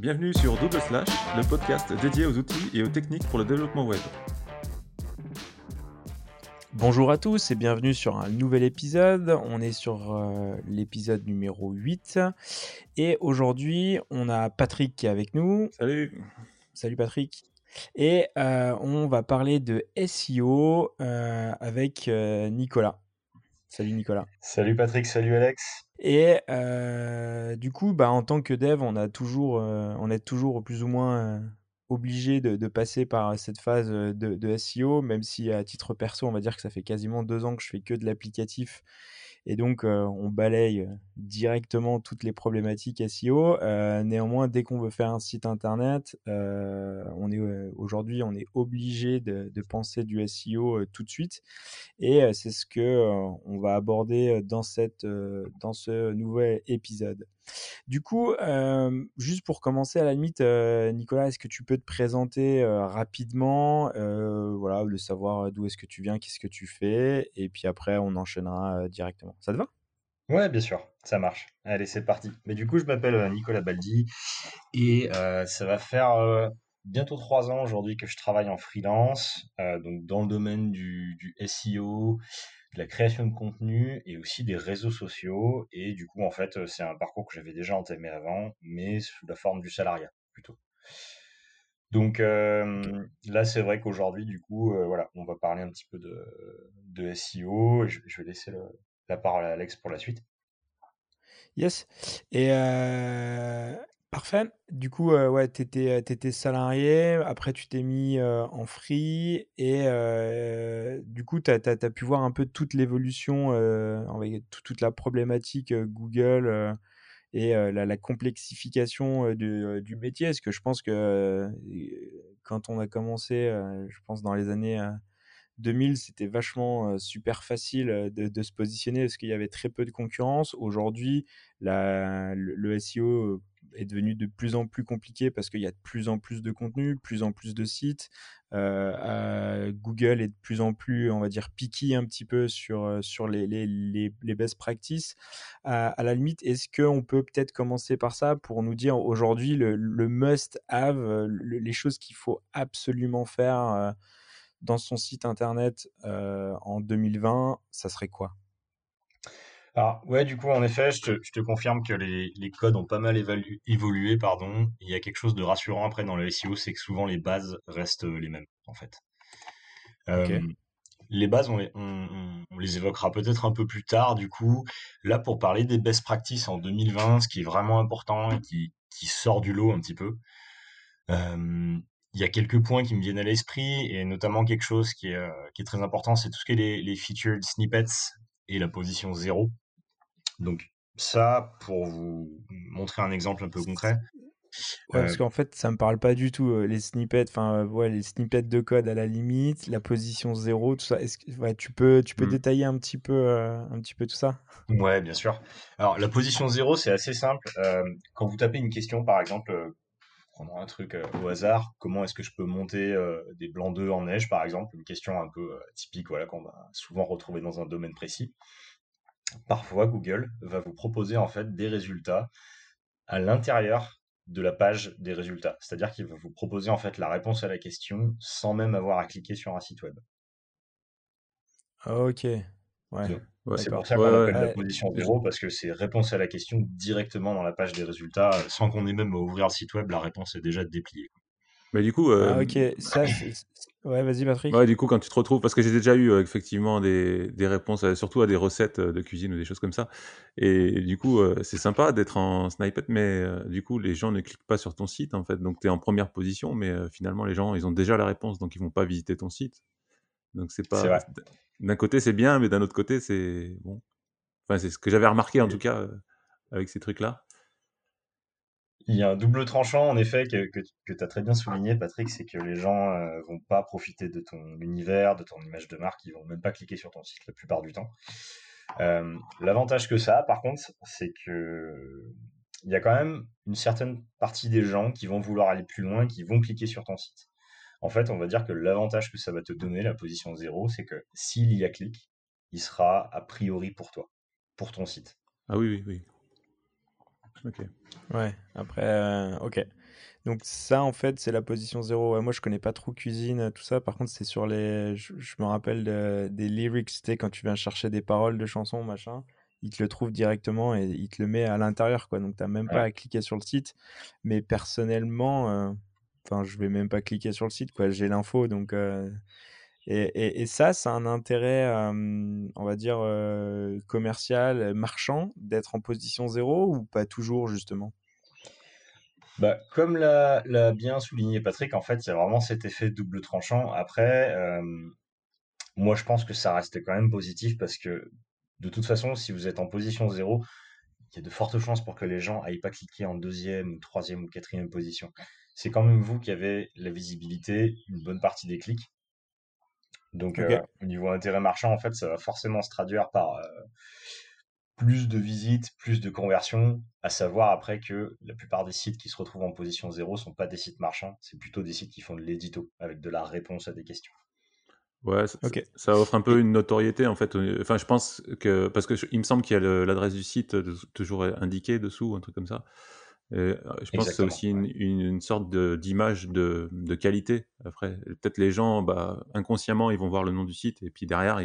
Bienvenue sur Double Slash, le podcast dédié aux outils et aux techniques pour le développement web. Bonjour à tous et bienvenue sur un nouvel épisode. On est sur euh, l'épisode numéro 8 et aujourd'hui on a Patrick qui est avec nous. Salut Salut Patrick. Et euh, on va parler de SEO euh, avec Nicolas. Salut Nicolas. Salut Patrick, salut Alex. Et du coup, bah, en tant que dev, on, a toujours, est toujours plus ou moins obligé de, passer par cette phase de, de, SEO, même si à titre perso, on va dire que ça fait quasiment deux ans que je fais que de l'applicatif et donc, on balaye directement toutes les problématiques SEO. néanmoins, dès qu'on veut faire un site internet, on est aujourd'hui, on est obligé de, penser du SEO tout de suite. Et c'est ce que on va aborder dans cette, dans ce nouvel épisode. Du coup, juste pour commencer, à la limite, Nicolas, est-ce que tu peux te présenter rapidement, voilà, de savoir d'où est-ce que tu viens, qu'est-ce que tu fais, et puis après, on enchaînera directement. Ça te va? Ouais, bien sûr, ça marche. Allez, c'est parti. Mais du coup, je m'appelle Nicolas Baldi et ça va faire bientôt trois ans aujourd'hui que je travaille en freelance, donc dans le domaine du SEO, de la création de contenu et aussi des réseaux sociaux. Et du coup, en fait, c'est un parcours que j'avais déjà entamé avant, mais sous la forme du salariat plutôt. Donc là, c'est vrai qu'aujourd'hui, du coup, voilà, on va parler un petit peu de, de SEO. je, vais laisser la parole à Alex pour la suite. Yes. Et Parfait. Du coup, ouais, tu étais, salarié, après tu t'es mis en free et du coup, tu as, pu voir un peu toute l'évolution, toute la problématique Google et la, complexification du, métier. Parce que je pense que quand on a commencé, je pense dans les années 2000, c'était vachement super facile de, se positionner parce qu'il y avait très peu de concurrence. Aujourd'hui, le, SEO est devenu de plus en plus compliqué parce qu'il y a de plus en plus de contenu, plus en plus de sites. Euh, Google est de plus en plus, on va dire, picky un petit peu sur, euh, les, best practices. à la limite, est-ce qu'on peut peut-être commencer par ça pour nous dire aujourd'hui le, must-have, les choses qu'il faut absolument faire euh, dans son site internet en 2020, ça serait quoi? Alors, ouais, du coup, en effet, je te, confirme que les, codes ont pas mal évolué, pardon. Il y a quelque chose de rassurant après dans le SEO, c'est que souvent les bases restent les mêmes, en fait. Euh, les bases, on les, évoquera peut-être un peu plus tard, du coup. Là, pour parler des best practices en 2020, ce qui est vraiment important et qui, sort du lot un petit peu, euh, il y a quelques points qui me viennent à l'esprit, et notamment quelque chose qui est, euh, très important, c'est tout ce qui est les, les featured snippets et la position 0. Donc ça, pour vous montrer un exemple un peu concret. parce euh qu'en fait, ça me parle pas du tout les snippets, enfin ouais, les snippets de code à la limite, la position 0, tout ça. Est-ce que ouais, tu peux, tu peux mmh. détailler un petit peu, un petit peu tout ça? Ouais, bien sûr. Alors la position 0, c'est assez simple. quand vous tapez une question, par exemple, prenons un truc au hasard, comment est-ce que je peux monter des blancs d'œufs en neige, par exemple, une question un peu typique, voilà, qu'on va souvent retrouver dans un domaine précis parfois Google va vous proposer en fait des résultats à l'intérieur de la page des résultats. C'est-à-dire qu'il va vous proposer en fait la réponse à la question sans même avoir à cliquer sur un site web. Ah, ok. Ouais. c'est pour ça qu'on appelle la position 0 parce que c'est réponse à la question directement dans la page des résultats sans qu'on ait même à ouvrir le site web, la réponse est déjà dépliée. Mais du coup. Ah, ok, ça, Ouais, vas-y, Patrick. Ouais, du coup, quand tu te retrouves, parce que j'ai déjà eu effectivement des, des réponses, surtout à des recettes de cuisine ou des choses comme ça. Et du coup, c'est sympa d'être en snippet, mais du coup, les gens ne cliquent pas sur ton site, en fait. Donc, tu es en première position, mais finalement, les gens, ils ont déjà la réponse, donc ils vont pas visiter ton site. Donc, c'est pas. D'un côté, c'est bien, mais d'un autre côté, c'est bon. Enfin, c'est ce que j'avais remarqué, en tout cas, avec ces trucs-là. Il y a un double tranchant, en effet, que, tu as très bien souligné, Patrick, c'est que les gens euh, vont pas profiter de ton univers, de ton image de marque, ils vont même pas cliquer sur ton site la plupart du temps. Euh, l'avantage que ça a, par contre, c'est que il y a quand même une certaine partie des gens qui vont vouloir aller plus loin, qui vont cliquer sur ton site. En fait, on va dire que l'avantage que ça va te donner, la position zéro, c'est que s'il y a clic, il sera a priori pour toi, pour ton site. Ah oui, oui, oui. Ok. Ouais, après, euh, ok. Donc ça, en fait, c'est la position zéro. moi, je connais pas trop cuisine, tout ça. Par contre, c'est sur les... Je, me rappelle des lyrics, tu quand tu viens chercher des paroles de chansons, machin, il te le trouve directement et il te le met à l'intérieur, quoi. Donc, t'as même pas à cliquer sur le site. Mais personnellement, euh, enfin, je vais même pas cliquer sur le site, quoi. J'ai l'info, donc... Euh, et, ça, c'est un intérêt, on va dire, commercial, marchand, d'être en position zéro ou pas toujours, justement? Bah, comme l'a bien souligné Patrick, en fait, c'est vraiment cet effet double tranchant. Après, moi, je pense que ça reste quand même positif parce que, de toute façon, si vous êtes en position zéro, il y a de fortes chances pour que les gens aillent pas cliquer en deuxième troisième ou quatrième position. C'est quand même vous qui avez la visibilité, une bonne partie des clics. Donc, euh, au niveau intérêt marchand, en fait, ça va forcément se traduire par euh, plus de visites, plus de conversions, à savoir après que la plupart des sites qui se retrouvent en position zéro sont pas des sites marchands, c'est plutôt des sites qui font de l'édito avec de la réponse à des questions. Ouais, ça, ça, offre un peu une notoriété en fait. Enfin, je pense que parce que il me semble qu'il y a l'adresse du site toujours indiquée dessous, un truc comme ça. Euh, je pense que c'est aussi une, une, sorte d'image de, de, qualité. Après, peut-être les gens, bah, inconsciemment, ils vont voir le nom du site et puis derrière,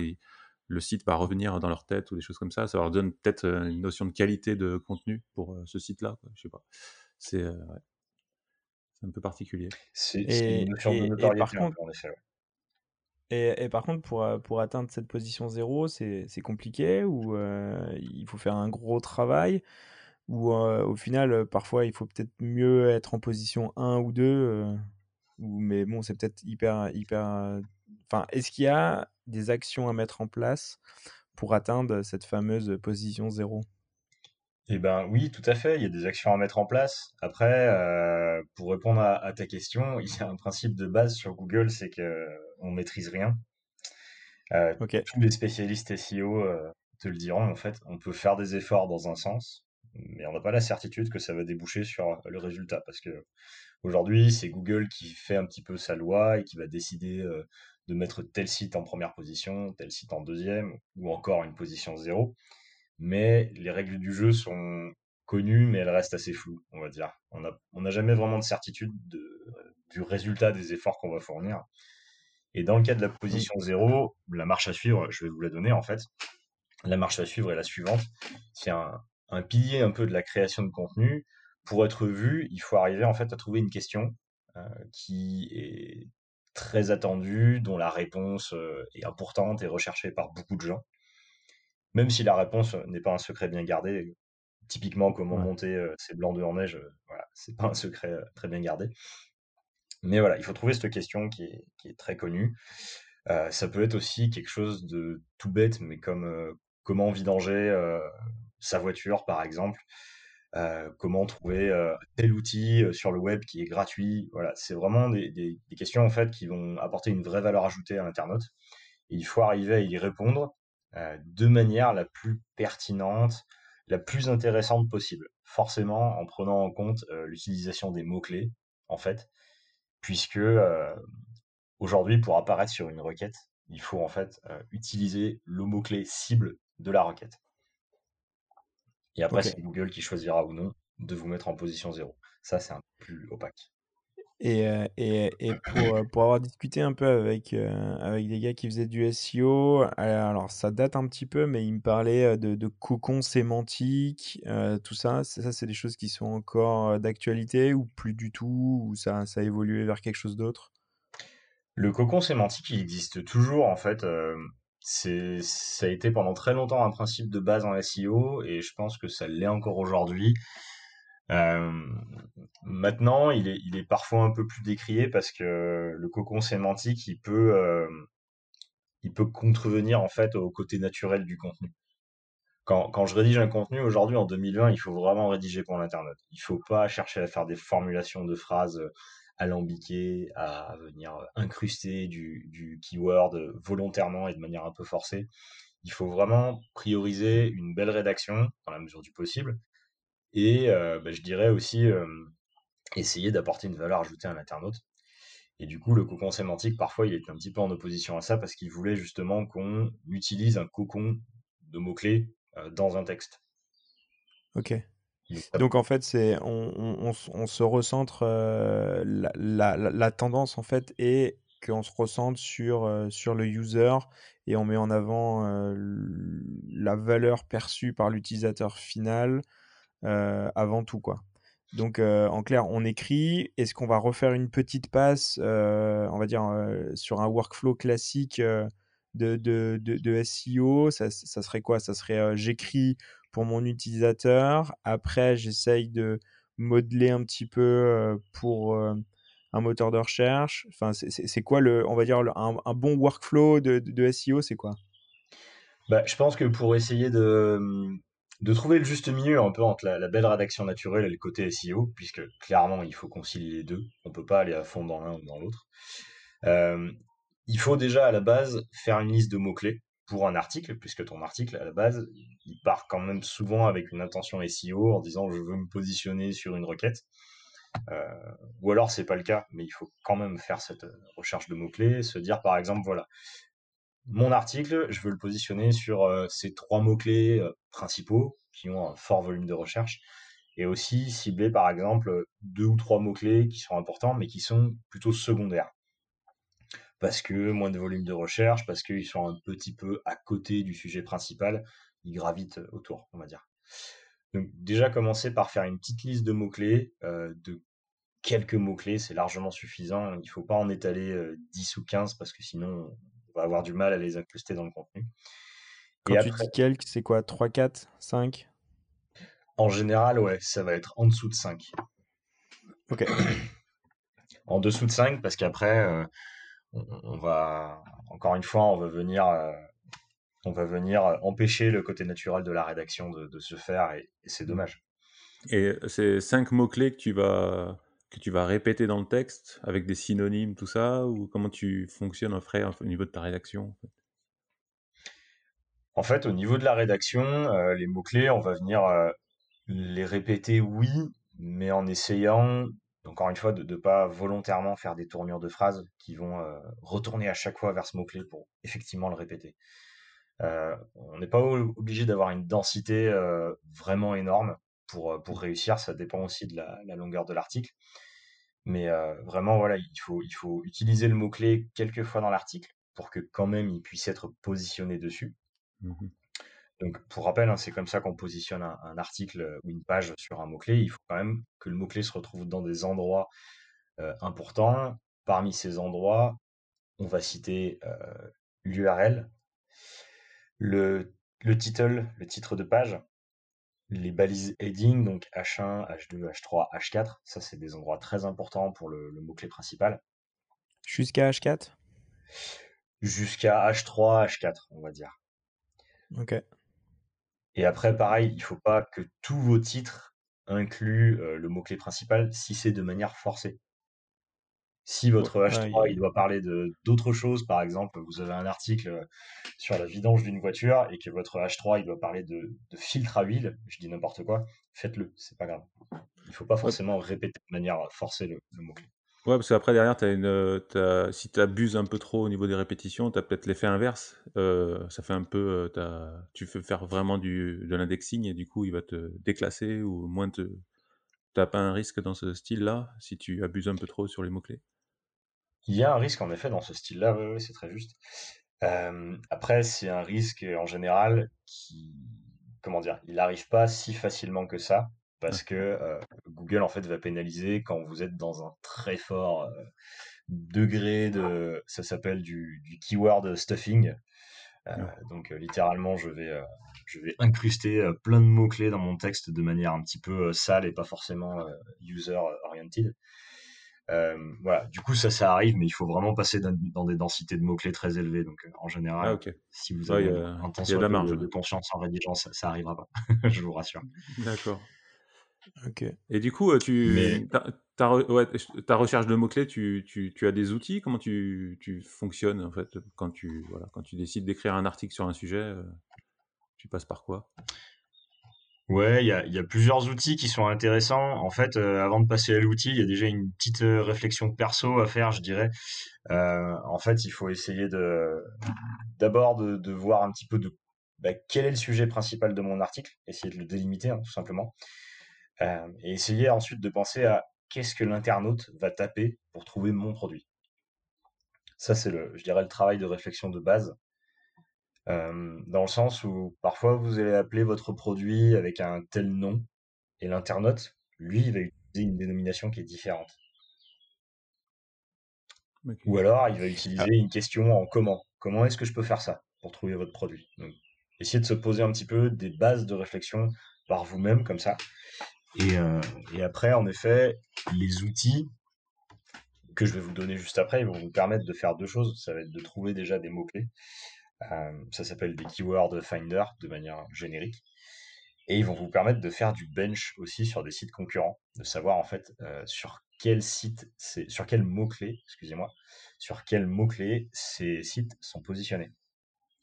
le site va revenir dans leur tête ou des choses comme ça. Ça leur donne peut-être euh, une notion de qualité de contenu pour euh, ce site-là. Je sais pas. C'est un peu particulier. C'est une notion de notoriété, par contre, en effet. Et, et, par contre, pour, pour atteindre cette position zéro, c'est compliqué ou il faut faire un gros travail? Ou au final, parfois, il faut peut-être mieux être en position 1 ou 2. mais bon, c'est peut-être hyper, hyper. Enfin, est-ce qu'il y a des actions à mettre en place pour atteindre cette fameuse position 0 eh ben oui, tout à fait. Il y a des actions à mettre en place. Après, pour répondre à, ta question, il y a un principe de base sur Google, c'est que on maîtrise rien. Tous les spécialistes SEO te le diront. En fait, on peut faire des efforts dans un sens, mais on n'a pas la certitude que ça va déboucher sur le résultat parce que aujourd'hui c'est Google qui fait un petit peu sa loi et qui va décider euh, de mettre tel site en première position, tel site en deuxième ou encore une position zéro. Mais les règles du jeu sont connues, mais elles restent assez floues, on va dire. On n'a on jamais vraiment de certitude du résultat des efforts qu'on va fournir. Et dans le cas de la position zéro, la marche à suivre, je vais vous la donner en fait. La marche à suivre est la suivante. C'est un, un pilier un peu de la création de contenu. Pour être vu, il faut arriver en fait à trouver une question euh, qui est très attendue, dont la réponse euh, est importante et recherchée par beaucoup de gens. Même si la réponse n'est pas un secret bien gardé, typiquement comment monter euh, ces blancs d'œufs en neige, voilà, c'est pas un secret très bien gardé. Mais voilà, il faut trouver cette question qui est, qui est très connue. ça peut être aussi quelque chose de tout bête, mais comme comment vidanger sa voiture, par exemple. Euh, comment trouver euh, tel outil euh, sur le web qui est gratuit. Voilà, c'est vraiment des, questions en fait qui vont apporter une vraie valeur ajoutée à l'internaute. Il faut arriver à y répondre de manière la plus pertinente, la plus intéressante possible. Forcément, en prenant en compte l'utilisation des mots clés, en fait, puisque aujourd'hui, pour apparaître sur une requête, il faut en fait utiliser le mot clé cible de la requête. Et après, c'est Google qui choisira ou non de vous mettre en position zéro. Ça, c'est un peu plus opaque. Et, euh, et, et pour, euh, pour, avoir discuté un peu avec, euh, avec des gars qui faisaient du SEO, alors ça date un petit peu, mais ils me parlaient de, de cocon sémantique, tout ça. Ça, c'est des choses qui sont encore d'actualité ou plus du tout, ou ça, ça a évolué vers quelque chose d'autre? Le cocon sémantique, il existe toujours en fait c'est, ça a été pendant très longtemps un principe de base en SEO et je pense que ça l'est encore aujourd'hui. Euh, maintenant, il est, il est parfois un peu plus décrié parce que le cocon sémantique, il peut, euh, il peut contrevenir en fait au côté naturel du contenu. Quand, quand je rédige un contenu aujourd'hui en 2020, il faut vraiment rédiger pour l'internaute. Il faut pas chercher à faire des formulations de phrases alambiqué, à venir incruster du, keyword volontairement et de manière un peu forcée. Il faut vraiment prioriser une belle rédaction dans la mesure du possible. Et euh, bah, je dirais aussi euh, essayer d'apporter une valeur ajoutée à l'internaute. Et du coup, le cocon sémantique, parfois, il est un petit peu en opposition à ça parce qu'il voulait justement qu'on utilise un cocon de mots-clés euh, dans un texte. Ok. Donc en fait, c'est on, on, se recentre euh, la, la, la, tendance en fait est qu'on se recentre sur, euh, sur le user et on met en avant euh, la valeur perçue par l'utilisateur final avant tout quoi. Donc en clair, on écrit. Est-ce qu'on va refaire une petite passe, on va dire sur un workflow classique de, de, de, de, SEO ça, ça, serait quoi? Ça serait j'écris pour mon utilisateur. Après, j'essaye de modeler un petit peu pour un moteur de recherche. Enfin, c'est quoi le, on va dire, un, bon workflow de, de, SEO, c'est quoi? Bah, Je pense que pour essayer de, de trouver le juste milieu un peu entre la, belle rédaction naturelle et le côté SEO, puisque clairement il faut concilier les deux, on peut pas aller à fond dans l'un ou dans l'autre. il faut déjà à la base faire une liste de mots-clés pour un article, puisque ton article, à la base, il part quand même souvent avec une intention SEO en disant je veux me positionner sur une requête. Euh, ou alors c'est pas le cas, mais il faut quand même faire cette recherche de mots-clés, se dire par exemple, voilà, mon article, je veux le positionner sur euh, ces trois mots-clés euh, principaux qui ont un fort volume de recherche, et aussi cibler par exemple deux ou trois mots-clés qui sont importants, mais qui sont plutôt secondaires parce que moins de volume de recherche, parce qu'ils sont un petit peu à côté du sujet principal, ils gravitent autour, on va dire. Donc déjà commencer par faire une petite liste de mots-clés, euh, de quelques mots-clés, c'est largement suffisant. Il ne faut pas en étaler 10 euh, ou 15 parce que sinon on va avoir du mal à les incruster dans le contenu. Quand tu dis quelques, c'est quoi 3, 4, 5 En général, ouais, ça va être en dessous de 5. Ok. en dessous de 5 parce qu'après, euh, on, va encore une fois, on va venir, euh, on va venir empêcher le côté naturel de la rédaction de, se faire et, c'est dommage. Et ces cinq mots clés que tu vas que tu vas répéter dans le texte avec des synonymes, tout ça, ou comment tu fonctionnes en frais au niveau de ta rédaction en fait, au niveau de la rédaction, euh, les mots-clés, on va venir euh, les répéter, oui, mais en essayant encore une fois, de ne pas volontairement faire des tournures de phrases qui vont euh, retourner à chaque fois vers ce mot-clé pour effectivement le répéter. Euh, on n'est pas obligé d'avoir une densité euh, vraiment énorme pour, réussir, ça dépend aussi de la, longueur de l'article. Mais vraiment, voilà, il faut, il faut utiliser le mot-clé quelques fois dans l'article pour que quand même il puisse être positionné dessus. Mmh donc, pour rappel, hein, c'est comme ça qu'on positionne un, article ou une page sur un mot-clé. Il faut quand même que le mot-clé se retrouve dans des endroits euh, importants. Parmi ces endroits, on va citer euh, l'URL, le, le title, le titre de page, les balises heading, donc H1, H2, H3, H4. Ça, c'est des endroits très importants pour le, le mot-clé principal. Jusqu'à H4 Jusqu'à H3, H4, on va dire. Ok. Et après, pareil, il faut pas que tous vos titres incluent euh, le mot-clé principal si c'est de manière forcée. Si votre H3 il doit parler de d'autres choses, par exemple, vous avez un article sur la vidange d'une voiture et que votre H3 il doit parler de, de filtre à huile, je dis n'importe quoi, faites-le, c'est pas grave. Il faut pas forcément répéter de manière forcée le mot-clé. Ouais, parce qu'après, derrière, une, euh, si tu abuses un peu trop au niveau des répétitions, tu as peut-être l'effet inverse. Euh, ça fait un peu. Euh, tu fais faire vraiment du, de l'indexing et du coup, il va te déclasser ou moins te. T'as pas un risque dans ce style-là si tu abuses un peu trop sur les mots-clés Il y a un risque en effet dans ce style-là, oui, c'est très juste. après, c'est un risque en général qui. Comment dire Il n'arrive pas si facilement que ça parce que euh, Google en fait va pénaliser quand vous êtes dans un très fort euh, degré de ça s'appelle du, keyword stuffing euh, donc littéralement je vais je vais incruster plein de mots clés dans mon texte de manière un petit peu sale et pas forcément user oriented voilà, du coup ça ça arrive, mais il faut vraiment passer dans, des densités de mots clés très élevées. Donc en général, ah, si vous avez un intention de, de, conscience en rédigeant, ça, ça arrivera pas. je vous rassure. D'accord. Et du coup, tu, ta, recherche de mots-clés, tu, tu, as des outils? Comment tu, tu, fonctionnes en fait quand tu, voilà, quand tu décides d'écrire un article sur un sujet euh, Tu passes par quoi? Ouais, il y a, y a, plusieurs outils qui sont intéressants. En fait, euh, avant de passer à l'outil, il y a déjà une petite euh, réflexion perso à faire, je dirais. en fait, il faut essayer de d'abord de, de, voir un petit peu de bah, quel est le sujet principal de mon article, essayer de le délimiter, hein, tout simplement. Euh, et essayer ensuite de penser à qu'est-ce que l'internaute va taper pour trouver mon produit. Ça, c'est le, je dirais, le travail de réflexion de base. Euh, dans le sens où parfois vous allez appeler votre produit avec un tel nom et l'internaute, lui, il va utiliser une dénomination qui est différente. Ou alors, il va utiliser ah. une question en comment. Comment est-ce que je peux faire ça pour trouver votre produit? Donc, Essayez de se poser un petit peu des bases de réflexion par vous-même, comme ça. Et, euh, et, après, en effet, les outils que je vais vous donner juste après, ils vont vous permettre de faire deux choses. Ça va être de trouver déjà des mots-clés. Euh, ça s'appelle des keyword finder de manière générique. Et ils vont vous permettre de faire du bench aussi sur des sites concurrents, de savoir en fait euh, sur quel site, sur quel mot-clé, excusez-moi, sur quel mot-clé ces sites sont positionnés.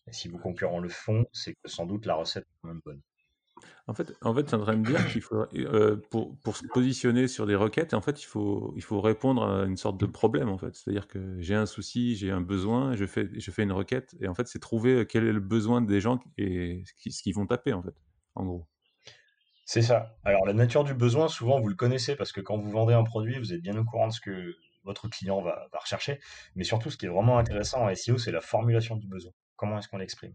Et si vos concurrents le font, c'est que sans doute la recette est quand même bonne. En fait, en fait, tu es en train de me dire qu'il faut, euh, pour, pour, se positionner sur des requêtes, en fait, il faut, il faut répondre à une sorte de problème, en fait. C'est-à-dire que j'ai un souci, j'ai un besoin, je fais, je fais une requête, et en fait, c'est trouver quel est le besoin des gens et ce qu'ils vont taper, en fait, en gros. C'est ça. Alors, la nature du besoin, souvent, vous le connaissez, parce que quand vous vendez un produit, vous êtes bien au courant de ce que votre client va, va rechercher. Mais surtout, ce qui est vraiment intéressant en SEO, c'est la formulation du besoin. Comment est-ce qu'on l'exprime?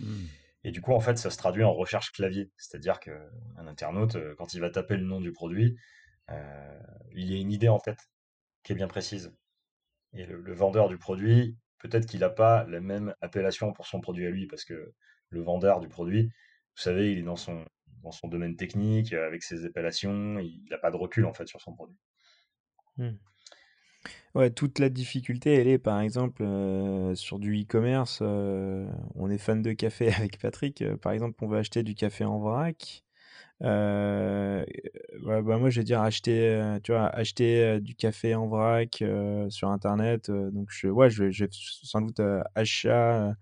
Mmh. Et du coup, en fait, ça se traduit en recherche clavier. C'est-à-dire qu'un internaute, euh, quand il va taper le nom du produit, euh, il y a une idée en tête qui est bien précise. Et le, vendeur du produit, peut-être qu'il n'a pas la même appellation pour son produit à lui, parce que le vendeur du produit, vous savez, il est dans son, dans son domaine technique, avec ses appellations, il n'a pas de recul en fait sur son produit. Mmh. Ouais, toute la difficulté, elle est par exemple euh, sur du e-commerce. Euh, on est fan de café avec Patrick. Euh, par exemple, on veut acheter du café en vrac. bah, moi, je vais dire acheter, tu vois, acheter du café en vrac sur Internet. donc, je, ouais, je vais, sans doute achat,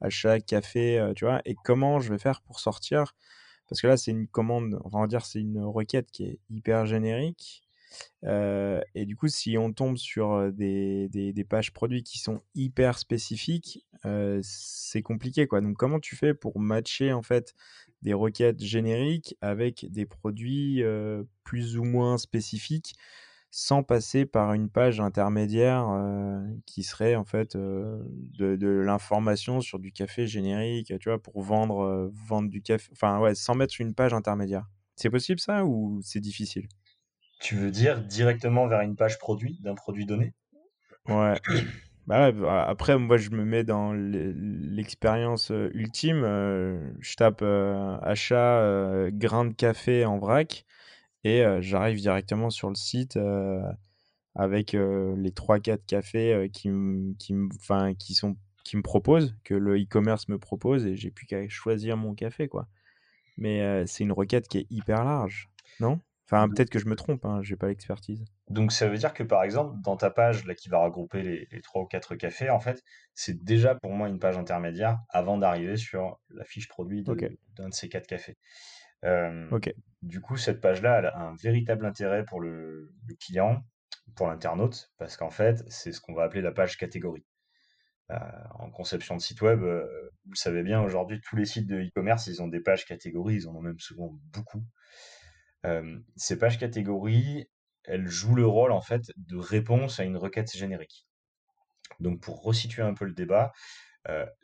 achat café, tu vois. Et comment je vais faire pour sortir? Parce que là, c'est une commande, on va dire, c'est une requête qui est hyper générique et du coup, si on tombe sur des, des, pages produits qui sont hyper spécifiques, c'est compliqué. Quoi. Donc, comment tu fais pour matcher en fait des requêtes génériques avec des produits plus ou moins spécifiques sans passer par une page intermédiaire qui serait en fait de, de l'information sur du café générique, tu vois, pour vendre, vendre du café. Enfin, ouais, sans mettre une page intermédiaire? C'est possible ça ou c'est difficile? Tu veux dire directement vers une page produit d'un produit donné? Ouais. Bah, bah après, moi, je me mets dans l'expérience euh, ultime. Euh, je tape euh, achat grain de café en vrac et j'arrive directement sur le site avec les 3-4 cafés qui, qui, me proposent, que le e-commerce me propose et j'ai plus qu'à choisir mon café. quoi. Mais c'est une requête qui est hyper large, non? Enfin, peut-être que je me trompe, hein, j'ai pas l'expertise. Donc ça veut dire que par exemple, dans ta page là, qui va regrouper les, trois ou quatre cafés, en fait, c'est déjà pour moi une page intermédiaire avant d'arriver sur la fiche produit d'un de, ces quatre cafés. Du coup, cette page-là, elle a un véritable intérêt pour le, client, pour l'internaute, parce qu'en fait, c'est ce qu'on va appeler la page catégorie. Euh, en conception de site web, euh, vous le savez bien, aujourd'hui, tous les sites de e-commerce, ils ont des pages catégories, ils en ont même souvent beaucoup ces pages catégories, elles jouent le rôle en fait de réponse à une requête générique. Donc pour resituer un peu le débat,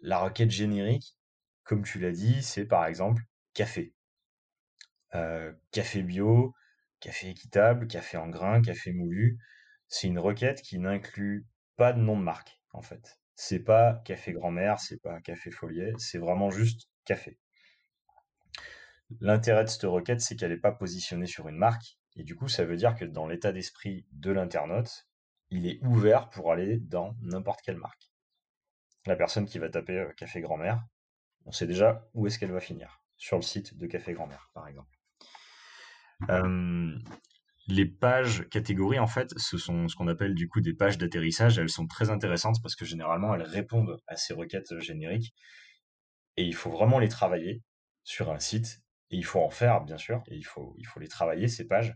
la requête générique, comme tu l'as dit, c'est par exemple café. café bio, café équitable, café en grains, café moulu. C'est une requête qui n'inclut pas de nom de marque en fait. C'est pas café grand-mère, c'est pas café foliet, c'est vraiment juste café. L'intérêt de cette requête, c'est qu'elle n'est pas positionnée sur une marque. Et du coup, ça veut dire que dans l'état d'esprit de l'internaute, il est ouvert pour aller dans n'importe quelle marque. La personne qui va taper euh, Café Grand-mère, on sait déjà où est-ce qu'elle va finir. Sur le site de Café Grand-mère, par exemple. les pages catégories, en fait, ce sont ce qu'on appelle du coup des pages d'atterrissage. Elles sont très intéressantes parce que généralement, elles répondent à ces requêtes génériques. Et il faut vraiment les travailler sur un site et il faut en faire, bien sûr, et il faut, les travailler, ces pages,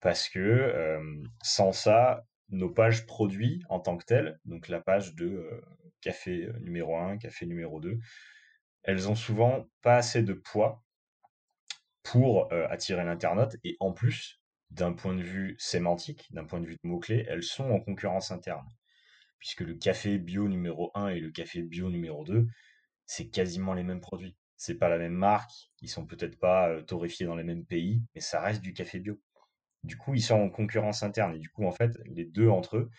parce que sans ça, nos pages produits en tant que telles, donc la page de café numéro 1, café numéro 2, elles ont souvent pas assez de poids pour attirer l'internaute. Et en plus, d'un point de vue sémantique, d'un point de vue de mots-clés, elles sont en concurrence interne. Puisque le café bio numéro 1 et le café bio numéro 2, c'est quasiment les mêmes produits. C'est pas la même marque, ils sont peut-être pas torréfiés dans les mêmes pays, mais ça reste du café bio. Du coup, ils sont en concurrence interne. Et du coup, en fait, les deux entre eux,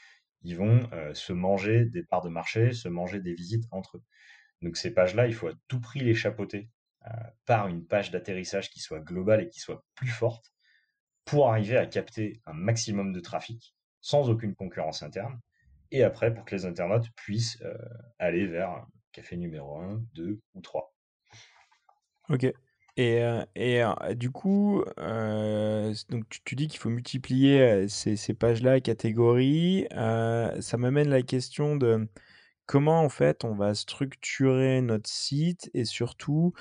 ils vont se manger des parts de marché, se manger des visites entre eux. Donc ces pages-là, il faut à tout prix les chapeauter par une page d'atterrissage qui soit globale et qui soit plus forte pour arriver à capter un maximum de trafic sans aucune concurrence interne. Et après, pour que les internautes puissent aller vers café numéro 1, 2 ou 3. Ok. Et, et du coup, donc tu, dis qu'il faut multiplier ces, ces pages-là, catégories. ça m'amène la question de comment en fait on va structurer notre site et surtout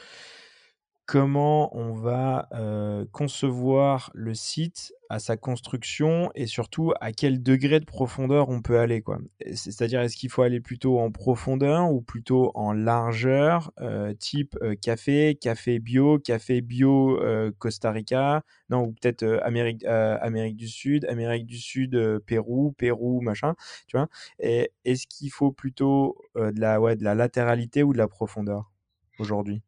comment on va concevoir le site à sa construction et surtout à quel degré de profondeur on peut aller. C'est-à-dire, est-ce qu'il faut aller plutôt en profondeur ou plutôt en largeur, type café, café bio, café bio Costa Rica, non, ou peut-être Amérique, Amérique du Sud, Amérique du Sud, Pérou, Pérou, machin, tu vois? Et est-ce qu'il faut plutôt de, la, ouais, de la latéralité ou de la profondeur aujourd'hui?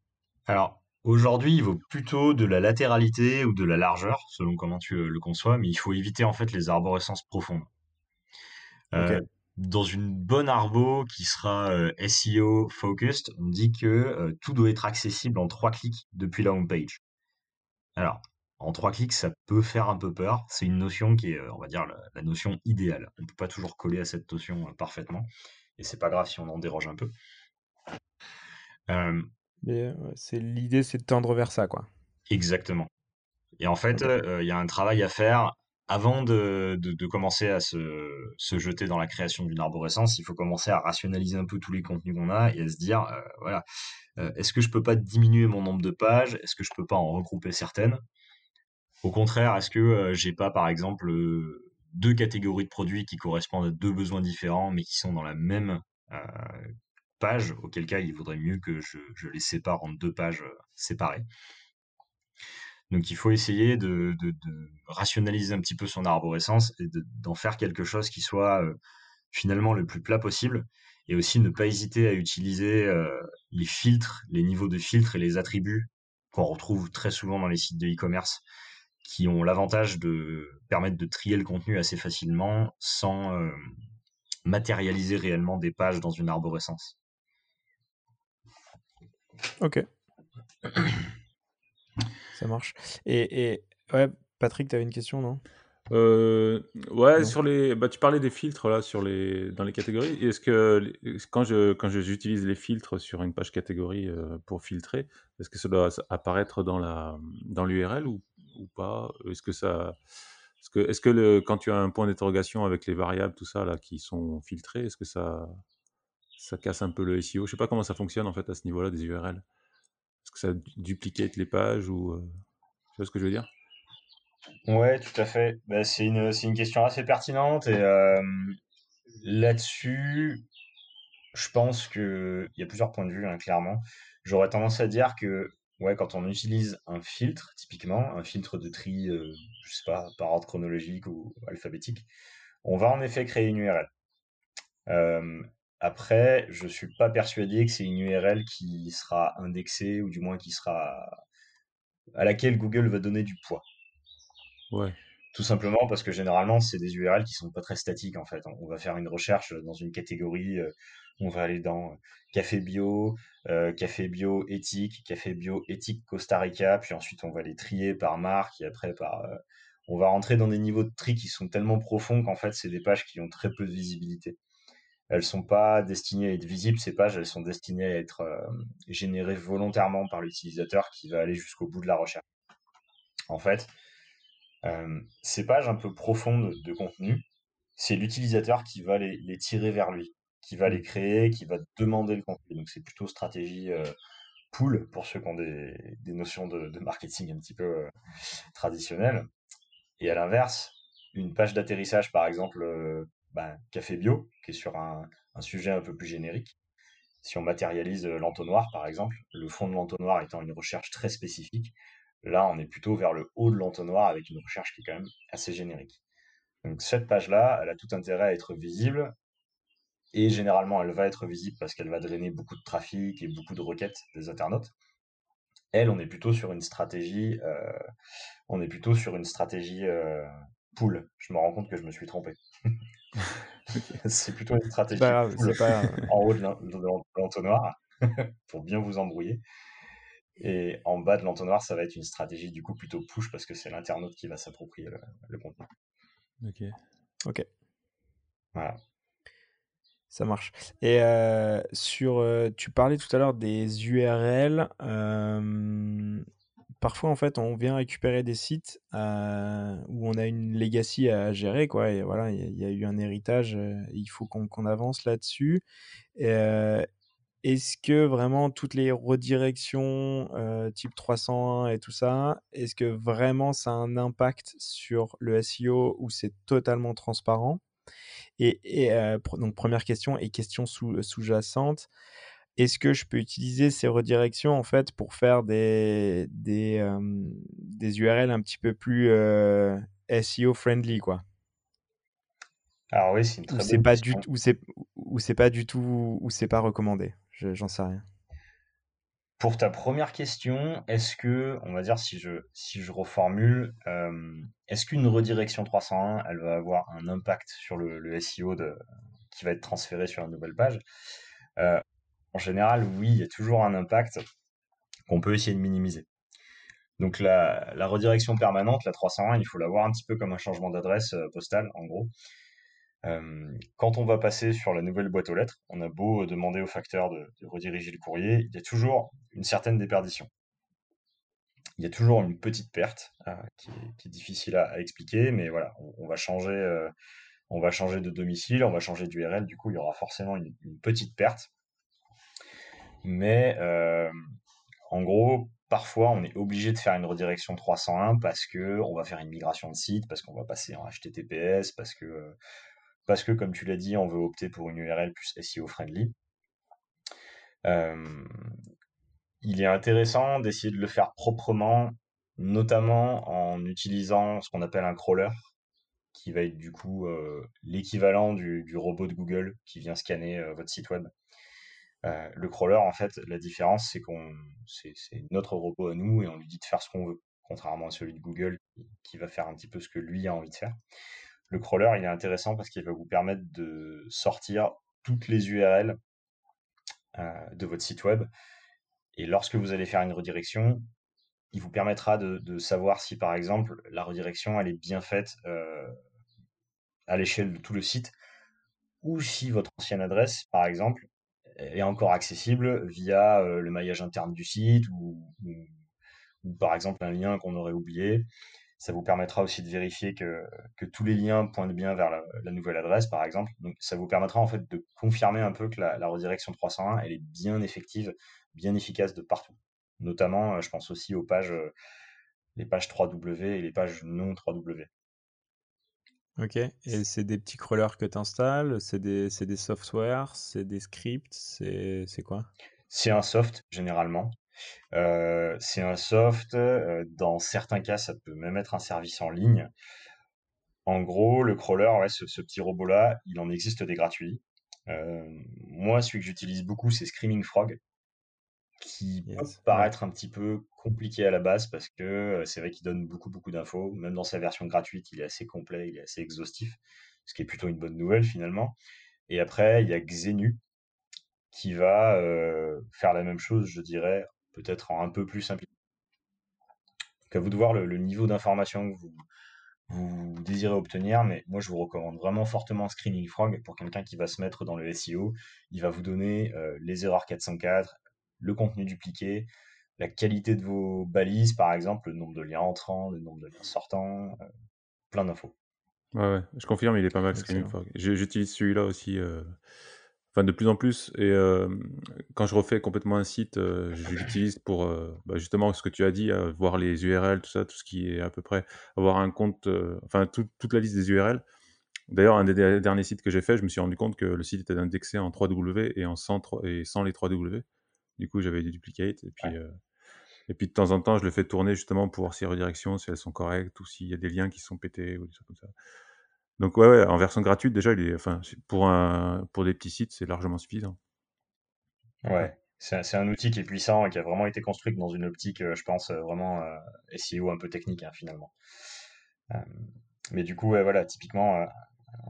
Alors, Aujourd'hui, il vaut plutôt de la latéralité ou de la largeur, selon comment tu le conçois, mais il faut éviter en fait les arborescences profondes. Euh, dans une bonne arbo qui sera euh, SEO focused, on dit que euh, tout doit être accessible en trois clics depuis la home page. Alors, en trois clics, ça peut faire un peu peur. C'est une notion qui est, on va dire, la, notion idéale. On ne peut pas toujours coller à cette notion parfaitement, et c'est pas grave si on en déroge un peu c'est l'idée, c'est de tendre vers ça, quoi. Exactement. Et en fait, il y a un travail à faire avant de, de, commencer à se, se, jeter dans la création d'une arborescence. Il faut commencer à rationaliser un peu tous les contenus qu'on a et à se dire, voilà, est-ce que je peux pas diminuer mon nombre de pages? Est-ce que je peux pas en regrouper certaines? Au contraire, est-ce que j'ai pas, par exemple, deux catégories de produits qui correspondent à deux besoins différents, mais qui sont dans la même pages, auquel cas il vaudrait mieux que je, les sépare en deux pages euh, séparées. Donc il faut essayer de, rationaliser un petit peu son arborescence et d'en faire quelque chose qui soit euh, finalement le plus plat possible et aussi ne pas hésiter à utiliser euh, les filtres, les niveaux de filtres et les attributs qu'on retrouve très souvent dans les sites de e-commerce qui ont l'avantage de permettre de trier le contenu assez facilement sans matérialiser réellement des pages dans une arborescence. Ok. Ça marche. Et, et ouais, Patrick, tu avais une question, non? Euh, ouais, sur les, bah, tu parlais des filtres là sur les, dans les catégories. Est-ce que quand je quand j'utilise les filtres sur une page catégorie euh, pour filtrer, est-ce que ça doit apparaître dans la dans l'URL ou, ou pas? Est-ce que ça est-ce que est-ce que le, quand tu as un point d'interrogation avec les variables tout ça là qui sont filtrées, est-ce que ça ça casse un peu le SEO. Je sais pas comment ça fonctionne en fait à ce niveau-là des URL. Est-ce que ça duplicate les pages ou euh, tu vois ce que je veux dire? Ouais, tout à fait. Bah, c'est une, une question assez pertinente et là-dessus, je pense que il y a plusieurs points de vue hein, clairement. J'aurais tendance à dire que ouais, quand on utilise un filtre, typiquement un filtre de tri, euh, je sais pas, par ordre chronologique ou alphabétique, on va en effet créer une URL. Après, je suis pas persuadé que c'est une URL qui sera indexée ou du moins qui sera à laquelle Google va donner du poids. Ouais. Tout simplement parce que généralement, c'est des URL qui sont pas très statiques en fait. On va faire une recherche dans une catégorie, euh, on va aller dans euh, café bio, euh, café bio éthique, café bio éthique Costa Rica, puis ensuite on va les trier par marque et après par. on va rentrer dans des niveaux de tri qui sont tellement profonds qu'en fait, c'est des pages qui ont très peu de visibilité elles sont pas destinées à être visibles, ces pages, elles sont destinées à être euh, générées volontairement par l'utilisateur qui va aller jusqu'au bout de la recherche. En fait, euh, ces pages un peu profondes de contenu, c'est l'utilisateur qui va les, tirer vers lui, qui va les créer, qui va demander le contenu. Donc c'est plutôt stratégie euh, pool pour ceux qui ont des, notions de, marketing un petit peu traditionnelles. Et à l'inverse, une page d'atterrissage, par exemple, ben, café bio, qui est sur un, sujet un peu plus générique. Si on matérialise l'entonnoir, par exemple, le fond de l'entonnoir étant une recherche très spécifique, Là, on est plutôt vers le haut de l'entonnoir avec une recherche qui est quand même assez générique. Donc cette page-là, elle a tout intérêt à être visible. Et généralement, elle va être visible parce qu'elle va drainer beaucoup de trafic et beaucoup de requêtes des internautes. Elle, on est plutôt sur une stratégie, euh, on est plutôt sur une stratégie euh, pool. Je me rends compte que je me suis trompé. c'est plutôt une stratégie en haut de l'entonnoir pour bien vous embrouiller. Et en bas de l'entonnoir, ça va être une stratégie du coup plutôt push parce que c'est l'internaute qui va s'approprier le, contenu. Ok. Ok. Voilà. Ça marche. Et euh, sur, euh, tu parlais tout à l'heure des URL. Parfois, en fait, on vient récupérer des sites euh, où on a une legacy à gérer, quoi. Et voilà, il y, a eu un héritage. il faut qu'on avance là-dessus. Est-ce que vraiment toutes les redirections type 301 et tout ça, est-ce que vraiment ça a un impact sur le SEO ou c'est totalement transparent? Et, donc première question et question sous-jacente, est-ce que je peux utiliser ces redirections en fait pour faire des, des, des URL un petit peu plus SEO friendly quoi? Alors oui, c'est une très bonne pas question. ou c'est pas du tout ou c'est pas recommandé? J'en sais rien. Pour ta première question, est-ce que, on va dire, si je, si je reformule, euh, est-ce qu'une redirection 301, elle va avoir un impact sur le, SEO de, qui va être transféré sur la nouvelle page? En général, oui, il y a toujours un impact qu'on peut essayer de minimiser. Donc la, redirection permanente, la 301, il faut la voir un petit peu comme un changement d'adresse euh, postale, en gros. Euh, quand on va passer sur la nouvelle boîte aux lettres, on a beau demander au facteur de, rediriger le courrier, il y a toujours une certaine déperdition. Il y a toujours une petite perte euh, qui, est, difficile à, expliquer, mais voilà, euh, on va changer de domicile, on va changer d'URL, du coup il y aura forcément une, petite perte. Mais en gros, parfois on est obligé de faire une redirection 301 parce que on va faire une migration de site, parce qu'on va passer en HTTPS, parce que parce que, comme tu l'as dit, on veut opter pour une URL plus SEO friendly. Euh, il est intéressant d'essayer de le faire proprement, notamment en utilisant ce qu'on appelle un crawler, qui va être du coup euh, l'équivalent du, robot de Google qui vient scanner euh, votre site web. Le crawler, en fait, la différence, c'est qu'on, c'est, notre robot à nous et on lui dit de faire ce qu'on veut, contrairement à celui de Google qui va faire un petit peu ce que lui a envie de faire. Le crawler, il est intéressant parce qu'il va vous permettre de sortir toutes les URL euh, de votre site web. Et lorsque vous allez faire une redirection, il vous permettra de, savoir si, par exemple, la redirection, elle est bien faite euh, à l'échelle de tout le site, ou si votre ancienne adresse, par exemple, est encore accessible via euh, le maillage interne du site, ou, par exemple un lien qu'on aurait oublié. Ça vous permettra aussi de vérifier que, tous les liens pointent bien vers la, nouvelle adresse, par exemple. Donc, ça vous permettra en fait de confirmer un peu que la, redirection 301, elle est bien effective, bien efficace de partout. Notamment, euh, je pense aussi aux pages, euh, les pages 3W et les pages non 3W. Ok, et c'est des petits crawlers que tu installes, c'est des, des softwares, c'est des scripts, c'est quoi? C'est un soft généralement. Euh, c'est un soft, euh, dans certains cas, ça peut même être un service en ligne. En gros, le crawler, ouais, ce, petit robot-là, il en existe des gratuits. Euh, moi, celui que j'utilise beaucoup, c'est Screaming Frog, qui peut paraître un petit peu compliqué à la base parce que c'est vrai qu'il donne beaucoup, beaucoup d'infos. Même dans sa version gratuite, il est assez complet, il est assez exhaustif, ce qui est plutôt une bonne nouvelle finalement. Et après, il y a Xenu qui va faire la même chose, je dirais, peut-être en un peu plus simple. Donc à vous de voir le, niveau d'information que vous, vous désirez obtenir, mais moi je vous recommande vraiment fortement Screening Frog pour quelqu'un qui va se mettre dans le SEO. Il va vous donner euh, les erreurs 404, le contenu dupliqué, la qualité de vos balises par exemple, le nombre de liens entrants, le nombre de liens sortants, euh, plein d'infos. Ouais, je confirme, il est pas mal Frog. J'utilise celui-là aussi. Euh, enfin de plus en plus. Et quand je refais complètement un site, je l'utilise pour bah, justement ce que tu as dit, voir les URL, tout ça, tout ce qui est à peu près, avoir un compte, enfin toute la liste des URL. D'ailleurs, un des derniers sites que j'ai fait, je me suis rendu compte que le site était indexé en 3W et en 100, et sans les 3W. Du coup, j'avais des duplicates et puis Et puis de temps en temps, je le fais tourner justement pour voir si les redirections, si elles sont correctes ou s'il y a des liens qui sont pétés ou des trucs comme ça. Donc ouais, ouais en version gratuite, déjà, il est, enfin, pour, un, pour des petits sites, c'est largement suffisant. Ouais, c'est un, outil qui est puissant et qui a vraiment été construit dans une optique, euh, je pense, euh, vraiment euh, SEO un peu technique, hein, finalement. mais du coup, voilà, typiquement,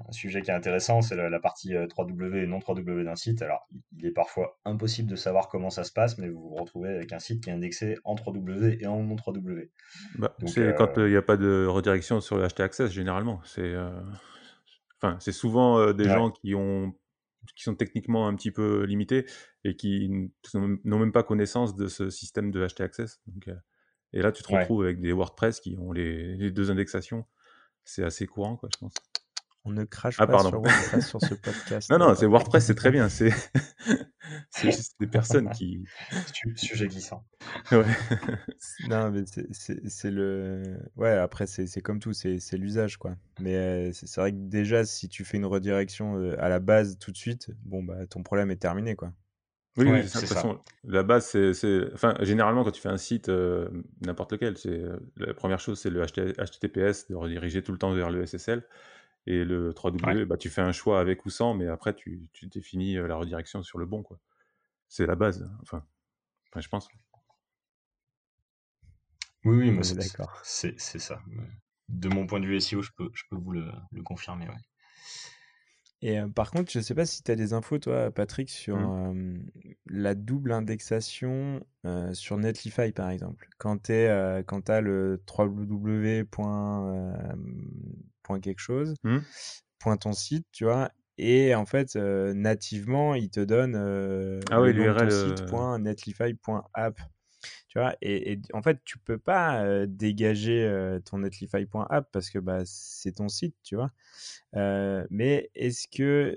un sujet qui est intéressant, c'est la, partie 3W et non 3W d'un site. Alors, il est parfois impossible de savoir comment ça se passe, mais vous vous retrouvez avec un site qui est indexé en 3W et en non 3W. Bah, c'est quand il n'y a pas de redirection sur le HT Access, généralement. C'est enfin, c'est souvent des gens qui ont qui sont techniquement un petit peu limités et qui n'ont même pas connaissance de ce système de HT Access. Donc, euh, et là, tu te retrouves avec des WordPress qui ont les, deux indexations. C'est assez courant, quoi, je pense. On ne crache ah, pas sur WordPress sur ce podcast. Non, non, c'est WordPress, c'est très bien. C'est juste des personnes qui. Sujet glissant. Ouais. non, mais c'est le. Ouais, après, c'est comme tout, c'est l'usage, quoi. Mais euh, c'est vrai que déjà, si tu fais une redirection euh, à la base tout de suite, bon, bah, ton problème est terminé, quoi. Oui, oui, de toute façon, la base, c'est. Enfin, généralement, quand tu fais un site, euh, n'importe lequel, la première chose, c'est le HTTPS, de rediriger tout le temps vers le SSL. Et le 3W, bah, tu fais un choix avec ou sans, mais après, tu, tu définis la redirection sur le bon. quoi. C'est la base. Enfin, enfin, je pense. Oui, oui, moi, c'est d'accord. C'est ça. De mon point de vue SEO, je peux, je peux vous le, le confirmer. Ouais. Et par contre, je ne sais pas si tu as des infos, toi, Patrick, sur mmh. la double indexation sur Netlify, par exemple. Quand tu as le www. Point quelque chose, mmh. point ton site, tu vois, et en fait, nativement, il te donne ah oui, l'URL site.netlify.app. Tu vois, et, en fait, tu peux pas dégager ton netlify.app parce que bah, c'est ton site, tu vois. mais est-ce que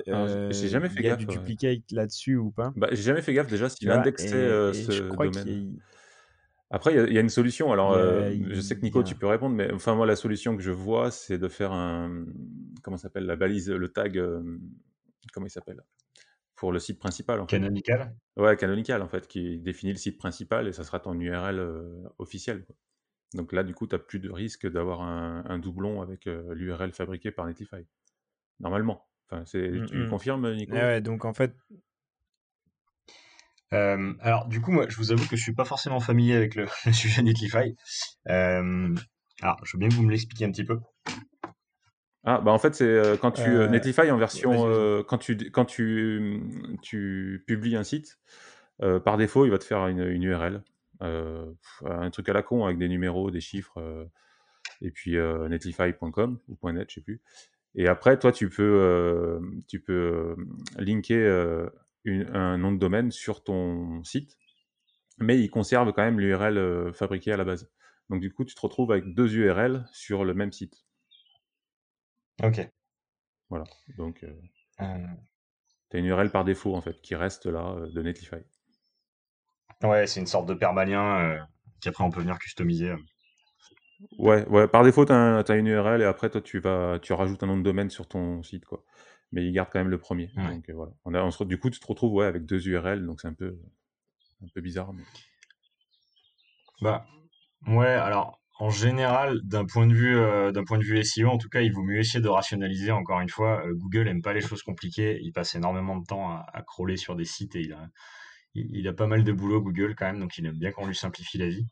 j'ai jamais fait il y a du duplicate là-dessus ou pas? Bah, J'ai jamais fait gaffe déjà s'il indexait ce domaine. Après, il y, a une solution. Alors, je sais que Nico, tu peux répondre, mais enfin, moi, la solution que je vois, c'est de faire un. Comment s'appelle La balise, le tag. comment il s'appelle Pour le site principal. En canonical? Ouais, canonical, en fait, qui définit le site principal et ça sera ton URL officiel. Donc là, du coup, tu n'as plus de risque d'avoir un, doublon avec l'URL fabriqué par Netlify. Normalement. Enfin, mmh, tu mmh. confirmes, Nico? Ouais, donc en fait, euh, alors, du coup, moi, je vous avoue que je suis pas forcément familier avec le, sujet Netlify. Euh, alors, je veux bien que vous me l'expliquiez un petit peu. Ah, bah en fait, c'est euh, quand tu Netlify en version quand tu quand tu tu publies un site, par défaut, il va te faire une, une URL, un truc à la con avec des numéros, des chiffres, et puis netlify.com ou .net, je sais plus. Et après, toi, tu peux tu peux linker un nom de domaine sur ton site, mais il conserve quand même l'URL euh, fabriquée à la base. Donc du coup, tu te retrouves avec deux URL sur le même site. Ok. Voilà. Donc, euh, euh. tu as une URL par défaut, en fait, qui reste là de Netlify. Ouais, c'est une sorte de permalien qu'après on peut venir customiser. Ouais, ouais, par défaut, tu as, une URL et après, toi, tu, vas, tu rajoutes un nom de domaine sur ton site. quoi mais il garde quand même le premier. Donc euh, voilà. On a, on se, du coup, tu te retrouves ouais, avec deux URL, donc c'est un peu, un peu bizarre. Mais... Bah, ouais, alors en général, d'un point de vue, euh, d'un point de vue SEO, en tout cas, il vaut mieux essayer de rationaliser. Encore une fois, euh, Google aime pas les choses compliquées. Il passe énormément de temps à, à crawler sur des sites et il a, il, a pas mal de boulot Google quand même, donc il aime bien qu'on lui simplifie la vie.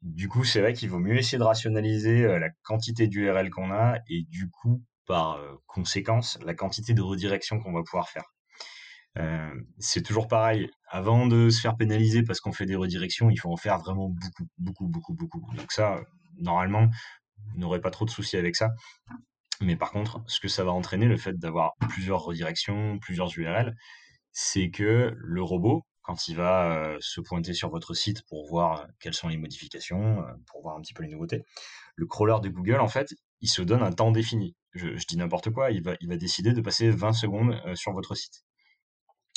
du coup, c'est vrai qu'il vaut mieux essayer de rationaliser la quantité d'URL qu'on a et du coup par conséquence la quantité de redirection qu'on va pouvoir faire. C'est toujours pareil. Avant de se faire pénaliser parce qu'on fait des redirections, il faut en faire vraiment beaucoup, beaucoup, beaucoup, beaucoup. Donc ça, normalement, n'aurez pas trop de soucis avec ça. Mais par contre, ce que ça va entraîner, le fait d'avoir plusieurs redirections, plusieurs URL, c'est que le robot, quand il va se pointer sur votre site pour voir quelles sont les modifications, pour voir un petit peu les nouveautés, le crawler de Google, en fait, il se donne un temps défini je, dis n'importe quoi, il va, décider de passer 20 secondes euh, sur votre site,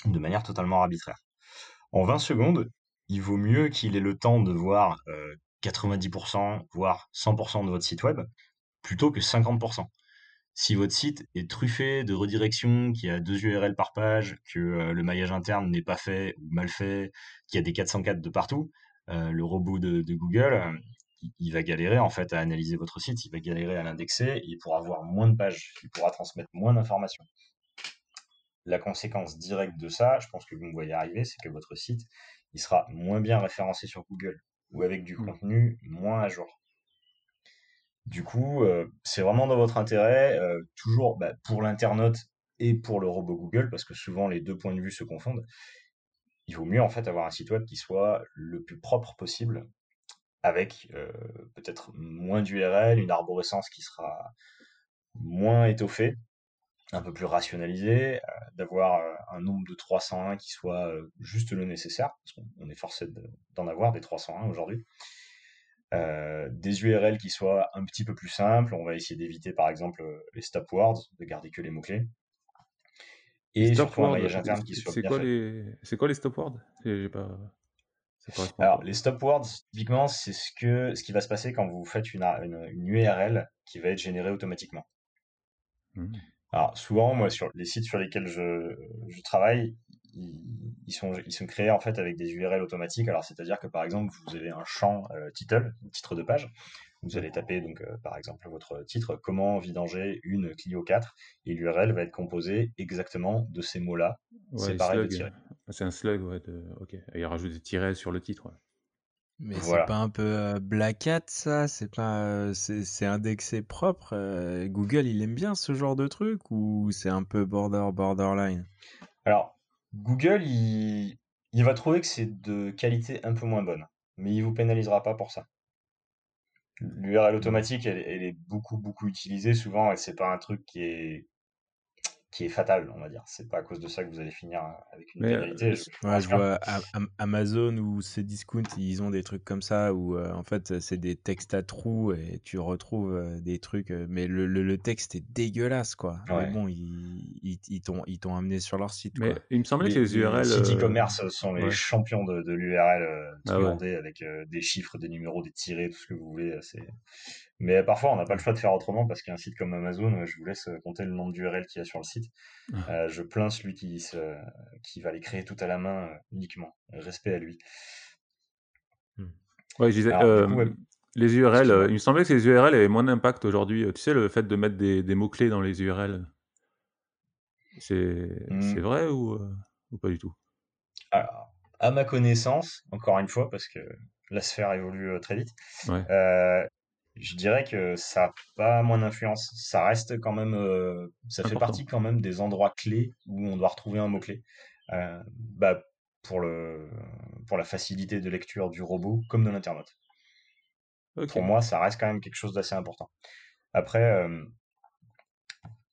de manière totalement arbitraire. En 20 secondes, il vaut mieux qu'il ait le temps de voir 90%, euh, voire 100% de votre site web, plutôt que 50%. Si votre site est truffé de redirections, qu'il y a deux URL par page, que euh, le maillage interne n'est pas fait ou mal fait, qu'il y a des 404 de partout, le robot de, Google, il, va galérer en fait à analyser votre site, il va galérer à l'indexer, il pourra avoir moins de pages, il pourra transmettre moins d'informations. La conséquence directe de ça, je pense que vous me voyez arriver, c'est que votre site, il sera moins bien référencé sur Google ou avec du mmh. contenu moins à jour. Du coup, euh, c'est vraiment dans votre intérêt, euh, toujours bah, pour l'internaute et pour le robot Google, parce que souvent les deux points de vue se confondent. Il vaut mieux en fait avoir un site web qui soit le plus propre possible, avec euh, peut-être moins d'URL, une arborescence qui sera moins étoffée, un peu plus rationalisé, euh, d'avoir euh, un nombre de 301 qui soit juste le nécessaire, parce qu'on est forcé d'en avoir des 301 aujourd'hui. des URL qui soient un petit peu plus simples, on va essayer d'éviter par exemple les stop words, de garder que les mots-clés. Et surtout un interne qui soit bien quoi Les... C'est quoi les stop words? Pas... Alors, les stop words, typiquement, c'est ce, que, ce qui va se passer quand vous faites une, une, URL qui va être générée automatiquement. Mmh. Alors souvent, moi, sur les sites sur lesquels je, je travaille, ils, sont, ils sont créés en fait avec des URL automatiques. Alors c'est-à-dire que par exemple, vous avez un champ euh, title, titre de page. Vous allez taper donc euh, par exemple votre titre, comment vidanger une Clio 4, et l'URL va être composée exactement de ces mots-là, C'est un slug, ouais. Ok. Et rajoute des tirets sur le titre. Mais c'est pas un peu Black Hat ça? C'est pas c'est indexé propre? Google il aime bien ce genre de truc ou c'est un peu border borderline? Alors, Google, il, il va trouver que c'est de qualité un peu moins bonne, mais il vous pénalisera pas pour ça. L'URL automatique, elle est beaucoup, beaucoup utilisée souvent et c'est pas un truc qui est qui est fatal, on va dire. C'est pas à cause de ça que vous allez finir avec une pénalité. Euh, je, vois Amazon ou Cdiscount, ils ont des trucs comme ça où euh, en fait c'est des textes à trous et tu retrouves euh, des trucs, mais le, le, texte est dégueulasse quoi. Mais bon, ils, ils, ils t'ont amené sur leur site. Mais il me semblait que les URL. Les sites e-commerce sont les champions de, de l'URL ah avec des chiffres, des numéros, des tirés, tout ce que vous voulez. C'est mais parfois, on n'a pas le choix de faire autrement parce qu'un site comme Amazon, je vous laisse compter le nombre d'URL qu'il y a sur le site. Ah. Euh, je plains celui qui, qui va les créer tout à la main euh, uniquement. Respect à lui. Hmm. Ouais, je disais, euh, les URL, il me semblait que les URL avaient moins d'impact aujourd'hui. Tu sais, le fait de mettre des, des mots-clés dans les URL, c'est hmm. vrai ou, ou, pas du tout? Alors, à ma connaissance, encore une fois, parce que la sphère évolue très vite, ouais je dirais que ça n'a pas moins d'influence. Ça reste quand même, euh, ça fait partie quand même des endroits clés où on doit retrouver un mot-clé. Euh, bah, pour, le, pour la facilité de lecture du robot comme de l'internaute. Pour moi, ça reste quand même quelque chose d'assez important. Après, euh,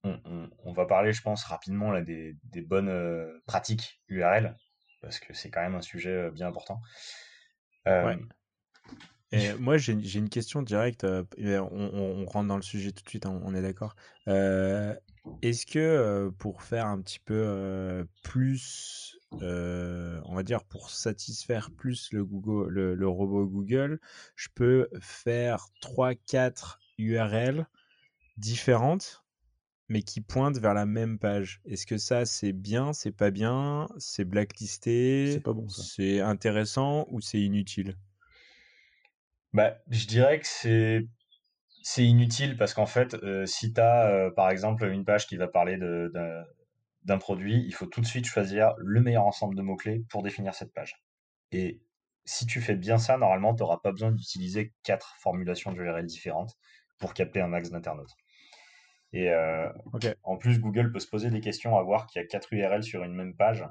on, va parler, je pense, rapidement là, des, des bonnes pratiques URL, parce que c'est quand même un sujet bien important. Ouais. Et moi, j'ai une question directe. Euh, on, rentre dans le sujet tout de suite, hein, on, est d'accord. Euh, est-ce que euh, pour faire un petit peu plus, on va dire pour satisfaire plus le, Google, le, robot Google, je peux faire 3-4 URL différentes, mais qui pointent vers la même page? Est-ce que ça, c'est bien, c'est pas bien, c'est blacklisté, C'est pas bon c'est intéressant ou c'est inutile? Bah, je dirais que c'est c'est inutile parce qu'en fait, euh, si tu as euh, par exemple une page qui va parler de, d'un, produit, il faut tout de suite choisir le meilleur ensemble de mots-clés pour définir cette page. Et si tu fais bien ça, normalement, tu n'auras pas besoin d'utiliser quatre formulations d'URL différentes pour capter un max d'internautes. Et euh, en plus, Google peut se poser des questions à voir qu'il y a quatre URL sur une même page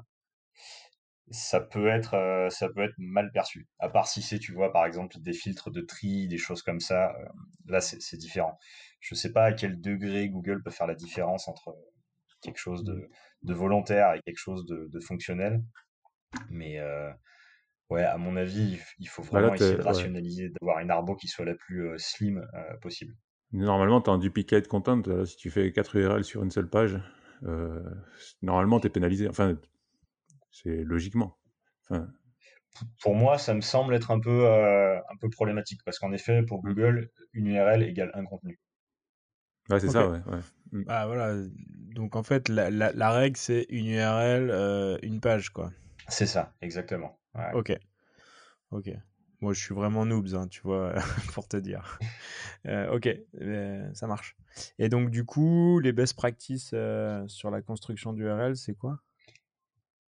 ça peut être euh, ça peut être mal perçu. À part si c'est tu vois par exemple des filtres de tri, des choses comme ça, euh, là c'est différent. Je sais pas à quel degré Google peut faire la différence entre quelque chose de, de volontaire et quelque chose de, de fonctionnel, mais euh, ouais à mon avis il faut bah vraiment essayer de rationaliser, d'avoir une arbo qui soit la plus slim possible. Normalement, tu as un duplicate content. si tu fais 4 URL sur une seule page, normalement, tu es pénalisé. Enfin, c'est logiquement. Pour moi, ça me semble être un peu, euh, un peu problématique parce qu'en effet, pour mmh. Google, une URL égale un contenu. Ouais, c'est ça, ouais. Mmh. Ah, voilà. Donc en fait, la, la, règle, c'est une URL, euh, une page, quoi. C'est ça, exactement. Ok. Ok. Moi, je suis vraiment noobs, hein, tu vois, pour te dire. Euh, ok, ça marche. Et donc, du coup, les best practices euh, sur la construction d'URL, c'est quoi?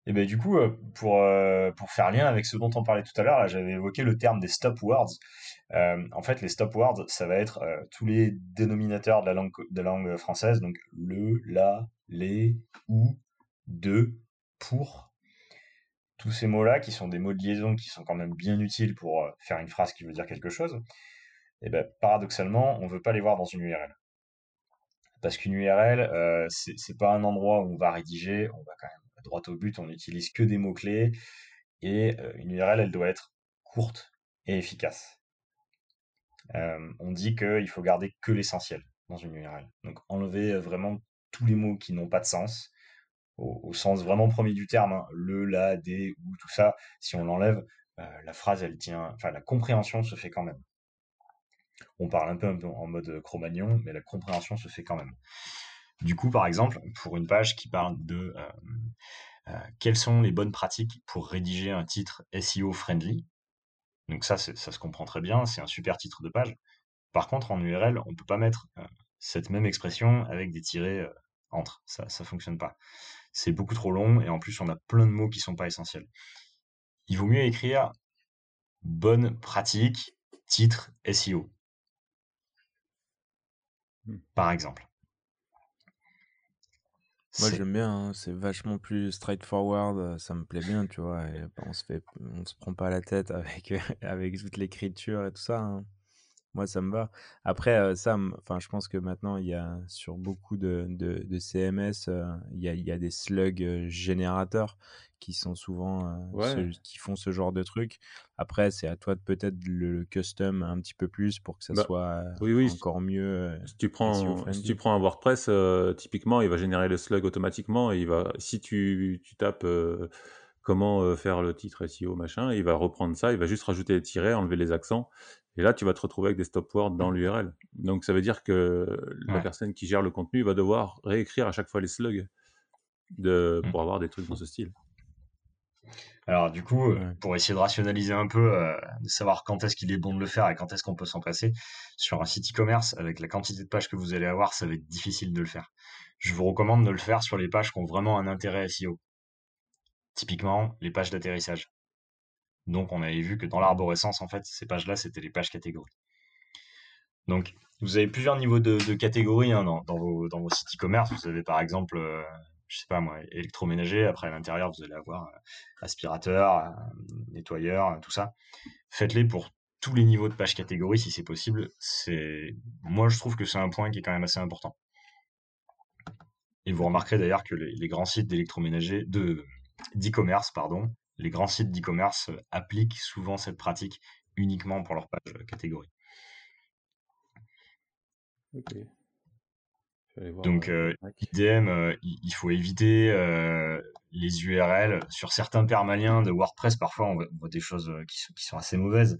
Et ben du coup, euh, pour, euh, pour faire lien avec ce dont on parlait tout à l'heure, j'avais évoqué le terme des stop words. Euh, en fait, les stop words, ça va être tous les dénominateurs de la langue, française, donc le, la, les, ou, de, pour. Tous ces mots-là, qui sont des mots de liaison qui sont quand même bien utiles pour faire une phrase qui veut dire quelque chose, et ben paradoxalement, on veut pas les voir dans une URL. Parce qu'une URL, c'est c'est pas un endroit où on va rédiger, on va quand même droit au but, on n'utilise que des mots-clés, et euh, une URL, elle doit être courte et efficace. Euh, on dit qu'il faut garder que l'essentiel dans une URL. Donc enlever euh, vraiment tous les mots qui n'ont pas de sens, au, sens vraiment premier du terme, hein, le, la, des, ou, tout ça, si on l'enlève, la phrase, elle tient, enfin la compréhension se fait quand même. On parle un peu, un peu en mode Cro-Magnon, mais la compréhension se fait quand même. Du coup, par exemple, pour une page qui parle de euh, euh, quelles sont les bonnes pratiques pour rédiger un titre SEO friendly, donc ça, ça se comprend très bien, c'est un super titre de page. Par contre, en URL, on peut pas mettre euh, cette même expression avec des tirets euh, entre. Ça, ça fonctionne pas. C'est beaucoup trop long et en plus, on a plein de mots qui sont pas essentiels. Il vaut mieux écrire bonne pratique, titre SEO, Hmm. par exemple. Moi, C'est- j'aime bien, hein, c'est vachement plus straightforward, euh, ça me plaît bien, tu vois. Et bah, on se fait, on se prend pas la tête avec, avec toute l'écriture et tout ça. hein. Moi, ça me va. Après, euh, ça, m- enfin, je pense que maintenant, il y a sur beaucoup de, de, de CMS, euh, il y a, il y a des slugs euh, générateurs qui sont souvent euh, Ouais. ceux qui font ce genre de truc. Après, c'est à toi de peut-être le, custom un petit peu plus pour que ça Bah, soit euh, oui, oui, si- encore mieux. euh, Si tu SEO prends, si tu prends un WordPress, euh, typiquement, il va générer le slug automatiquement. Et il va, si tu, tu tapes euh, comment euh, faire le titre SEO, machin, il va reprendre ça, il va juste rajouter les tirets, enlever les accents. Et là, tu vas te retrouver avec des stop words dans l'URL. Donc, ça veut dire que la Ouais. personne qui gère le contenu va devoir réécrire à chaque fois les slugs de, Mm. pour avoir des trucs dans ce style. Alors du coup, euh, Ouais. pour essayer de rationaliser un peu, euh, de savoir quand est-ce qu'il est bon de le faire et quand est-ce qu'on peut s'en passer, sur un site e-commerce, avec la quantité de pages que vous allez avoir, ça va être difficile de le faire. Je vous recommande de le faire sur les pages qui ont vraiment un intérêt SEO. Typiquement, les pages d'atterrissage. Donc on avait vu que dans l'arborescence, en fait, ces pages-là, c'était les pages catégories. Donc, vous avez plusieurs niveaux de, de catégories hein, dans, dans vos, dans vos sites e-commerce. Vous avez par exemple, euh, je sais pas moi, électroménager. Après, à l'intérieur, vous allez avoir euh, aspirateur, euh, nettoyeur, euh, tout ça. Faites-les pour tous les niveaux de page catégorie si c'est possible. C'est, moi, je trouve que c'est un point qui est quand même assez important. Et vous remarquerez d'ailleurs que les, grands sites d'électroménager, de d'e-commerce, pardon, les grands sites d'e-commerce appliquent souvent cette pratique uniquement pour leur page catégorie. Ok. Je vais aller voir, Donc, euh, euh, idem, euh, il faut éviter euh, les URL. Sur certains permaliens de WordPress, parfois, on voit, des choses qui sont, qui sont assez mauvaises,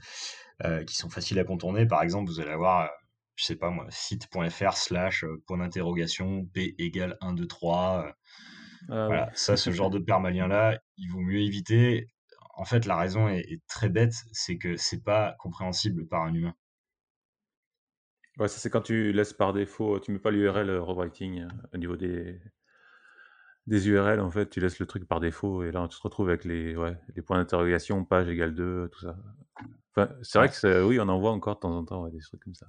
qui sont faciles à contourner. Par exemple, vous allez avoir, je sais pas moi, site.fr slash point d'interrogation p égale 1, 2, 3. euh, Ah voilà, ouais. ça, ce genre de permalien-là, il vaut mieux éviter. En fait, la raison est, est très bête, c'est que c'est pas compréhensible par un humain. Ouais, ça c'est quand tu laisses par défaut, tu mets pas l'URL euh, rewriting euh, au niveau des, des URL, en fait, tu laisses le truc par défaut et là tu te retrouves avec les, ouais, les points d'interrogation, page égale 2, tout ça. Enfin, c'est vrai que c'est- oui, on en voit encore de temps en temps ouais, des trucs comme ça.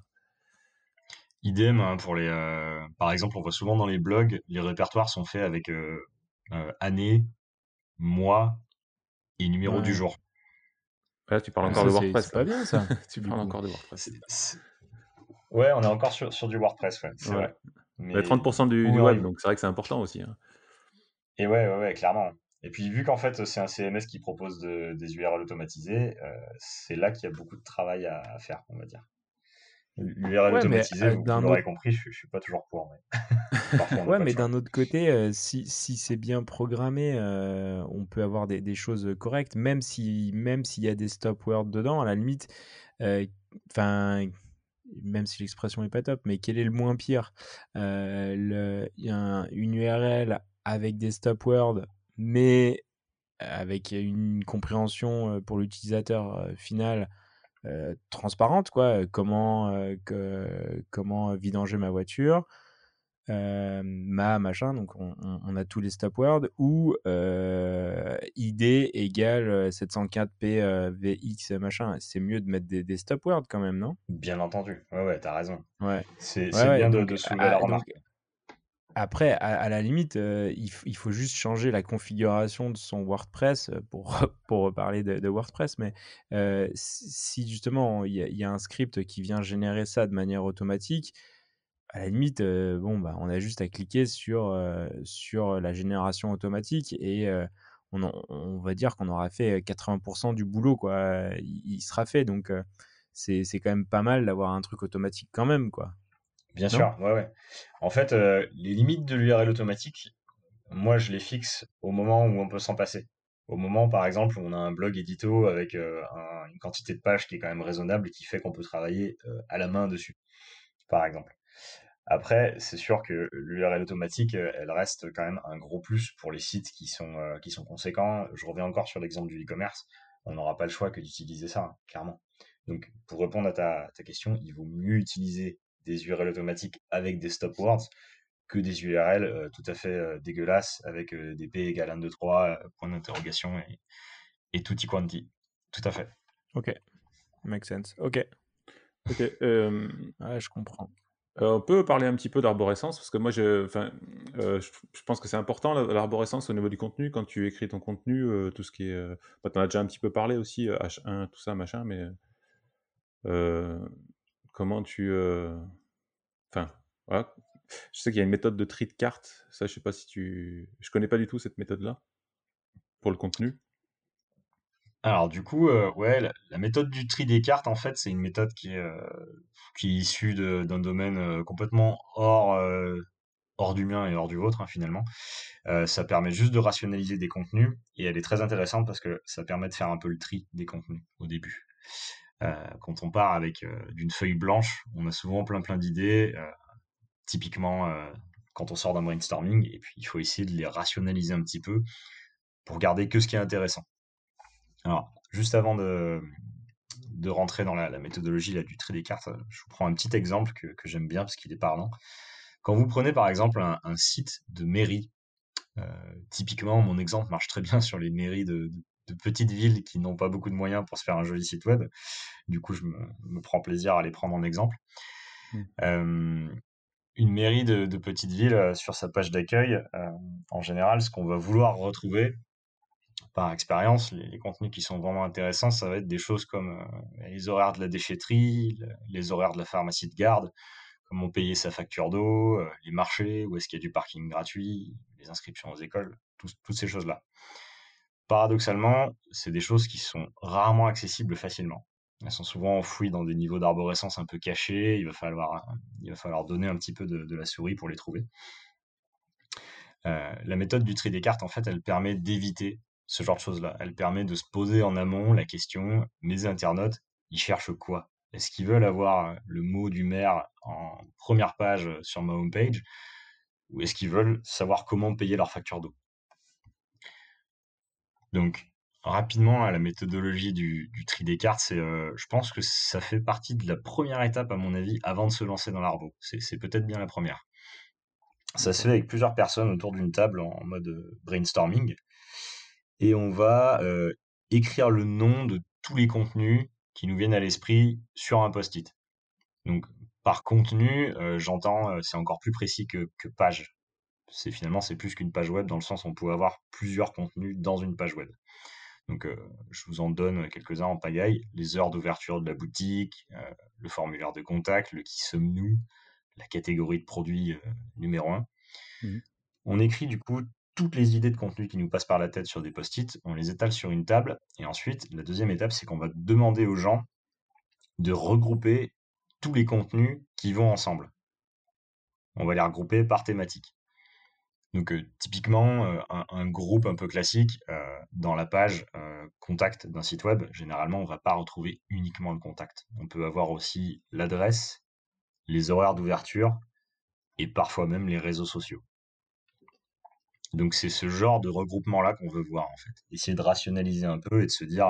Idem hein, pour les. euh, par exemple, on voit souvent dans les blogs, les répertoires sont faits avec euh, euh, année, mois et numéro du Ouais. jour. Là, tu parles Euh, encore Ça, de c'est WordPress. c'est pas là. bien ça. tu parles encore de WordPress. C'est- c'est- Ouais, on est encore sur, sur du WordPress, ouais, c'est Ouais. vrai. Mais Mais 30% du, du web, donc c'est vrai que c'est important aussi. hein. Et ouais, ouais, ouais, clairement. Et puis vu qu'en fait c'est un CMS qui propose de- des URL automatisées, euh, c'est là qu'il y a beaucoup de travail à, à faire, on va dire. L'URL Ouais, automatisé, euh, vous, vous l'aurez autre, compris, je, je suis pas toujours pour, mais ouais, mais d'un autre côté, euh, si, si c'est bien programmé, euh, on peut avoir des, des choses correctes, même si même s'il y a des stop words dedans, à la limite. Enfin, même si l'expression est pas top, mais quel est le moins pire? Euh, y a un- une URL avec des stop words, mais avec une compréhension pour l'utilisateur final transparente, quoi. Comment, comment vidanger ma voiture, ma machin, donc on, a tous les stop words, ou ID égale 704P VX machin. C'est mieux de mettre des, stop words quand même, non? Bien entendu, ouais, ouais, t'as raison. Ouais. C'est bien de, de, soulever la remarque. après, à, la limite, il, il, faut juste changer la configuration de son WordPress pour, pour reparler de, WordPress. Mais si justement il y, a un script qui vient générer ça de manière automatique, à la limite, bon, bah, on a juste à cliquer sur, sur la génération automatique et on, on, va dire qu'on aura fait 80% du boulot, quoi. Il, sera fait, donc c'est quand même pas mal d'avoir un truc automatique quand même, quoi. Bien sûr, ouais, ouais. En fait, les limites de l'URL automatique, moi, je les fixe au moment où on peut s'en passer. Au moment, par exemple, où on a un blog édito avec une quantité de pages qui est quand même raisonnable et qui fait qu'on peut travailler à la main dessus, par exemple. Après, c'est sûr que l'URL automatique, euh, elle reste quand même un gros plus pour les sites qui sont, euh, qui sont conséquents. Je reviens encore sur l'exemple du e-commerce. On n'aura pas le choix que d'utiliser ça, hein, clairement. Donc, pour répondre à ta, ta, question, il vaut mieux utiliser des URL automatiques avec des stop words que des URL euh, tout à fait dégueulasses avec des P égale 1, 2, 3, point d'interrogation et, et tutti quanti. Tout à fait. Ok. Make sense. Ok. Ok. Ouais, je comprends. Euh, on peut parler un petit peu d'arborescence, parce que moi, je, euh, je, pense que c'est important, l'arborescence au niveau du contenu, quand tu écris ton contenu, euh, tout ce qui est... Bah, tu en as déjà un petit peu parlé aussi, H1, tout ça, machin, mais comment tu... Enfin, voilà. Je sais qu'il y a une méthode de tri de cartes, ça, je sais pas si tu... Je connais pas du tout cette méthode-là, pour le contenu. Alors du coup, euh, ouais, la, méthode du tri des cartes, en fait, c'est une méthode qui est, euh, qui issue d'un domaine euh, complètement hors, hors du mien et hors du vôtre, hein, finalement. ça permet juste de rationaliser des contenus et elle est très intéressante parce que ça permet de faire un peu le tri des contenus au début. quand on part avec d'une feuille blanche, on a souvent plein plein d'idées, typiquement quand on sort d'un brainstorming, et puis il faut essayer de les rationaliser un petit peu pour garder que ce qui est intéressant. Alors, juste avant de, de rentrer dans la, méthodologie là, du trait des cartes, je vous prends un petit exemple que, j'aime bien parce qu'il est parlant. Quand vous prenez par exemple un, site de mairie, euh, typiquement mon exemple marche très bien sur les mairies de, petites villes qui n'ont pas beaucoup de moyens pour se faire un joli site web. Du coup, je me, prends plaisir à les prendre en exemple. Mmh. Euh, une mairie de, petite ville, euh, sur sa page d'accueil, en général, ce qu'on va vouloir retrouver, par expérience, les, contenus qui sont vraiment intéressants, ça va être des choses comme euh, les horaires de la déchetterie, les horaires de la pharmacie de garde, comment payer sa facture d'eau, euh, les marchés, où est-ce qu'il y a du parking gratuit, les inscriptions aux écoles, toutes ces choses-là. Paradoxalement, c'est des choses qui sont rarement accessibles facilement. Elles sont souvent enfouies dans des niveaux d'arborescence un peu cachés. Il va falloir, donner un petit peu de, la souris pour les trouver. Euh, la méthode du tri des cartes, en fait, elle permet d'éviter ce genre de choses-là. Elle permet de se poser en amont la question, mes internautes, ils cherchent quoi? Est-ce qu'ils veulent avoir le mot du maire en première page sur ma homepage ou est-ce qu'ils veulent savoir comment payer leur facture d'eau? Donc, rapidement, à la méthodologie du, tri des cartes, c'est, euh, je pense que ça fait partie de la première étape, à mon avis, avant de se lancer dans l'arbre. C'est peut-être bien la première. Ça se fait avec plusieurs personnes autour d'une table en mode brainstorming et on va écrire le nom de tous les contenus qui nous viennent à l'esprit sur un post-it. Donc par contenu, j'entends, c'est encore plus précis que, page. C'est finalement c'est plus qu'une page web dans le sens où on peut avoir plusieurs contenus dans une page web. Donc je vous en donne quelques-uns en pagaille les heures d'ouverture de la boutique, le formulaire de contact, le qui sommes-nous, la catégorie de produit numéro 1. Mmh on écrit du coup toutes les idées de contenu qui nous passent par la tête sur des post-it, on les étale sur une table. Et ensuite, la deuxième étape, c'est qu'on va demander aux gens de regrouper tous les contenus qui vont ensemble. On va les regrouper par thématique. Donc euh, typiquement, euh, un, groupe un peu classique, euh, dans la page contact d'un site web, généralement, on ne va pas retrouver uniquement le contact. On peut avoir aussi l'adresse, les horaires d'ouverture et parfois même les réseaux sociaux. Donc c'est ce genre de regroupement-là qu'on veut voir en fait. Essayer de rationaliser un peu et de se dire,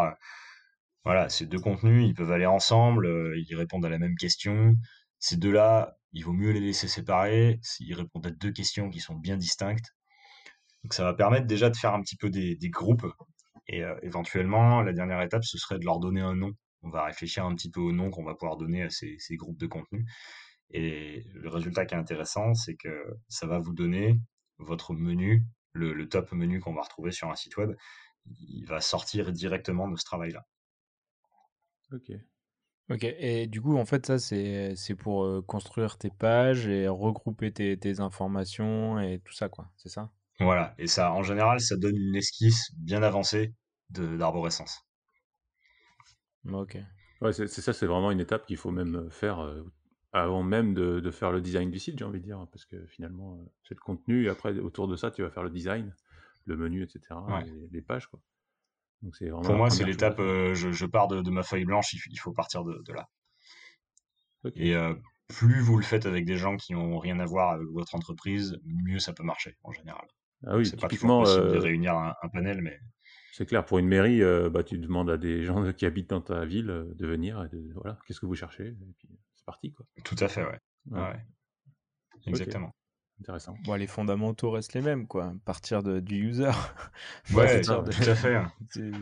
Voilà, ces deux contenus, ils peuvent aller ensemble, euh, ils répondent à la même question. Ces deux-là, il vaut mieux les laisser séparer s'ils répondent à deux questions qui sont bien distinctes. Donc ça va permettre déjà de faire un petit peu des, des groupes. Et euh, éventuellement, la dernière étape, ce serait de leur donner un nom. On va réfléchir un petit peu au nom qu'on va pouvoir donner à ces, ces groupes de contenus. Et le résultat qui est intéressant, c'est que ça va vous donner votre menu, le, le top menu qu'on va retrouver sur un site web. Il va sortir directement de ce travail-là. Ok. Ok, et du coup, en fait, ça, c'est c'est pour euh, construire tes pages et regrouper tes, tes informations et tout ça, quoi. C'est ça? Voilà. Et ça, en général, ça donne une esquisse bien avancée de d'arborescence. Ok. Ouais, c'est c'est ça, c'est vraiment une étape qu'il faut même euh, faire euh, avant même de, de faire le design du site, j'ai envie de dire, parce que finalement, euh, c'est le contenu, et après, autour de ça, tu vas faire le design, le menu, etc., Ouais. les pages, quoi. Donc c'est vraiment Pour moi, c'est l'étape, euh, je, je pars de, de ma feuille blanche, il, faut partir de, de là. Et euh, plus vous le faites avec des gens qui n'ont rien à voir avec votre entreprise, mieux ça peut marcher en général. Ah oui, C'est pas toujours typiquement, possible de euh, réunir un, un panel, mais c'est clair, pour une mairie, euh, bah, tu demandes à des gens qui habitent dans ta ville euh, de venir, et de, voilà, qu'est-ce que vous cherchez, et puis c'est parti, quoi. tout à fait, ouais. Ouais. Ouais, exactement. Intéressant. Bon, les fondamentaux restent les mêmes, quoi. Partir de, du user. Ouais, tout de- à fait. du-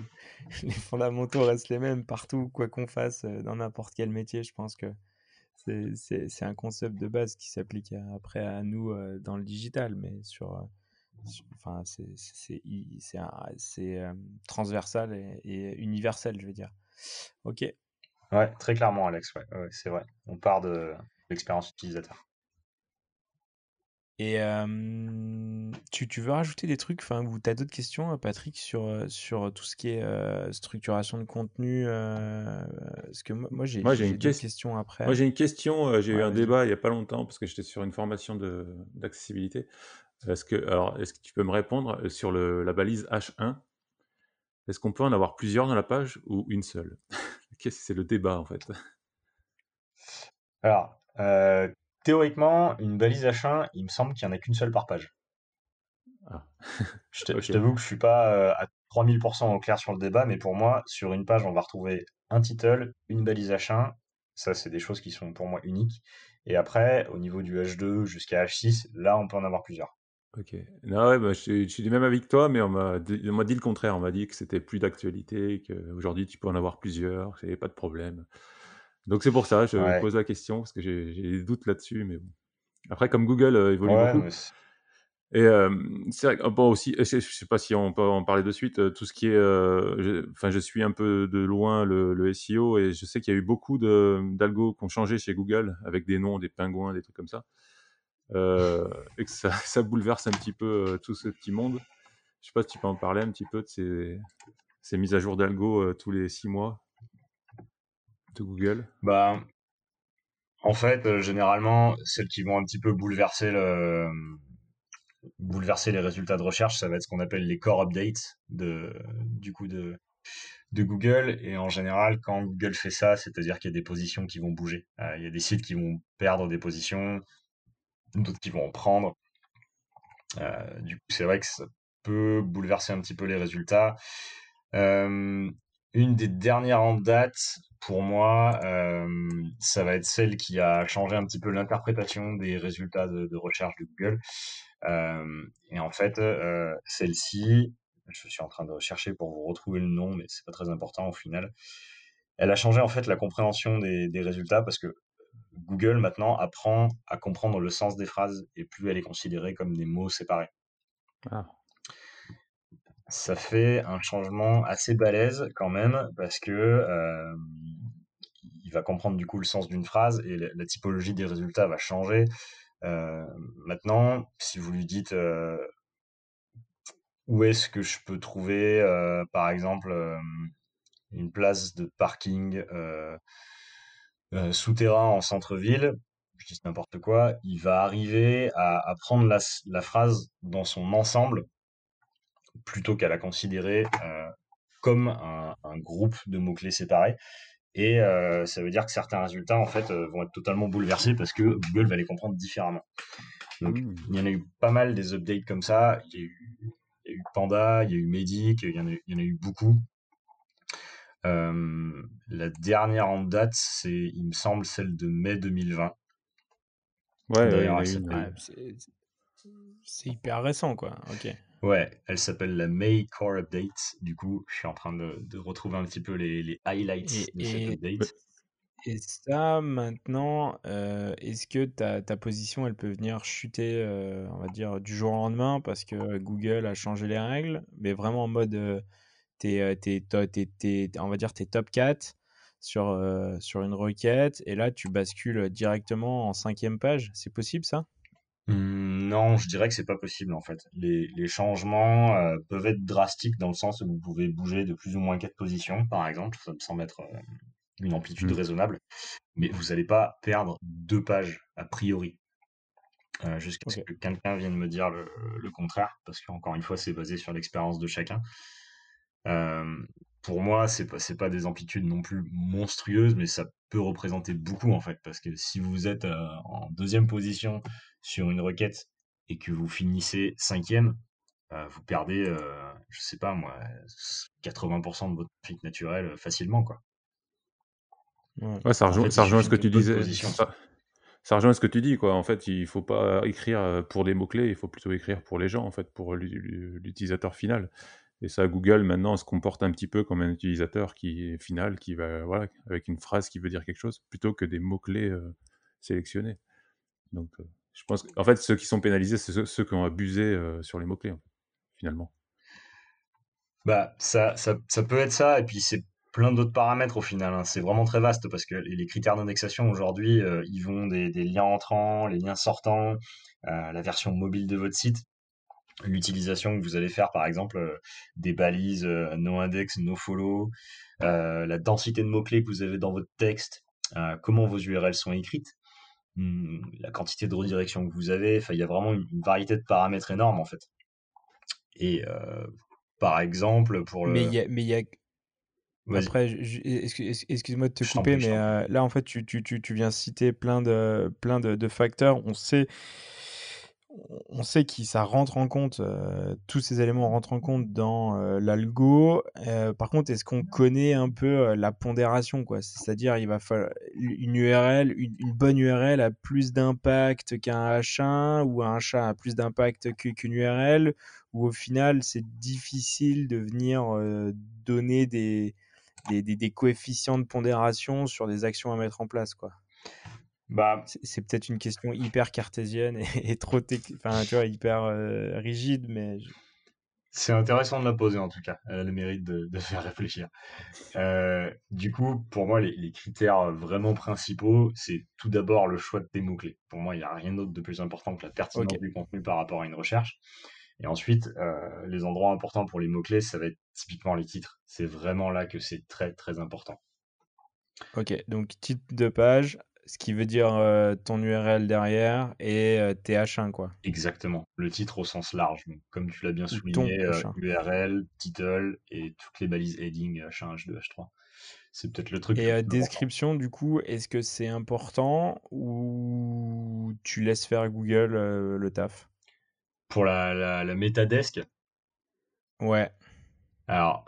les fondamentaux restent les mêmes partout, quoi qu'on fasse, euh, dans n'importe quel métier. Je pense que c'est c'est- c'est un concept de base qui s'applique après à nous euh, dans le digital, mais sur, euh, sur- enfin, c'est euh, transversal et, et universel, je veux dire. Ok. Ouais, très clairement, Alex, ouais, ouais, c'est vrai. On part de l'expérience utilisateur. Et euh, tu, tu veux rajouter des trucs, enfin, ou tu as d'autres questions, euh, Patrick, sur, euh, sur tout ce qui est euh, structuration de contenu euh, Parce que moi, moi, j'ai Moi, j'ai j'ai une d'autres ques- questions après. Moi, j'ai une question. euh, j'ai eu un débat il n'y a pas longtemps parce que j'étais sur une formation de- d'accessibilité. Est-ce que, alors, est-ce que tu peux me répondre sur le, la balise H1 Est-ce qu'on peut en avoir plusieurs dans la page ou une seule? Qu'est-ce que c'est le débat en fait Alors, euh, théoriquement, une balise H1, il me semble qu'il n'y en a qu'une seule par page. Ah. Je t'avoue que je suis pas euh, à 3000% au clair sur le débat, mais pour moi, sur une page, on va retrouver un title, une balise H1. Ça, c'est des choses qui sont pour moi uniques. Et après, au niveau du H2 jusqu'à H6, là, on peut en avoir plusieurs. Ok. Non, ouais, bah, je, suis- je suis du même avis que toi, mais on m'a dit, on m'a dit le contraire. On m'a dit que c'était plus d'actualité, qu'aujourd'hui tu peux en avoir plusieurs, qu'il n'y avait pas de problème. Donc c'est pour ça, je Ouais. pose la question parce que j'ai j'ai des doutes là-dessus. Mais bon. Après, comme Google euh, évolue Ouais, beaucoup, mais c'est- Et euh, c'est vrai que, bon aussi, je, je sais pas si on peut en parler de suite, euh, tout ce qui est, euh, je- enfin je, suis un peu de loin le, le SEO et je sais qu'il y a eu beaucoup de- d'algos qui ont changé chez Google avec des noms, des pingouins, des trucs comme ça, euh, et que ça, bouleverse un petit peu euh, tout ce petit monde. Je sais pas si tu peux en parler un petit peu de ces, mises à jour d'algo euh, tous les six mois de Google. bah, en fait, généralement, celles qui vont un petit peu bouleverser le, bouleverser les résultats de recherche, ça va être ce qu'on appelle les core updates de, du coup de, Google. Et en général, quand Google fait ça, c'est-à-dire qu'il y a des positions qui vont bouger. Il y a des sites qui vont perdre des positions, d'autres qui vont en prendre. Euh, du coup, c'est vrai que ça peut bouleverser un petit peu les résultats. Euh, une des dernières en date, pour moi, euh, ça va être celle qui a changé un petit peu l'interprétation des résultats de, recherche de Google. Et en fait, celle-ci, je suis en train de chercher pour vous retrouver le nom, mais c'est pas très important au final. Elle a changé en fait la compréhension des résultats parce que Google maintenant apprend à comprendre le sens des phrases et plus elle est considérée comme des mots séparés. Ah, Ça fait un changement assez balèze quand même parce que euh, il va comprendre du coup le sens d'une phrase et la, la typologie des résultats va changer. Euh, maintenant, si vous lui dites euh, où est-ce que je peux trouver, par exemple, une place de parking souterrain en centre-ville, je dis n'importe quoi, il va arriver à, à prendre la, phrase dans son ensemble plutôt qu'à la considérer euh, comme un, un groupe de mots-clés séparés. Et euh, ça veut dire que certains résultats, en fait, euh, vont être totalement bouleversés parce que Google va les comprendre différemment. Donc, hmm. il y en a eu pas mal des updates comme ça. Il y a eu, il y a eu Panda, il y a eu Medic, il y en a, eu- il y en a eu beaucoup. La dernière en date, c'est, il me semble, celle de mai 2020. Ouais, c'est hyper récent, quoi. Ok. Ouais, elle s'appelle la May Core Update. Du coup, je suis en train de, de retrouver un petit peu les, les highlights de cette update. Et ça, maintenant, euh, est-ce que ta, ta position, elle peut venir chuter, euh, on va dire, du jour au lendemain parce que Google a changé les règles, mais vraiment en mode, euh, t'es, t'es, on va dire, t'es top 4 sur, sur une requête, et là, tu bascules directement en cinquième page. C'est possible, ça? Mmh, non, je dirais que c'est pas possible en fait. Les, les changements peuvent être drastiques dans le sens où vous pouvez bouger de plus ou moins quatre positions, par exemple. Ça me semble être une amplitude mmh. raisonnable, mais vous n'allez pas perdre deux pages a priori. Euh, jusqu'à ce que quelqu'un vienne me dire le, contraire, parce qu'encore une fois, c'est basé sur l'expérience de chacun. Euh, pour moi, c'est pas, pas des amplitudes non plus monstrueuses, mais ça peut représenter beaucoup en fait, parce que si vous êtes euh, en deuxième position sur une requête et que vous finissez cinquième, vous perdez, je sais pas moi, 80% de votre trafic naturel facilement quoi. Ouais, ça rejoint, ça rejoint ce que tu disais. Ça, rejoint ce que tu dis, quoi. En fait, il faut pas écrire euh, pour des mots-clés, il faut plutôt écrire pour les gens, en fait, pour l'utilisateur final. Et ça, Google, maintenant, se comporte un petit peu comme un utilisateur qui est final, qui va, voilà, avec une phrase qui veut dire quelque chose, plutôt que des mots-clés euh, sélectionnés. Donc, euh, je pense qu'en fait, ceux qui sont pénalisés, c'est ceux, qui ont abusé sur les mots-clés, finalement. Bah, ça, ça, ça, peut être ça, et puis c'est plein d'autres paramètres au final. Hein. C'est vraiment très vaste parce que les, critères d'indexation aujourd'hui, euh, ils vont des, liens entrants, les liens sortants, euh, la version mobile de votre site, l'utilisation que vous allez faire par exemple euh, des balises no index, no follow, la densité de mots-clés que vous avez dans votre texte, comment vos URL sont écrites, hmm, la quantité de redirection que vous avez. Enfin, il y a vraiment une, variété de paramètres énormes en fait. Et par exemple, pour le. Mais il y a après, excuse-moi de te couper, mais euh, là, en fait, tu, tu, tu, tu viens citer plein de, plein de, de facteurs. On sait, on sait que ça rentre en compte, euh, tous ces éléments rentrent en compte dans euh, l'algo. par contre, est-ce qu'on connaît un peu la pondération, quoi? C'est-à-dire, il va falloir une URL, une, bonne URL a plus d'impact qu'un H1 ou un H1 a plus d'impact qu'une URL, ou au final, c'est difficile de venir donner des des, des, coefficients de pondération sur des actions à mettre en place, quoi? Bah, c'est peut-être une question hyper cartésienne et, trop, enfin, tu vois, hyper euh, rigide, mais c'est intéressant de la poser en tout cas. Elle a le mérite de, de faire réfléchir. Euh, du coup, pour moi, les, les critères vraiment principaux, c'est tout d'abord le choix de tes mots-clés. Pour moi, il n'y a rien d'autre de plus important que la pertinence du contenu par rapport à une recherche. Et ensuite, euh, les endroits importants pour les mots-clés, ça va être typiquement les titres. C'est vraiment là que c'est très très important. Ok, donc titre de page, ce qui veut dire euh, ton URL derrière et euh, TH1 quoi. Exactement, le titre au sens large. comme tu l'as bien souligné, URL, title et toutes les balises heading H1, H2, H3. C'est peut-être le truc. Et description, du coup, est-ce que c'est important ou tu laisses faire Google le taf? Pour la, la, la Metadesk Ouais. Alors,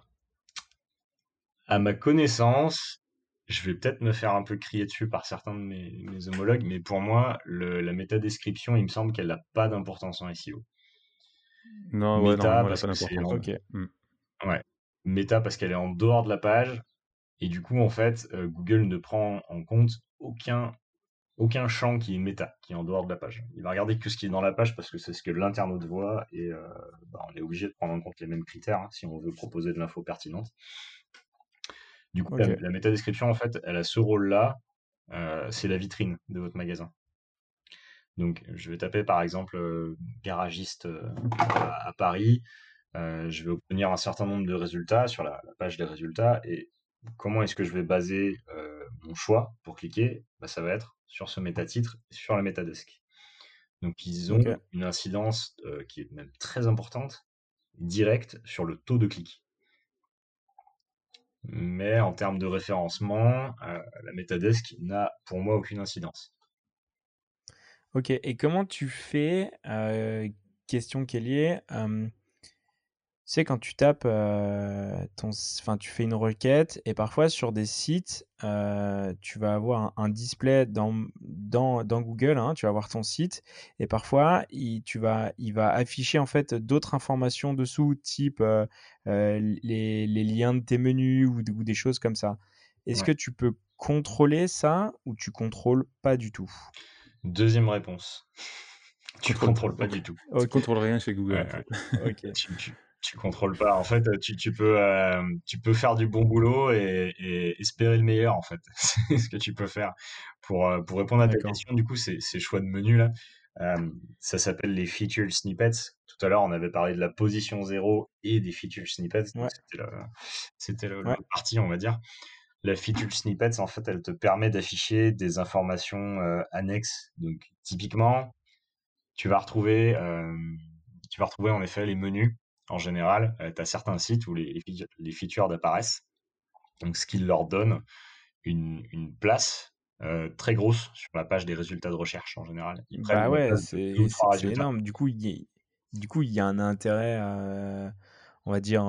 à ma connaissance, je vais peut-être me faire un peu crier dessus par certains de mes, homologues, mais pour moi, le, la métadescription, il me semble qu'elle n'a pas d'importance en SEO. Non, ouais, non, parce que hmm. Ouais. Méta parce qu'elle est en dehors de la page, et du coup, en fait, euh, Google ne prend en compte aucun aucun champ qui est méta, qui est en dehors de la page. Il va regarder que ce qui est dans la page parce que c'est ce que l'internaute voit et euh, bah, on est obligé de prendre en compte les mêmes critères hein, si on veut proposer de l'info pertinente. Du coup, la, la métadescription, en fait, elle a ce rôle-là, euh, c'est la vitrine de votre magasin. Donc, je vais taper par exemple euh, garagiste à, Paris, je vais obtenir un certain nombre de résultats sur la, page des résultats et comment est-ce que je vais baser mon choix pour cliquer? Bah, Ça va être sur ce métatitre sur la métadesk. Donc ils ont une incidence euh, qui est même très importante, directe sur le taux de clic. Mais en termes de référencement, euh, la métadesk n'a pour moi aucune incidence. Ok, et comment tu fais, euh, question qui est liée, sais, quand tu tapes, ton enfin, tu fais une requête et parfois sur des sites, tu vas avoir un display dans dans dans Google, hein, tu vas voir ton site et parfois il tu vas il va afficher, en fait, d'autres informations dessous, type, les les liens de tes menus ou ou des choses comme ça. Est-ce que tu peux contrôler ça ou tu contrôles pas du tout? Deuxième réponse. Tu contrôles pas du tout. Tu contrôles rien chez Google, OK. tu contrôles pas. En fait, tu, tu peux, euh, tu peux faire du bon boulot et, espérer le meilleur, en fait. c'est ce que tu peux faire pour, euh, pour répondre à ta question. Du coup, ces, ces choix de menu là, euh, ça s'appelle les featured snippets. Tout à l'heure, on avait parlé de la position zéro et des featured snippets. C'était la, partie, on va dire. La featured snippets, en fait, elle te permet d'afficher des informations annexes. Donc, typiquement, tu vas retrouver, tu vas retrouver en effet les menus en général, tu as certains sites où les, les features apparaissent, donc ce qui leur donne une, une place très grosse sur la page des résultats de recherche en général. bah ouais, c'est énorme. Du coup, il du coup, il y a un intérêt, on va dire,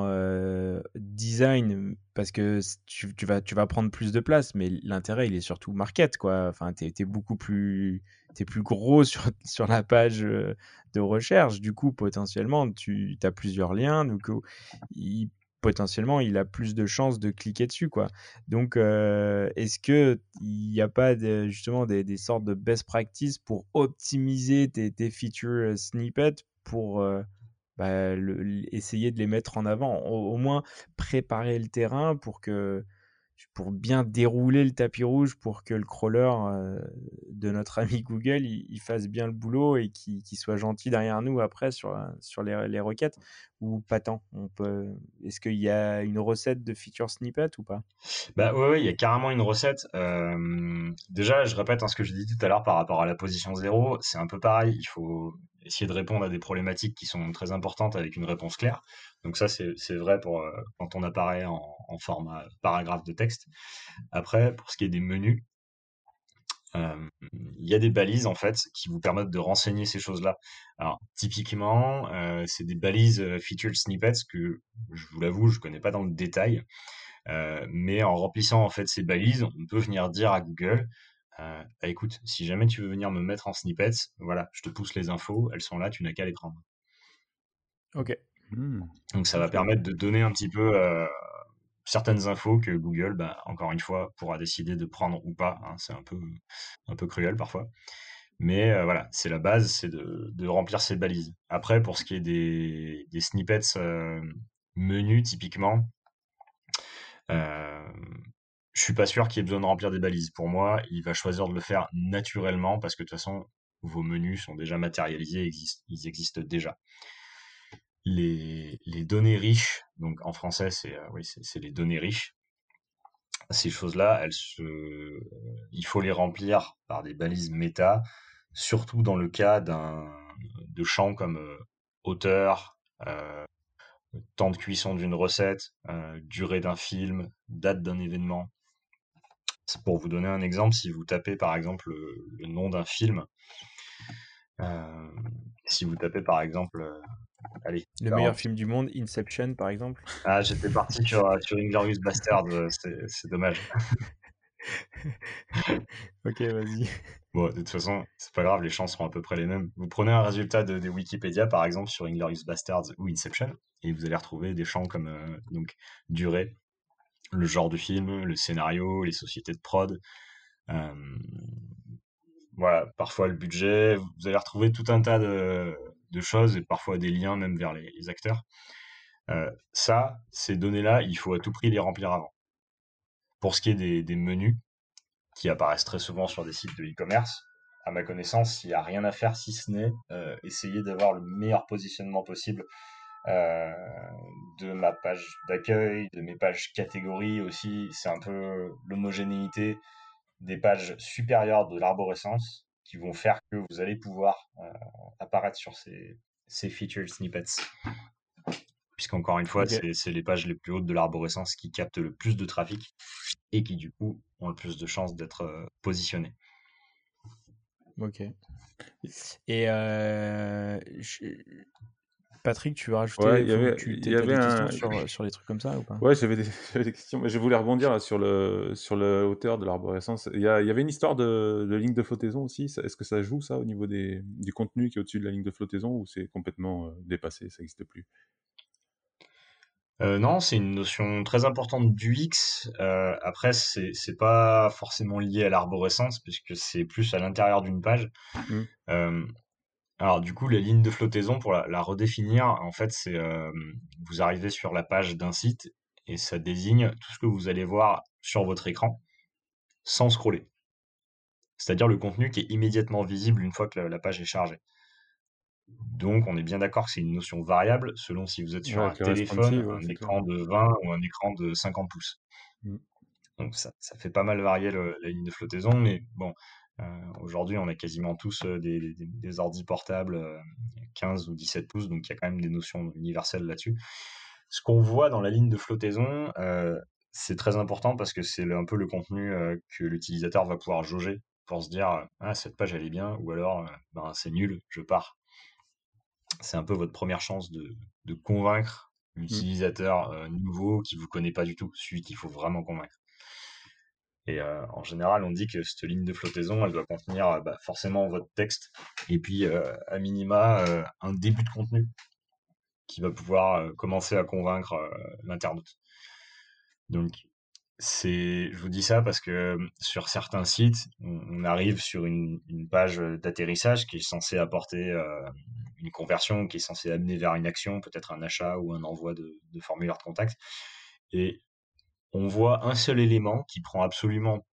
design, parce que tu, vas, tu vas prendre plus de place, mais l'intérêt, il est surtout market, quoi. Enfin, tu es, beaucoup plus, plus gros sur, sur la page de recherche. Du coup, potentiellement, tu as plusieurs liens. Donc, il, potentiellement, il a plus de chances de cliquer dessus. Quoi. Donc, est-ce qu'il n'y a pas justement des, sortes de best practices pour optimiser tes, tes feature snippets pour bah, essayer de les mettre en avant au, moins préparer le terrain pour que pour bien dérouler le tapis rouge pour que le crawler euh, de notre ami Google il, fasse bien le boulot et qu'il soit gentil derrière nous après sur, euh, sur les, les requêtes ou pas tant. On peut est-ce qu'il y a une recette de feature snippet ou pas? Bah ouais, il y a carrément une recette. Déjà je répète hein, ce que je dis tout à l'heure par rapport à la position zéro c'est un peu pareil il faut essayer de répondre à des problématiques qui sont très importantes avec une réponse claire donc ça, c'est vrai pour euh, quand on apparaît en, format paragraphe de texte. Après, pour ce qui est des menus, euh, il y a des balises en fait qui vous permettent de renseigner ces choses-là. Alors typiquement, euh, c'est des balises featured snippets que je vous l'avoue, je connais pas dans le détail, mais en remplissant en fait ces balises, on peut venir dire à Google, bah, écoute, si jamais tu veux venir me mettre en snippets, voilà, je te pousse les infos, elles sont là, tu n'as qu'à les prendre. Ok. Mmh. Donc ça va permettre de donner un petit peu euh, certaines infos que Google, bah, encore une fois, pourra décider de prendre ou pas. Hein. c'est un peu, un peu cruel parfois. Mais euh, voilà, c'est la base, c'est de, remplir ces balises. Après, pour ce qui est des, snippets euh, menus, typiquement, je suis pas sûr qu'il ait besoin de remplir des balises. Pour moi, il va choisir de le faire naturellement parce que de toute façon, vos menus sont déjà matérialisés, ils existent déjà les, données riches, donc en français c'est euh, les données riches, ces choses-là, il faut les remplir par des balises méta, surtout dans le cas d'un de champs comme euh, hauteur, euh, temps de cuisson d'une recette, durée d'un film, date d'un événement. Pour vous donner un exemple, si vous tapez par exemple le, nom d'un film, si vous tapez par exemple le meilleur film du monde, Inception, par exemple. Ah, j'étais parti sur, euh, sur Inglorious Bastard, euh, c'est dommage. ok, vas-y. Bon, de toute façon, c'est pas grave, les champs seront à peu près les mêmes. Vous prenez un résultat de, Wikipédia, par exemple, sur Inglorious Bastards ou Inception, et vous allez retrouver des champs comme euh, donc durée, le genre de film, le scénario, les sociétés de prod. voilà, parfois le budget. Vous allez retrouver tout un tas de, choses et parfois des liens même vers les, acteurs. Euh, ça, ces données-là, il faut à tout prix les remplir avant. Pour ce qui est des, menus, qui apparaissent très souvent sur des sites de e-commerce, à ma connaissance, il n'y a rien à faire si ce n'est euh, essayer d'avoir le meilleur positionnement possible euh, de ma page d'accueil, de mes pages catégories aussi. C'est un peu l'homogénéité des pages supérieures de l'arborescence qui vont faire que vous allez pouvoir euh, apparaître sur ces, ces featured snippets. Puisqu'encore une fois, c'est les pages les plus hautes de l'arborescence qui captent le plus de trafic et qui du coup ont le plus de chances d'être euh, positionnées. Ok. Et euh, Patrick, tu veux rajouter Ouais, il y avait, tu il t'as y t'as avait des un. questions sur, sur les trucs comme ça ou pas? Ouais, j'avais des, questions, mais je voulais rebondir là, sur le sur le hauteur de l'arborescence. Il y, a- il y avait une histoire de, de ligne de flottaison aussi. Est-ce que ça joue ça au niveau des, du contenu qui est au-dessus de la ligne de flottaison ou c'est complètement euh, dépassé, ça n'existe plus? Euh, non, c'est une notion très importante du X. Euh, après, c'est c'est pas forcément lié à l'arborescence, puisque c'est plus à l'intérieur d'une page. Mm. Euh, alors, du coup, la ligne de flottaison, pour la, la redéfinir, en fait, c'est euh, vous arrivez sur la page d'un site et ça désigne tout ce que vous allez voir sur votre écran sans scroller. C'est-à-dire le contenu qui est immédiatement visible une fois que la, la page est chargée. Donc, on est bien d'accord que c'est une notion variable selon si vous êtes sur Ouais, un téléphone, ouais, un écran de 20 ou un écran de 50 pouces. Mm. Donc, ça, ça fait pas mal varier le- la ligne de flottaison, mais bon, aujourd'hui, on a quasiment tous euh, des, des, des ordi portables euh, 15 ou 17 pouces, donc il y a quand même des notions universelles là-dessus. Ce qu'on voit dans la ligne de flottaison, euh, c'est très important parce que c'est un peu le contenu euh, que l'utilisateur va pouvoir jauger pour se dire ah cette page elle est bien ou alors euh, ben, c'est nul, je pars. C'est un peu votre première chance de, de convaincre l'utilisateur euh, nouveau qui vous connaît pas du tout, celui qu'il faut vraiment convaincre. Et euh, en général, on dit que cette ligne de flottaison, elle doit contenir euh, bah, forcément votre texte et puis euh, à minima un début de contenu qui va pouvoir commencer à convaincre l'internaute. Donc, c'est, je vous dis ça parce que sur certains sites, on, arrive sur une, page d'atterrissage qui est censée apporter une conversion, qui est censée amener vers une action, peut-être un achat ou un envoi de, de formulaire de contact. Et on voit un seul élément qui prend absolument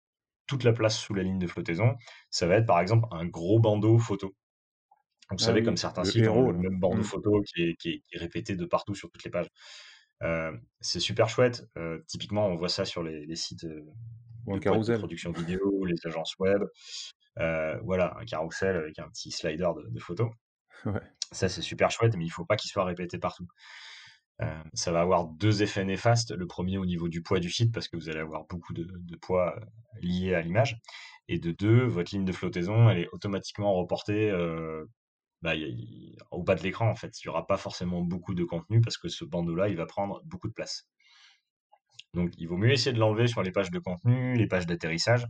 toute la place sous la ligne de flottaison. Ça va être par exemple un gros bandeau photo. Vous Ah savez, oui, comme certains sites ont le même bandeau Mm. photo qui est, qui est- qui est répété de partout sur toutes les pages. Euh, c'est super chouette. Euh, typiquement, on voit ça sur les, les sites euh, Ou un de production vidéo, les agences web. Euh, voilà, un carrousel avec un petit slider de, de photos. Ouais. Ça, c'est super chouette, mais il faut pas qu'il soit répété partout. Euh, ça va avoir deux effets néfastes. Le premier au niveau du poids du site, parce que vous allez avoir beaucoup de, poids euh, lié à l'image. Et de deux, votre ligne de flottaison, elle est automatiquement reportée euh, bah, au bas de l'écran, en fait. Il n'y aura pas forcément beaucoup de contenu parce que ce bandeau-là, il va prendre beaucoup de place. Donc, il vaut mieux essayer de l'enlever sur les pages de contenu, les pages d'atterrissage.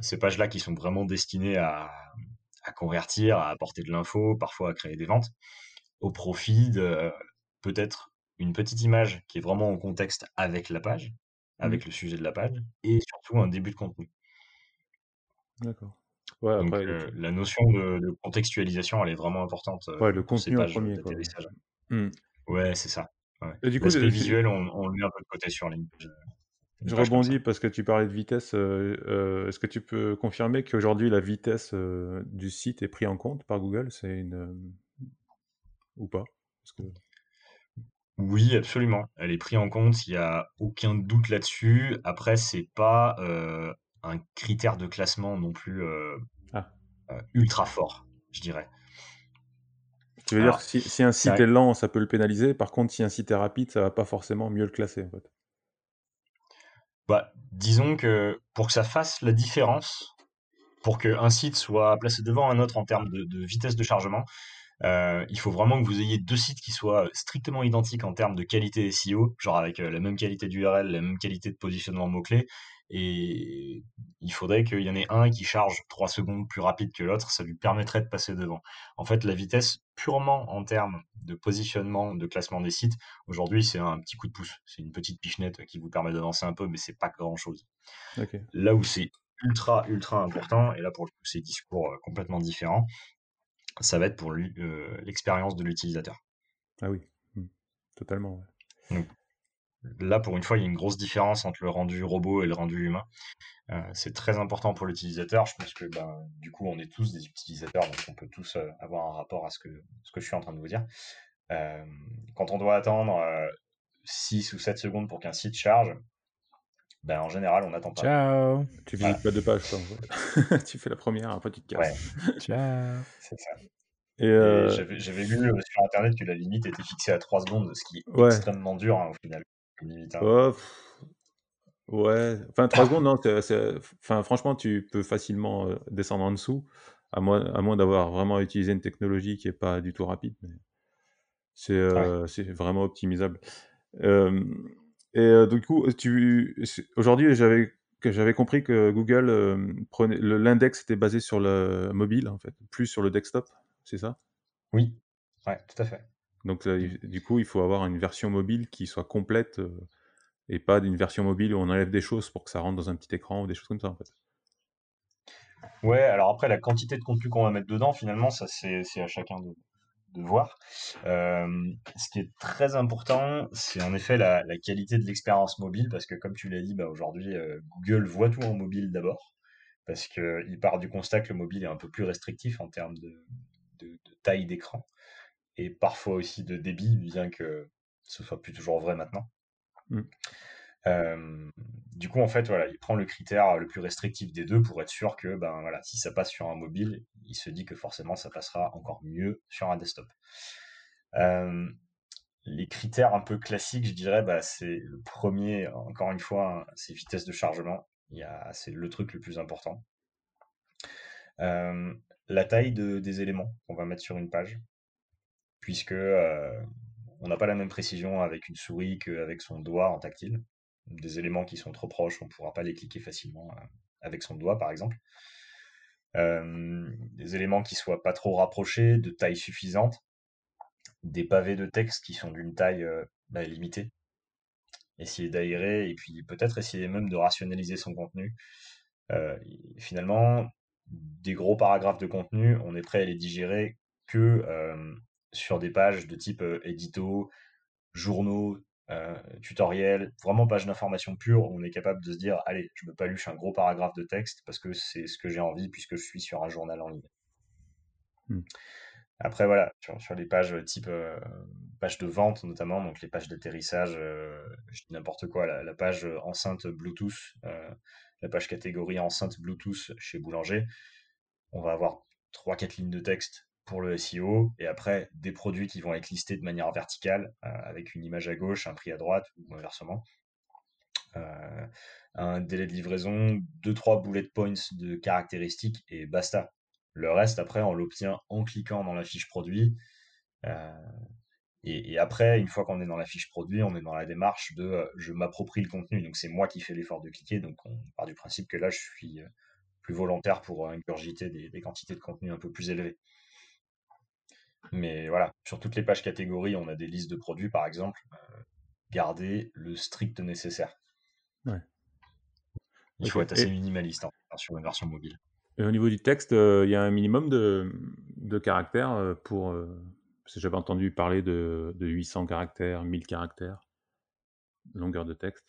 Ces pages-là qui sont vraiment destinées à, à convertir, à apporter de l'info, parfois à créer des ventes, au profit de peut-être une petite image qui est vraiment en contexte avec la page, avec le sujet de la page, et surtout un début de contenu. D'accord. Ouais, Donc, après, euh, la notion de, de contextualisation, elle est vraiment importante euh, ouais, le ces contenu en pages premier, quoi. d'atterrissage. Mm. Ouais, c'est ça. Ouais. Et du coup, L'aspect visuel, on, on le met un peu de côté sur les pages. Je rebondis parce que tu parlais de vitesse. euh, euh, Est-ce que tu peux confirmer qu'aujourd'hui la vitesse euh, du site est prise en compte par Google? C'est une euh, ou pas? Que... Oui, absolument. Elle est prise en compte, il n'y a aucun doute là-dessus. Après, c'est pas euh, un critère de classement non plus euh, Ah. euh, ultra fort, je dirais. Tu veux dire si, si un site est lent, ça peut le pénaliser. Par contre, si un site est rapide, ça va pas forcément mieux le classer en fait. Bah, disons que pour que ça fasse la différence, pour qu'un site soit placé devant un autre en termes de, de vitesse de chargement, euh, il faut vraiment que vous ayez deux sites qui soient strictement identiques en termes de qualité SEO, genre avec euh, la même qualité d'URL, la même qualité de positionnement mot-clé, et il faudrait qu'il y en ait un qui charge 3 secondes plus rapide que l'autre, ça lui permettrait de passer devant. En fait, la vitesse purement en termes de positionnement, de classement des sites, aujourd'hui c'est un petit coup de pouce, c'est une petite pichenette qui vous permet d'avancer un peu, mais c'est pas grand-chose. Là où c'est ultra, ultra important, et là pour le coup c'est discours euh, complètement différent, ça va être pour euh, l'expérience de l'utilisateur. Ah oui, Mm. totalement. ouais. Là, pour une fois, il y a une grosse différence entre le rendu robot et le rendu humain. Euh, c'est très important pour l'utilisateur. Je pense que ben, du coup, on est tous des utilisateurs, donc on peut tous euh, avoir un rapport à ce que, ce que je suis en train de vous dire. Euh, quand on doit attendre euh, 6 ou 7 secondes pour qu'un site charge, ben, en général, on n'attend pas. Ciao. Tu Voilà. visites pas deux pages, en fait. tu fais la première, après tu te casses. Ciao. C'est ça. Et, Et euh, J'avais j'avais lu euh, sur Internet que la limite était fixée à 3 secondes, ce qui est Ouais. extrêmement dur hein, au final. comme limite, hein. oh, ouais, enfin 3 secondes, non, c'est- c'est- enfin franchement, tu peux facilement euh, descendre en dessous, à moins, à moins d'avoir vraiment utilisé une technologie qui est pas du tout rapide. mais C'est Ouais. euh, c'est vraiment optimisable. Euh, et euh, du coup, tu, c'est- aujourd'hui, j'avais compris que Google euh, prenait l'index était basé sur le mobile en fait, plus sur le desktop, c'est ça? Oui. Ouais, tout à fait. Donc euh, du coup, il faut avoir une version mobile qui soit complète euh, et pas d'une version mobile où on enlève des choses pour que ça rentre dans un petit écran ou des choses comme ça en fait. Ouais, alors après, la quantité de contenu qu'on va mettre dedans, finalement, ça, c'est c'est à chacun de, de voir. Euh, ce qui est très important, c'est en effet la, qualité de l'expérience mobile, parce que comme tu l'as dit, bah, aujourd'hui, euh, Google voit tout en mobile d'abord, parce qu'il part du constat que le mobile est un peu plus restrictif en termes de, taille d'écran, et parfois aussi de débit, bien que ce soit plus toujours vrai maintenant. Mm. Euh, du coup, en fait, voilà, il prend le critère le plus restrictif des deux pour être sûr que, ben voilà, si ça passe sur un mobile, il se dit que forcément ça passera encore mieux sur un desktop. Euh, les critères un peu classiques, je dirais, bah, c'est le premier, encore une fois, c'est vitesse de chargement. C'est le truc le plus important. Euh, la taille de, des éléments qu'on va mettre sur une page, puisque on n'a pas la même précision avec une souris qu'avec son doigt en tactile. Des éléments qui sont trop proches, on ne pourra pas les cliquer facilement euh, avec son doigt, par exemple. Euh, des éléments qui soient pas trop rapprochés, de taille suffisante, des pavés de texte qui sont d'une taille euh, bah, limitée. Essayer d'aérer et puis peut-être essayer même de rationaliser son contenu. Finalement, des gros paragraphes de contenu, on est prêt à les digérer que sur des pages de type édito, journaux, euh, tutoriels, vraiment page d'information pure, où on est capable de se dire, allez, je me paluche un gros paragraphe de texte parce que c'est ce que j'ai envie puisque je suis sur un journal en ligne. Hmm. Après, voilà, sur, sur les pages type euh, page de vente notamment, donc les pages d'atterrissage, euh, je dis n'importe quoi, la, la page enceinte Bluetooth, euh, la page catégorie enceinte Bluetooth chez Boulanger, on va avoir 3-4 lignes de texte pour le SEO, et après des produits qui vont être listés de manière verticale, euh, avec une image à gauche, un prix à droite, ou inversement. Euh, un délai de livraison, 2-3 bullet points de caractéristiques, et basta. Le reste, après, on l'obtient en cliquant dans la fiche produit. Euh, et, après, une fois qu'on est dans la fiche produit, on est dans la démarche de je m'approprie le contenu. Donc c'est moi qui fais l'effort de cliquer. Donc on part du principe que là, je suis plus volontaire pour ingurgiter des, quantités de contenu un peu plus élevées. Mais voilà, sur toutes les pages catégories, on a des listes de produits, par exemple. Euh, garder le strict nécessaire. Ouais. Il okay. faut être assez minimaliste hein, sur une version mobile. Et au niveau du texte, il euh, y a un minimum de, de caractères euh, pour. Euh, parce que j'avais entendu parler de, de, 800 caractères, 1000 caractères, longueur de texte.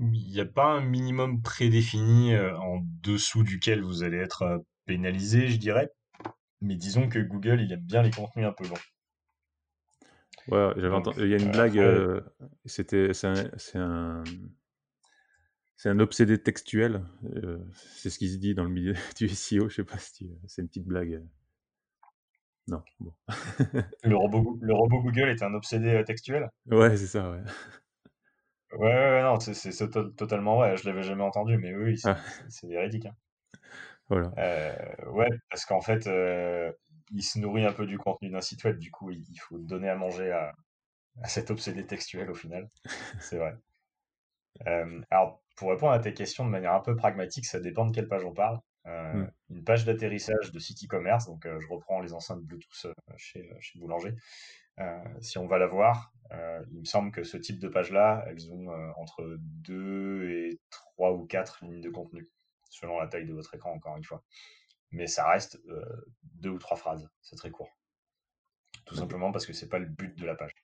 Il n'y a pas un minimum prédéfini euh, en dessous duquel vous allez être pénalisé, je dirais? Mais disons que Google, il aime bien les contenus un peu longs. Ouais, j'avais entendu. Il y a une blague. Euh, C'était, c'est un, c'est un, obsédé textuel. Euh, c'est ce qui se dit dans le milieu du SEO. Je sais pas si c'est une petite blague. Non. Bon. le, robot, le robot Google est un obsédé textuel? Ouais, c'est ça. Ouais. Ouais, ouais, non, c'est, c'est, c'est to- totalement vrai. Je l'avais jamais entendu, mais oui, c'est, Ah. c'est véridique. hein. Voilà. Euh, ouais, parce qu'en fait, euh, il se nourrit un peu du contenu d'un site web. Du coup, il, faut donner à manger à, à cet obsédé textuel au final. C'est vrai. Euh, alors, pour répondre à tes questions de manière un peu pragmatique, ça dépend de quelle page on parle. Euh, Mm. Une page d'atterrissage de site e-commerce, donc je reprends les enceintes Bluetooth chez, chez Boulanger. Si on va la voir, il me semble que ce type de page-là, elles ont entre 2 et 3 ou 4 lignes de contenu, selon la taille de votre écran, encore une fois. Mais ça reste euh, deux ou trois phrases, c'est très court. Tout simplement parce que c'est pas le but de la page.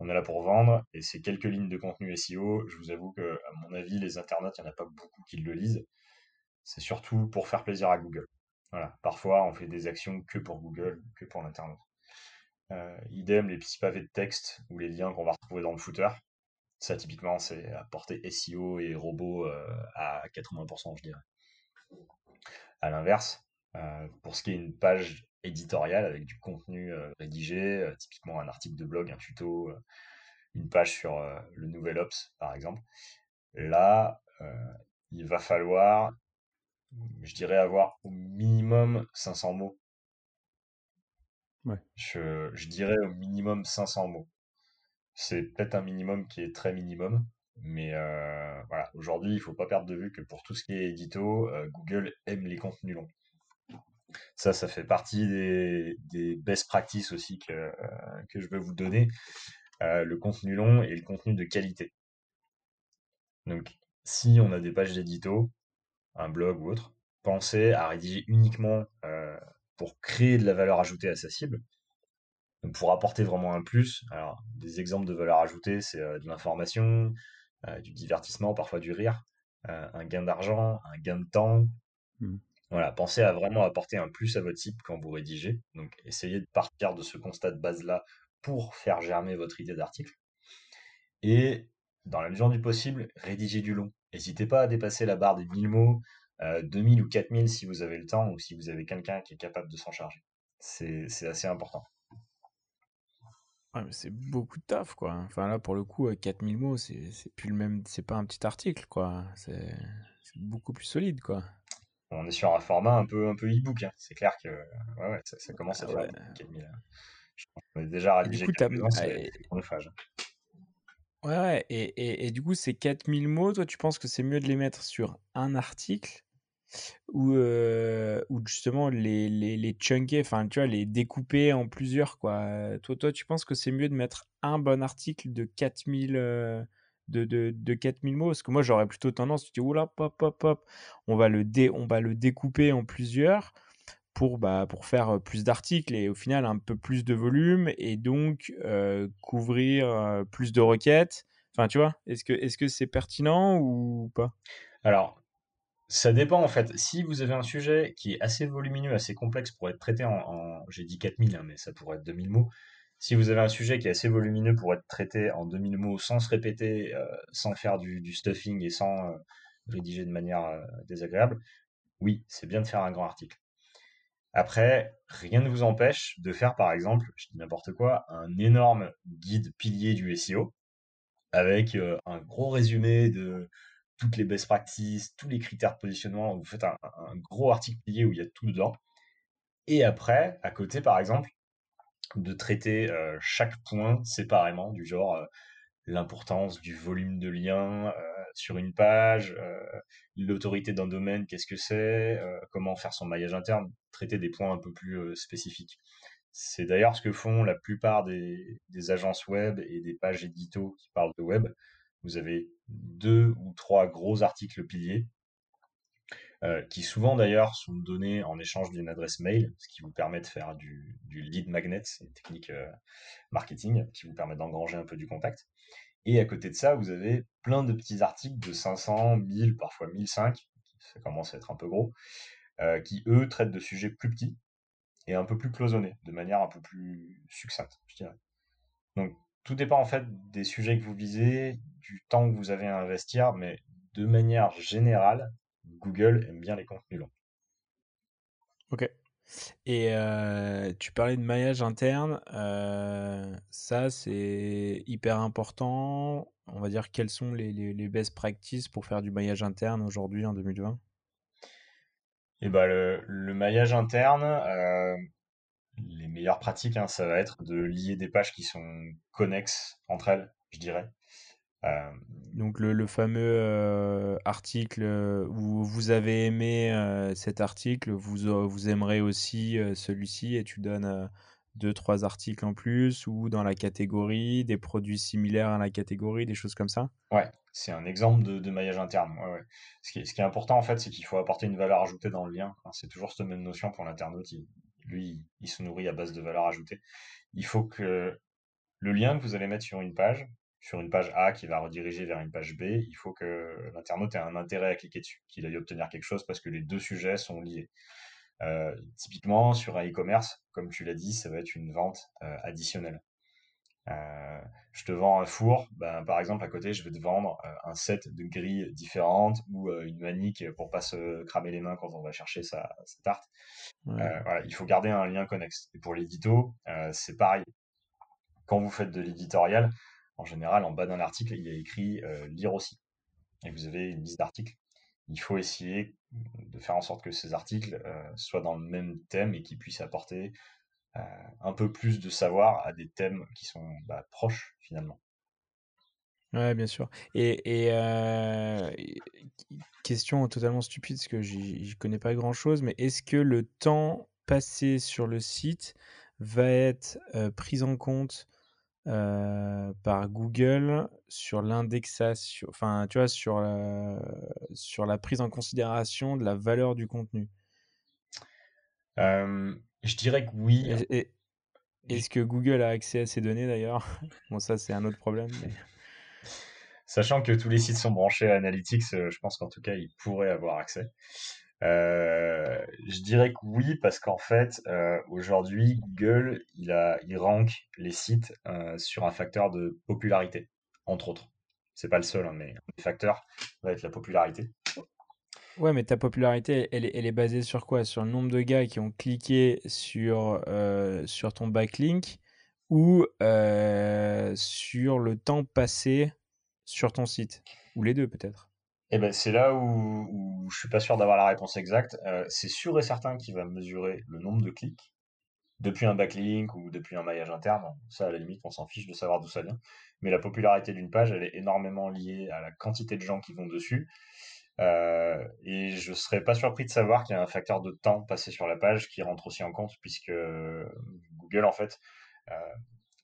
On est là pour vendre, et ces quelques lignes de contenu SEO, je vous avoue que, à mon avis, les internautes, il n'y en a pas beaucoup qui le lisent. C'est surtout pour faire plaisir à Google. Voilà. Parfois, on fait des actions que pour Google, que pour l'internaute. Euh, idem, les petits pavés de texte ou les liens qu'on va retrouver dans le footer. Ça, typiquement, c'est à portée SEO et robot euh, à 80%, je dirais. À l'inverse, euh, pour ce qui est une page éditoriale avec du contenu euh, rédigé, typiquement un article de blog, un tuto, une page sur le nouvel Ops, par exemple, là, il va falloir, je dirais, avoir au minimum 500 mots Je, je dirais au minimum 500 mots. C'est peut-être un minimum qui est très minimum, mais euh, voilà, aujourd'hui, il faut pas perdre de vue que pour tout ce qui est édito, euh, Google aime les contenus longs. Ça, ça fait partie des, des best practices aussi que, euh, que je veux vous donner. le contenu long et le contenu de qualité. Donc, si on a des pages d'édito, un blog ou autre, pensez à rédiger uniquement pour créer de la valeur ajoutée à sa cible. Donc pour apporter vraiment un plus, alors des exemples de valeur ajoutée, c'est de l'information, euh, du divertissement, parfois du rire, euh, un gain d'argent, un gain de temps. Mmh. Voilà, pensez à vraiment apporter un plus à votre site quand vous rédigez. Donc, essayez de partir de ce constat de base-là pour faire germer votre idée d'article. Et, dans la mesure du possible, rédigez du long. N'hésitez pas à dépasser la barre des 1000 mots, 2000 euh, ou 4000 si vous avez le temps ou si vous avez quelqu'un qui est capable de s'en charger. C'est assez important c'est beaucoup de taf, quoi. Enfin, là, pour le coup, 4000 mots, c'est plus le même. C'est pas un petit article, quoi. C'est beaucoup plus solide, quoi. On est sur un format un peu, un peu e-book. Hein. C'est clair que ouais, ouais, ça, commence à ah faire 4000. Hein. On est déjà rédigé c'est chronophage. Ouais, ouais. Et, et, et, du coup, ces 4000 mots, toi, tu penses que c'est mieux de les mettre sur un article ou, ou justement les, les, les chunker, enfin tu vois, les découper en plusieurs quoi. Toi, toi tu penses que c'est mieux de mettre un bon article de 4000 de, de, de 4000 mots? Parce que moi j'aurais plutôt tendance, tu dis oula, pop, pop, pop, on va le, dé, on va le découper en plusieurs pour, bah, pour faire plus d'articles et au final un peu plus de volume et donc couvrir plus de requêtes. Enfin, tu vois, est-ce que est-ce que c'est pertinent ou pas? Alors, ça dépend en fait. Si vous avez un sujet qui est assez volumineux, assez complexe pour être traité en, j'ai dit 4000, hein, mais ça pourrait être 2000 mots. Si vous avez un sujet qui est assez volumineux pour être traité en 2000 mots sans se répéter, euh, sans faire du, stuffing et sans euh, rédiger de manière euh, désagréable, oui, c'est bien de faire un grand article. Après, rien ne vous empêche de faire par exemple, je dis n'importe quoi, un énorme guide pilier du SEO avec un gros résumé de toutes les best practices, tous les critères de positionnement. Vous faites un, gros article plié où il y a tout dedans. Et après, à côté, par exemple, de traiter euh, chaque point séparément, du genre euh, l'importance du volume de liens euh, sur une page, l'autorité d'un domaine, qu'est-ce que c'est, comment faire son maillage interne, traiter des points un peu plus spécifiques. C'est d'ailleurs ce que font la plupart des, agences web et des pages édito qui parlent de web. Vous avez deux ou trois gros articles piliers, euh, qui souvent d'ailleurs sont donnés en échange d'une adresse mail, ce qui vous permet de faire du, lead magnet, une technique euh, marketing qui vous permet d'engranger un peu du contact. Et à côté de ça, vous avez plein de petits articles de 500, 1000, parfois 1005, ça commence à être un peu gros, euh, qui eux traitent de sujets plus petits et un peu plus cloisonnés, de manière un peu plus succincte, je dirais. Donc tout dépend en fait des sujets que vous visez, du temps que vous avez à investir, mais de manière générale, Google aime bien les contenus longs. Ok. Et euh, tu parlais de maillage interne, euh, ça c'est hyper important. On va dire quelles sont les, les, best practices pour faire du maillage interne aujourd'hui en 2020 Et bah le, le maillage interne, euh, les meilleures pratiques, hein, ça va être de lier des pages qui sont connexes entre elles, je dirais. Euh, Donc le, fameux euh, article euh, où vous avez aimé cet article, vous, vous aimerez aussi celui-ci et tu donnes deux, trois articles en plus ou dans la catégorie, des produits similaires à la catégorie, des choses comme ça? Ouais, c'est un exemple de, maillage interne. Ce, qui est, ce, qui est, important en fait, c'est qu'il faut apporter une valeur ajoutée dans le lien. c'est toujours cette même notion pour l'internaute lui, il se nourrit à base de valeur ajoutée. Il faut que le lien que vous allez mettre sur une page, sur une page A qui va rediriger vers une page B, il faut que l'internaute ait un intérêt à cliquer dessus, qu'il aille obtenir quelque chose parce que les deux sujets sont liés. Euh, typiquement, sur un e-commerce, comme tu l'as dit, ça va être une vente euh, additionnelle. Euh, je te vends un four, ben, par exemple, à côté, je vais te vendre un set de grilles différentes ou une manique pour pas se cramer les mains quand on va chercher sa, sa tarte. voilà, il faut garder un lien connexe. Et pour l'édito, c'est pareil. Quand vous faites de l'éditorial, en général, en bas d'un article, il y a écrit lire aussi. Et vous avez une liste d'articles. Il faut essayer de faire en sorte que ces articles soient dans le même thème et qu'ils puissent apporter un peu plus de savoir à des thèmes qui sont bah, proches finalement. Ouais, bien sûr. Et, et question totalement stupide, parce que j'y connais pas grand-chose, mais est-ce que le temps passé sur le site va être pris en compte par Google sur l'indexation, enfin, tu vois, sur la, sur la prise en considération de la valeur du contenu? Je dirais que oui. est-ce que Google a accès à ces données d'ailleurs? Bon, ça, c'est un autre problème, mais... Sachant que tous les sites sont branchés à Analytics, euh, je pense qu'en tout cas, ils pourraient avoir accès. Euh, je dirais que oui, parce qu'en fait, euh, aujourd'hui, Google, il, a, il rank les sites sur un facteur de popularité, entre autres. C'est pas le seul, hein, mais un des facteurs va être la popularité. Ouais, mais ta popularité, elle, est basée sur quoi? Sur le nombre de gars qui ont cliqué sur, sur ton backlink ou sur le temps passé sur ton site? Ou les deux peut-être eh ben, c'est là où, où, je suis pas sûr d'avoir la réponse exacte. Euh, c'est sûr et certain qu'il va mesurer le nombre de clics depuis un backlink ou depuis un maillage interne. Ça, à la limite, on s'en fiche de savoir d'où ça vient. Mais la popularité d'une page, elle est énormément liée à la quantité de gens qui vont dessus. Euh, et je serais pas surpris de savoir qu'il y a un facteur de temps passé sur la page qui rentre aussi en compte, puisque Google, en fait, euh,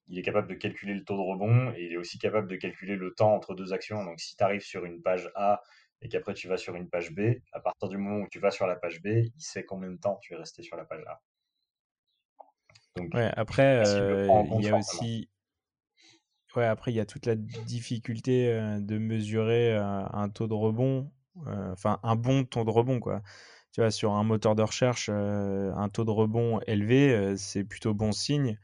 il est capable de calculer le taux de rebond et il est aussi capable de calculer le temps entre deux actions. Donc si tu arrives sur une page A et qu'après tu vas sur une page B, à partir du moment où tu vas sur la page B, il sait combien de temps tu es resté sur la page A. Donc, ouais, après, euh, il y a aussi. Ouais, après, il y a toute la difficulté euh, de mesurer euh, un taux de rebond, enfin, un bon taux de rebond, quoi. Tu vois, sur un moteur de recherche, un taux de rebond élevé, c'est plutôt bon signe.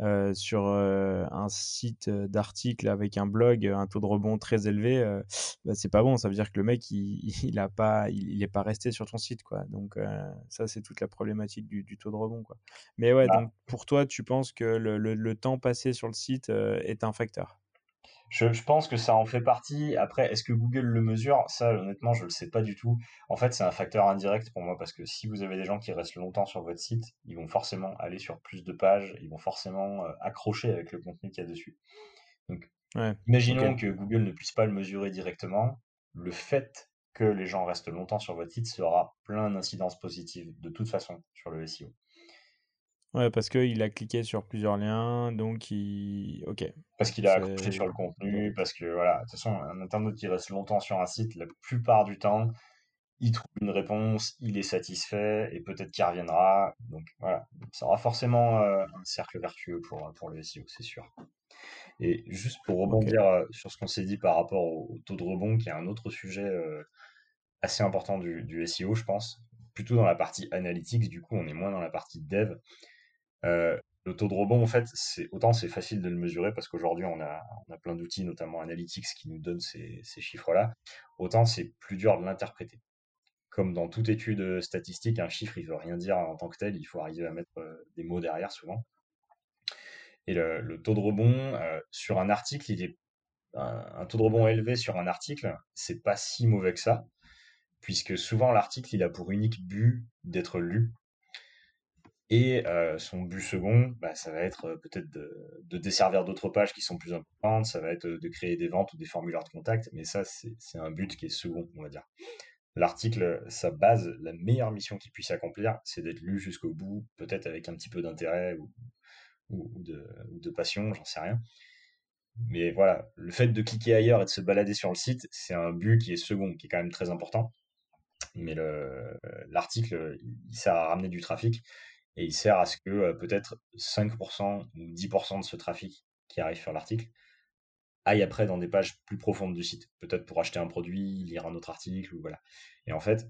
Euh, sur euh, un site euh, d'articles avec un blog, un taux de rebond très élevé, bah, c'est pas bon. Ça veut dire que le mec, il, il a pas, il, est pas resté sur ton site, quoi. Donc ça, c'est toute la problématique du, taux de rebond, quoi. Mais ouais, bah donc pour toi, tu penses que le, le temps passé sur le site est un facteur? Je, pense que ça en fait partie. Après, est-ce que Google le mesure? Ça, honnêtement, je ne le sais pas du tout. En fait, c'est un facteur indirect pour moi parce que si vous avez des gens qui restent longtemps sur votre site, ils vont forcément aller sur plus de pages, ils vont forcément euh, accrocher avec le contenu qu'il y a dessus. Donc, imaginons que Google ne puisse pas le mesurer directement. Le fait que les gens restent longtemps sur votre site sera plein d'incidences positives de toute façon sur le SEO. Ouais, parce qu'il a cliqué sur plusieurs liens, donc il. Ok. Parce qu'il a accroché sur le contenu, parce que voilà, de toute façon, un internaute qui reste longtemps sur un site, la plupart du temps, il trouve une réponse, il est satisfait, et peut-être qu'il reviendra. Donc voilà, ça aura forcément euh, un cercle vertueux pour, pour le SEO, c'est sûr. Et juste pour rebondir euh, sur ce qu'on s'est dit par rapport au, taux de rebond, qui est un autre sujet euh, assez important du, du SEO, je pense, plutôt dans la partie analytics, du coup, on est moins dans la partie dev. Euh, le taux de rebond, en fait, autant c'est facile de le mesurer parce qu'aujourd'hui on a, plein d'outils, notamment Analytics, qui nous donnent ces, chiffres-là. Autant c'est plus dur de l'interpréter. Comme dans toute étude statistique, un chiffre il veut rien dire en tant que tel, il faut arriver à mettre euh, des mots derrière souvent. Et le, taux de rebond euh, sur un article, un, un, taux de rebond élevé sur un article, c'est pas si mauvais que ça, puisque souvent l'article il a pour unique but d'être lu et euh, son but second, bah, ça va être euh, peut-être de, desservir d'autres pages qui sont plus importantes, ça va être de créer des ventes ou des formulaires de contact, mais ça, c'est un but qui est second, on va dire. L'article, sa base, la meilleure mission qu'il puisse accomplir, c'est d'être lu jusqu'au bout, peut-être avec un petit peu d'intérêt ou, de, de, passion, j'en sais rien. Mais voilà, le fait de cliquer ailleurs et de se balader sur le site, c'est un but qui est second, qui est quand même très important. Mais l'article, il sert à ramener du trafic et il sert à ce que peut-être 5% ou 10% de ce trafic qui arrive sur l'article aille après dans des pages plus profondes du site, peut-être pour acheter un produit, lire un autre article, ou voilà. Et en fait,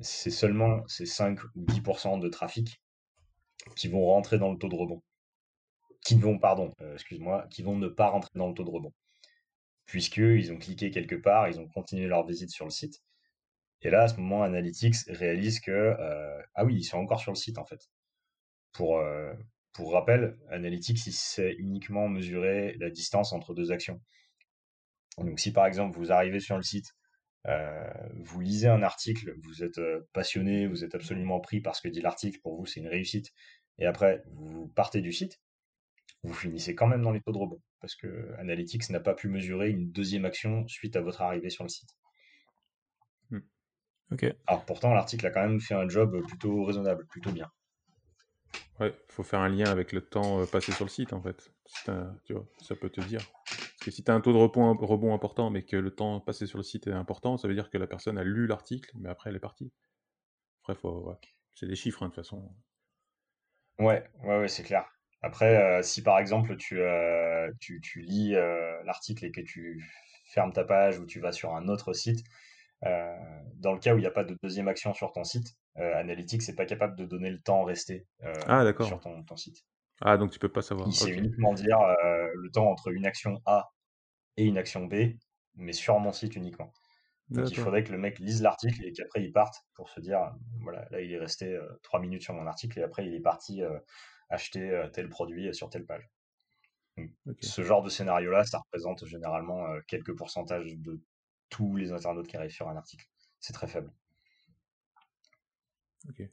c'est seulement ces 5 ou 10% de trafic qui vont rentrer dans le taux de rebond. Qui vont, pardon, euh, excuse-moi, qui vont ne pas rentrer dans le taux de rebond. Puisqu'ils ont cliqué quelque part, ils ont continué leur visite sur le site. Et là, à ce moment, Analytics réalise que, ah oui, ils sont encore sur le site en fait. Pour, euh, pour rappel, Analytics, il sait uniquement mesurer la distance entre deux actions. Donc si par exemple vous arrivez sur le site, euh, vous lisez un article, vous êtes euh, passionné, vous êtes absolument pris par ce que dit l'article, pour vous c'est une réussite, et après vous partez du site, vous finissez quand même dans les taux de rebond, parce que Analytics n'a pas pu mesurer une deuxième action suite à votre arrivée sur le site. Hmm. Alors pourtant, l'article a quand même fait un job plutôt raisonnable, plutôt bien. Ouais, faut faire un lien avec le temps euh, passé sur le site en fait. tu vois, ça peut te dire. Parce que si tu as un taux de rebond, important, mais que le temps passé sur le site est important, ça veut dire que la personne a lu l'article, mais après elle est partie. Ouais. c'est des chiffres hein, de toute façon. Ouais, ouais, ouais, c'est clair. Après, euh, si par exemple tu, euh, tu, lis l'article et que tu fermes ta page ou tu vas sur un autre site, dans le cas où il n'y a pas de deuxième action sur ton site, euh, Analytics n'est pas capable de donner le temps resté euh, ah, sur ton, site. Ah, donc tu peux pas savoir. Il sait uniquement dire euh, le temps entre une action A et une action B, mais sur mon site uniquement. Donc il faudrait que le mec lise l'article et qu'après il parte pour se dire voilà, là il est resté trois minutes sur mon article et après il est parti acheter tel produit sur telle page. Ce genre de scénario-là, ça représente généralement quelques pourcentages de tous les internautes qui arrivent sur un article. C'est très faible. Ok.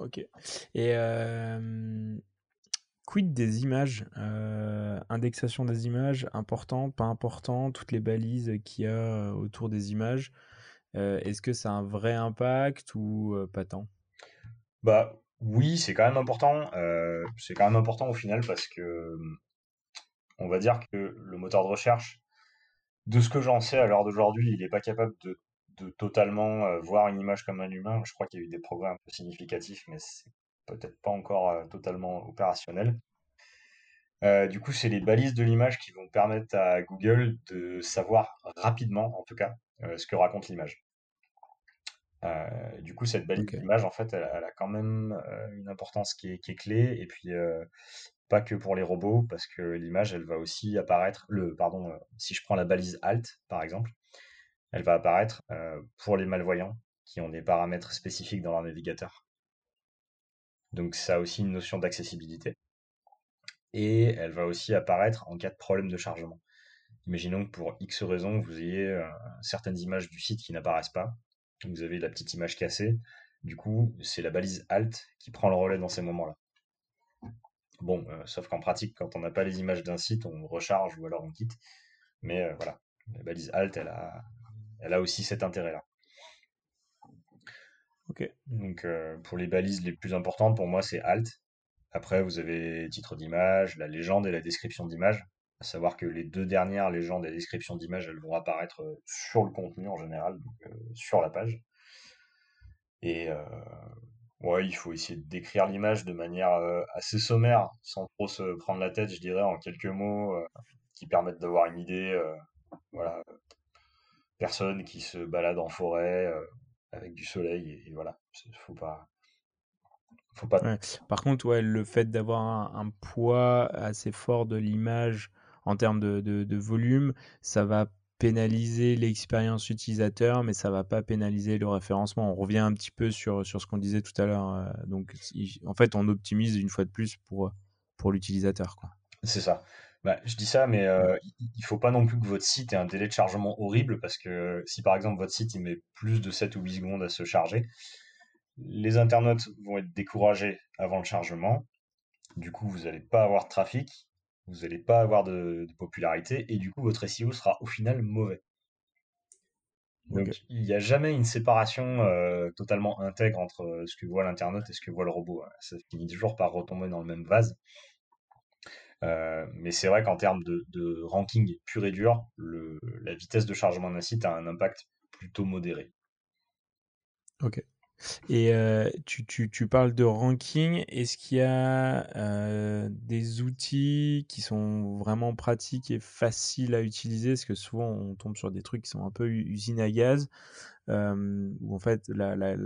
Ok. Et quid des images Indexation des images, important, pas important, toutes les balises qu'il y a autour des images. Est-ce que ça a un vrai impact ou pas tant? Bah oui, c'est quand même important. c'est quand même important au final parce que on va dire que le moteur de recherche, de ce que j'en sais à l'heure d'aujourd'hui, il n'est pas capable de de totalement euh, voir une image comme un humain. Je crois qu'il y a eu des progrès un peu significatifs, mais c'est peut-être pas encore euh, totalement opérationnel. Euh, du coup, c'est les balises de l'image qui vont permettre à Google de savoir rapidement, en tout cas, ce que raconte l'image. du coup, cette balise d'image, en fait, elle, a quand même une importance qui est, qui est, clé. Et puis, pas que pour les robots, parce que l'image, elle va aussi apparaître. Pardon, si je prends la balise Alt, par exemple, elle va apparaître euh, pour les malvoyants qui ont des paramètres spécifiques dans leur navigateur. Donc ça a aussi une notion d'accessibilité. Et elle va aussi apparaître en cas de problème de chargement. Imaginons que pour X raisons, vous ayez euh, certaines images du site qui n'apparaissent pas. Vous avez la petite image cassée. Du coup, c'est la balise Alt qui prend le relais dans ces moments-là. Bon, euh, sauf qu'en pratique, quand on n'a pas les images d'un site, on recharge ou alors on quitte. Mais voilà, la balise Alt, elle a, elle a aussi cet intérêt-là. Ok. Donc euh, pour les balises les plus importantes, pour moi, c'est Alt. Après, vous avez titre d'image, la légende et la description d'image. À savoir que les deux dernières légendes et description d'image, elles vont apparaître euh, sur le contenu en général, donc euh, sur la page. Et ouais, il faut essayer de décrire l'image de manière assez sommaire, sans trop se prendre la tête, je dirais, en quelques mots qui permettent d'avoir une idée. voilà, personne qui se balade en forêt euh, avec du soleil et, voilà, faut pas. Faut pas... Par contre, ouais, le fait d'avoir un, poids assez fort de l'image en termes de, de, volume, ça va pénaliser l'expérience utilisateur, mais ça va pas pénaliser le référencement. On revient un petit peu sur, sur ce qu'on disait tout à l'heure. Euh, donc, en fait, on optimise une fois de plus pour, pour l'utilisateur. C'est ça. Bah, je dis ça, mais euh, il il faut pas non plus que votre site ait un délai de chargement horrible parce que si par exemple votre site il met plus de 7 ou 8 secondes à se charger, les internautes vont être découragés avant le chargement. Du coup, vous n'allez pas avoir de trafic, vous n'allez pas avoir de, popularité et du coup votre SEO sera au final mauvais. Donc il n'y a jamais une séparation euh, totalement intègre entre euh, ce que voit l'internaute et ce que voit le robot. Ça finit toujours par retomber dans le même vase. Euh, mais c'est vrai qu'en termes de, ranking pur et dur, la vitesse de chargement d'un site a un impact plutôt modéré. Ok. Et euh, tu, parles de ranking. Est-ce qu'il y a euh, des outils qui sont vraiment pratiques et faciles à utiliser? Parce que souvent, on tombe sur des trucs qui sont un peu usine à gaz, où en fait, la, la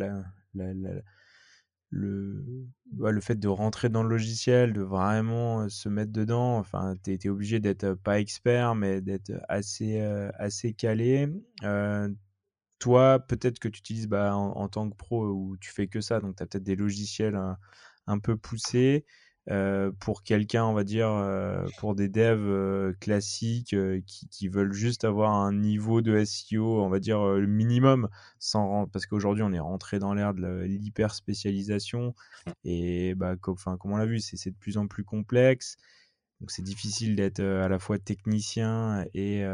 le, bah, le fait de rentrer dans le logiciel, de vraiment se mettre dedans, enfin, tu es, obligé d'être pas expert, mais d'être assez, assez calé. Toi, peut-être que tu utilises bah, en, tant que pro ou tu fais que ça, donc tu as peut-être des logiciels un, peu poussés. pour quelqu'un, on va dire, pour des devs classiques qui, qui, veulent juste avoir un niveau de SEO, on va dire le minimum, sans parce qu'aujourd'hui on est rentré dans l'ère de l'hyper spécialisation et bah, comme, comme on l'a vu, c'est de plus en plus complexe. Donc c'est difficile d'être à la fois technicien et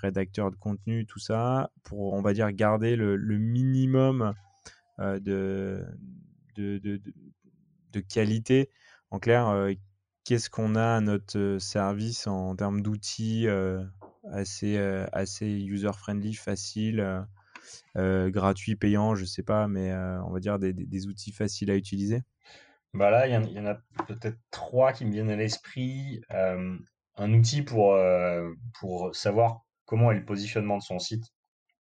rédacteur de contenu, tout ça, pour on va dire garder le, minimum de, de, de, qualité. En clair, qu'est-ce qu'on a à notre service en termes d'outils assez, assez user-friendly, facile, gratuit, payant, je ne sais pas, mais on va dire des, outils faciles à utiliser? Bah Là, il y, en a peut-être trois qui me viennent à l'esprit. un outil pour, pour savoir comment est le positionnement de son site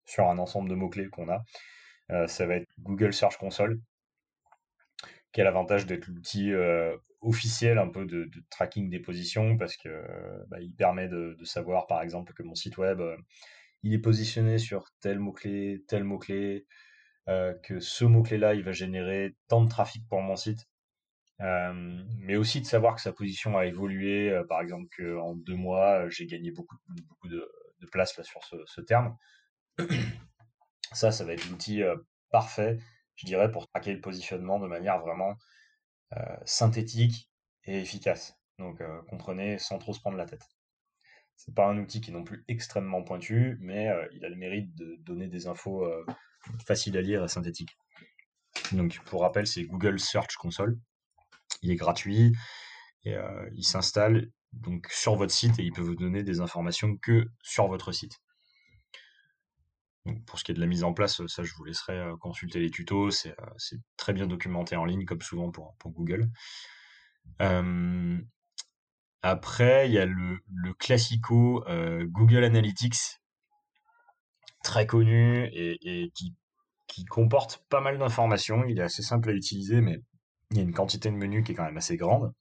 sur un ensemble de mots-clés qu'on a. ça va être Google Search Console, qui a l'avantage d'être l'outil officiel un peu de, tracking des positions parce que bah, permet de, savoir par exemple que mon site web euh, il est positionné sur tel mot-clé, tel mot-clé, euh, que ce mot-clé là il va générer tant de trafic pour mon site. Euh, mais aussi de savoir que sa position a évolué, par exemple qu'en deux mois j'ai gagné beaucoup, beaucoup de, place là sur ce, terme. ça, ça va être l'outil parfait, je dirais, pour traquer le positionnement de manière vraiment euh, synthétique et efficace. Donc euh, comprenez sans trop se prendre la tête. C'est pas un outil qui est non plus extrêmement pointu, mais euh, il a le mérite de donner des infos faciles à lire et synthétiques. Donc pour rappel, c'est Google Search Console. Il est gratuit et il s'installe donc sur votre site et il peut vous donner des informations que sur votre site pour ce qui est de la mise en place, ça je vous laisserai euh, consulter les tutos, c'est euh, très bien documenté en ligne comme souvent pour, Google. après, il y a le, classico euh, Google Analytics, très connu et, qui, comporte pas mal d'informations. Il est assez simple à utiliser, mais il y a une quantité de menus qui est quand même assez grande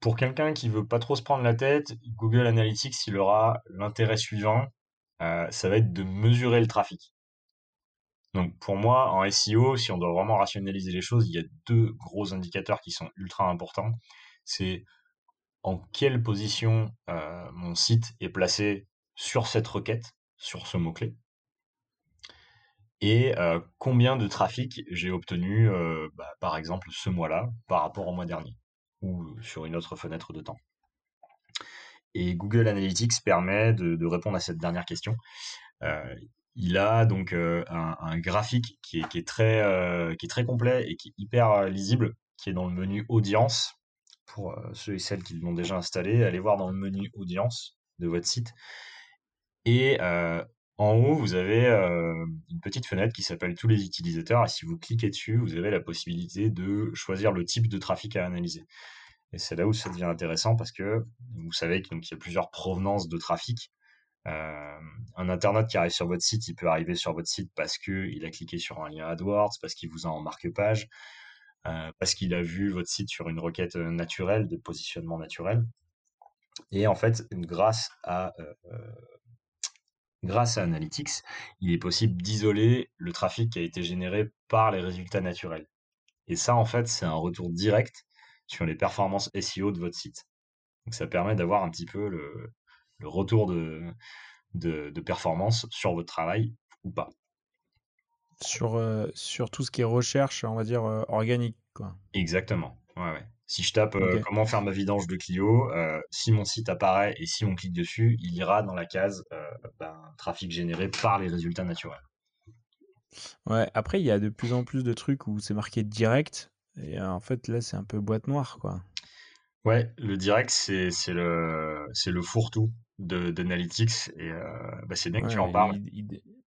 pour quelqu'un qui veut pas trop se prendre la tête, Google Analytics, il aura l'intérêt suivant, euh, ça va être de mesurer le trafic. Donc pour moi, en SEO, si on doit vraiment rationaliser les choses, il y a deux gros indicateurs qui sont ultra importants. C'est en quelle position euh, mon site est placé sur cette requête, sur ce mot-clé, et combien de trafic j'ai obtenu, bah, par exemple, ce mois-là par rapport au mois dernier ou sur une autre fenêtre de temps. Et Google Analytics permet de, répondre à cette dernière question. Il a donc un, graphique qui est, très, qui est très complet et qui est hyper lisible, qui est dans le menu audience. Pour ceux et celles qui l'ont déjà installé, allez voir dans le menu audience de votre site. Et en haut, vous avez une petite fenêtre qui s'appelle tous les utilisateurs. Et si vous cliquez dessus, vous avez la possibilité de choisir le type de trafic à analyser. Et c'est là où ça devient intéressant parce que vous savez qu'il y a plusieurs provenances de trafic. un internaute qui arrive sur votre site, il peut arriver sur votre site parce qu'il a cliqué sur un lien AdWords, parce qu'il vous a en marque-page, parce qu'il a vu votre site sur une requête naturelle, de positionnement naturel. Et en fait, grâce à grâce à Analytics, il est possible d'isoler le trafic qui a été généré par les résultats naturels. Et ça, en fait, c'est un retour direct sur les performances SEO de votre site. Donc ça permet d'avoir un petit peu le, retour de, de, performance sur votre travail ou pas. Sur, euh, sur tout ce qui est recherche, on va dire, euh, organique. Quoi. Exactement. Ouais, ouais. Si je tape euh, comment faire ma vidange de Clio, euh, si mon site apparaît et si on clique dessus, il ira dans la case euh, ben, trafic généré par les résultats naturels. Ouais, après, il y a de plus en plus de trucs où c'est marqué direct. Et en fait, là, c'est un peu boîte noire, quoi. Ouais, le direct, c'est le, le fourre-tout d'Analytics. Et bah, c'est bien que tu en parles. Il, il,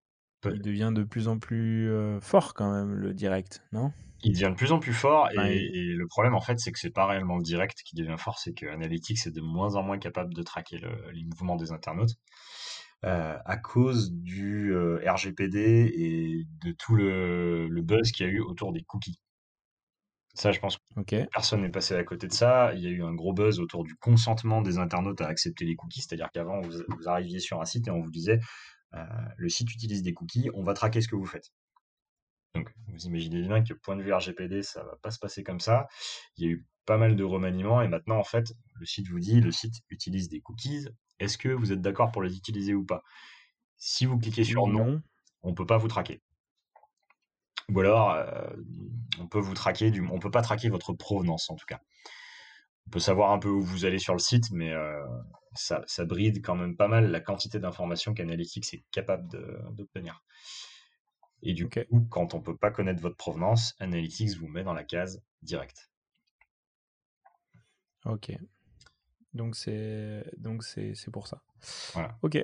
devient de plus en plus fort, quand même, le direct, non? Il devient de plus en plus fort et, le problème en fait c'est que c'est pas réellement le direct qui devient fort, c'est que Analytics est de moins en moins capable de traquer les mouvements des internautes euh, à cause du euh, RGPD et de tout le, buzz qu'il y a eu autour des cookies. Ça, je pense que personne n'est passé à côté de ça. Il y a eu un gros buzz autour du consentement des internautes à accepter les cookies, c'est-à-dire qu'avant vous, arriviez sur un site et on vous disait euh, le site utilise des cookies, on va traquer ce que vous faites. Donc, vous imaginez bien que point de vue RGPD, ça va pas se passer comme ça. Il y a eu pas mal de remaniements et maintenant, en fait, le site vous dit, le site utilise des cookies. Est-ce que vous êtes d'accord pour les utiliser ou pas? Si vous cliquez sur non, on peut pas vous traquer. Ou alors, euh, on peut vous traquer, du, on peut pas traquer votre provenance en tout cas. On peut savoir un peu où vous allez sur le site, mais euh, ça, bride quand même pas mal la quantité d'informations qu'Analytics est capable d'obtenir. Et du coup, quand on peut pas connaître votre provenance, Analytics vous met dans la case direct. Ok. Donc c'est donc c'est pour ça. Voilà. Ok.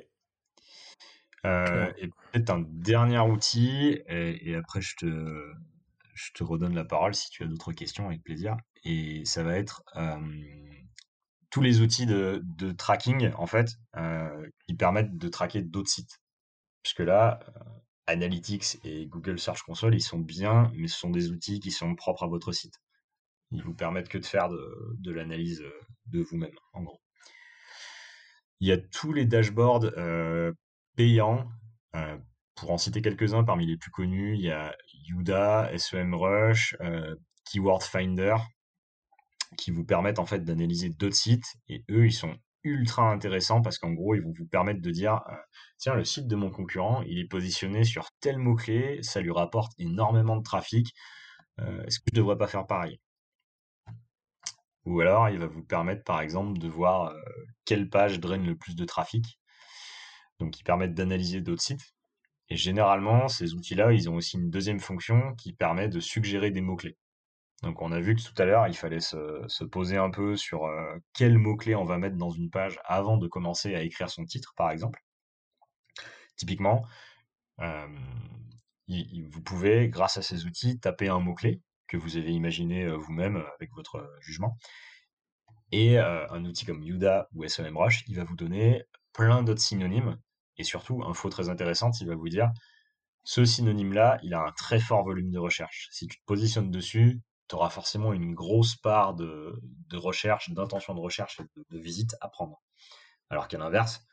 Euh, et peut-être un dernier outil, et, après je te, je te redonne la parole si tu as d'autres questions avec plaisir. Et ça va être tous les outils de, tracking en fait euh, qui permettent de traquer d'autres sites. Puisque là, Analytics et Google Search Console, ils sont bien, mais ce sont des outils qui sont propres à votre site. Ils vous permettent que de faire de, l'analyse euh, de vous-même, en gros. Il y a tous les dashboards euh, payants. Euh, pour en citer quelques-uns, parmi les plus connus, il y a Yuda, SEMrush, Keyword Finder, qui vous permettent en fait d'analyser d'autres sites. Et eux, ils sont ultra intéressant parce qu'en gros, ils vont vous permettre de dire euh, tiens, le site de mon concurrent, il est positionné sur tel mot-clé, ça lui rapporte énormément de trafic. Euh, est-ce que je devrais pas faire pareil? Ou alors, il va vous permettre, par exemple, de voir euh, quelle page draine le plus de trafic. Donc, ils permettent d'analyser d'autres sites. Et généralement, ces outils-là, ils ont aussi une deuxième fonction qui permet de suggérer des mots-clés. Donc on a vu que tout à l'heure, il fallait se, poser un peu sur euh, quels mots-clés on va mettre dans une page avant de commencer à écrire son titre, par exemple. Typiquement, euh, vous pouvez, grâce à ces outils, taper un mot-clé que vous avez imaginé euh, vous-même avec votre jugement. Et un outil comme Yuda ou SEMrush, il va vous donner plein d'autres synonymes. Et surtout, info très intéressante, il va vous dire, ce synonyme-là, il a un très fort volume de recherche. Si tu te positionnes dessus, tu auras forcément une grosse part de, recherche, d'intention de recherche et de, visite à prendre. Alors qu'à l'inverse,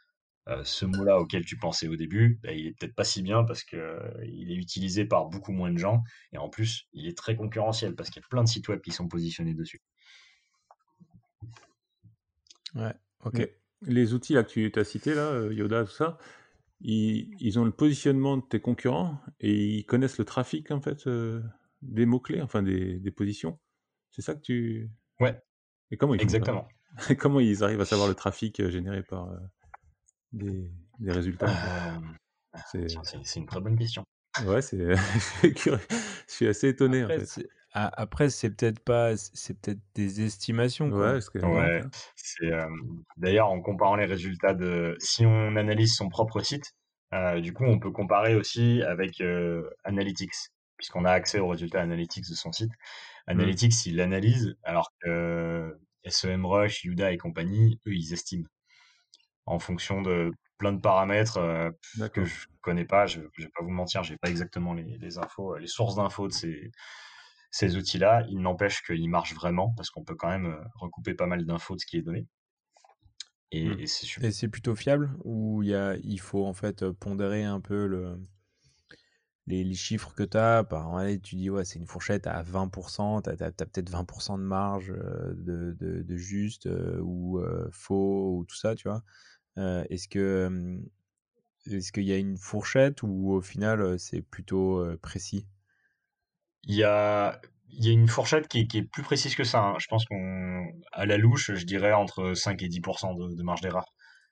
euh, ce mot-là auquel tu pensais au début, bah, il est peut-être pas si bien parce qu'il euh, est utilisé par beaucoup moins de gens et en plus, il est très concurrentiel parce qu'il y a plein de sites web qui sont positionnés dessus. Ouais, ok. Mm. Les outils là que tu as cités, là, euh, Yoda, tout ça, ils, ils, ont le positionnement de tes concurrents et ils connaissent le trafic en fait des mots-clés, enfin des, des positions. C'est ça que tu. Ouais. Et comment ils Exactement. comment ils arrivent à savoir le trafic euh, généré par euh, des, des, résultats? Euh, C'est une très bonne question. Ouais, c'est. je suis assez étonné Après, en fait. Après, c'est peut-être pas, c'est peut-être des estimations. Quoi. Ouais, que... ouais. C'est d'ailleurs en comparant les résultats de, si on analyse son propre site, du coup, on peut comparer aussi avec Analytics puisqu'on a accès aux résultats analytics de son site. Mmh. Analytics, il l'analyse, alors que SEMrush, Yuda et compagnie, eux, ils estiment. En fonction de plein de paramètres euh, que je connais pas, je, ne vais pas vous mentir, j'ai pas exactement les, infos, les sources d'infos de ces, ces outils-là. Il n'empêche qu'ils marchent vraiment, parce qu'on peut quand même euh, recouper pas mal d'infos de ce qui est donné. Et, mmh. et c'est plutôt fiable ou il faut en fait pondérer un peu le, les, chiffres que tu as, par tu dis, ouais, c'est une fourchette à 20%, tu as, peut-être 20% de marge euh, de, juste euh, ou euh, faux ou tout ça, tu vois. est-ce que est-ce qu'il y a une fourchette ou au final c'est plutôt précis? Il y a, il y a une fourchette qui, est plus précise que ça. Hein. Je pense qu'à la louche, je dirais entre 5 et 10% de, de marge d'erreur.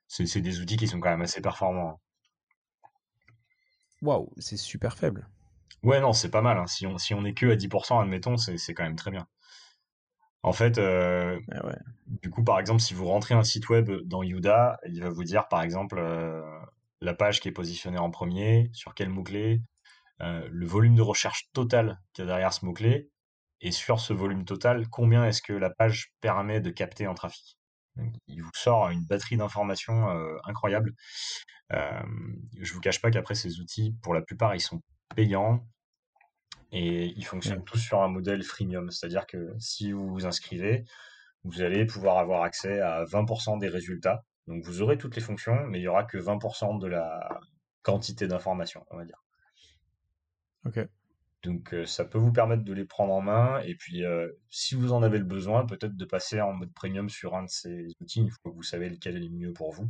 C'est des outils qui sont quand même assez performants. Waouh, c'est super faible. Ouais, non, c'est pas mal. Hein. Si, on, si on est que à 10%, admettons, c'est quand même très bien. En fait, euh, ah du coup, par exemple, si vous rentrez un site web dans Yuda, il va vous dire, par exemple, euh, la page qui est positionnée en premier, sur quel mot-clé, euh, le volume de recherche total qu'il y a derrière ce mot-clé, et sur ce volume total, combien est-ce que la page permet de capter en trafic. Il vous sort une batterie d'informations incroyable. Euh, je vous cache pas qu'après ces outils, pour la plupart, ils sont payants et ils fonctionnent tous sur un modèle freemium. C'est-à-dire que si vous vous inscrivez, vous allez pouvoir avoir accès à 20% des résultats. Donc vous aurez toutes les fonctions, mais il y aura que 20% de la quantité d'informations, on va dire. Ok. Donc euh, ça peut vous permettre de les prendre en main et puis euh, si vous en avez le besoin, peut-être de passer en mode premium sur un de ces outils une fois que vous savez lequel est le mieux pour vous.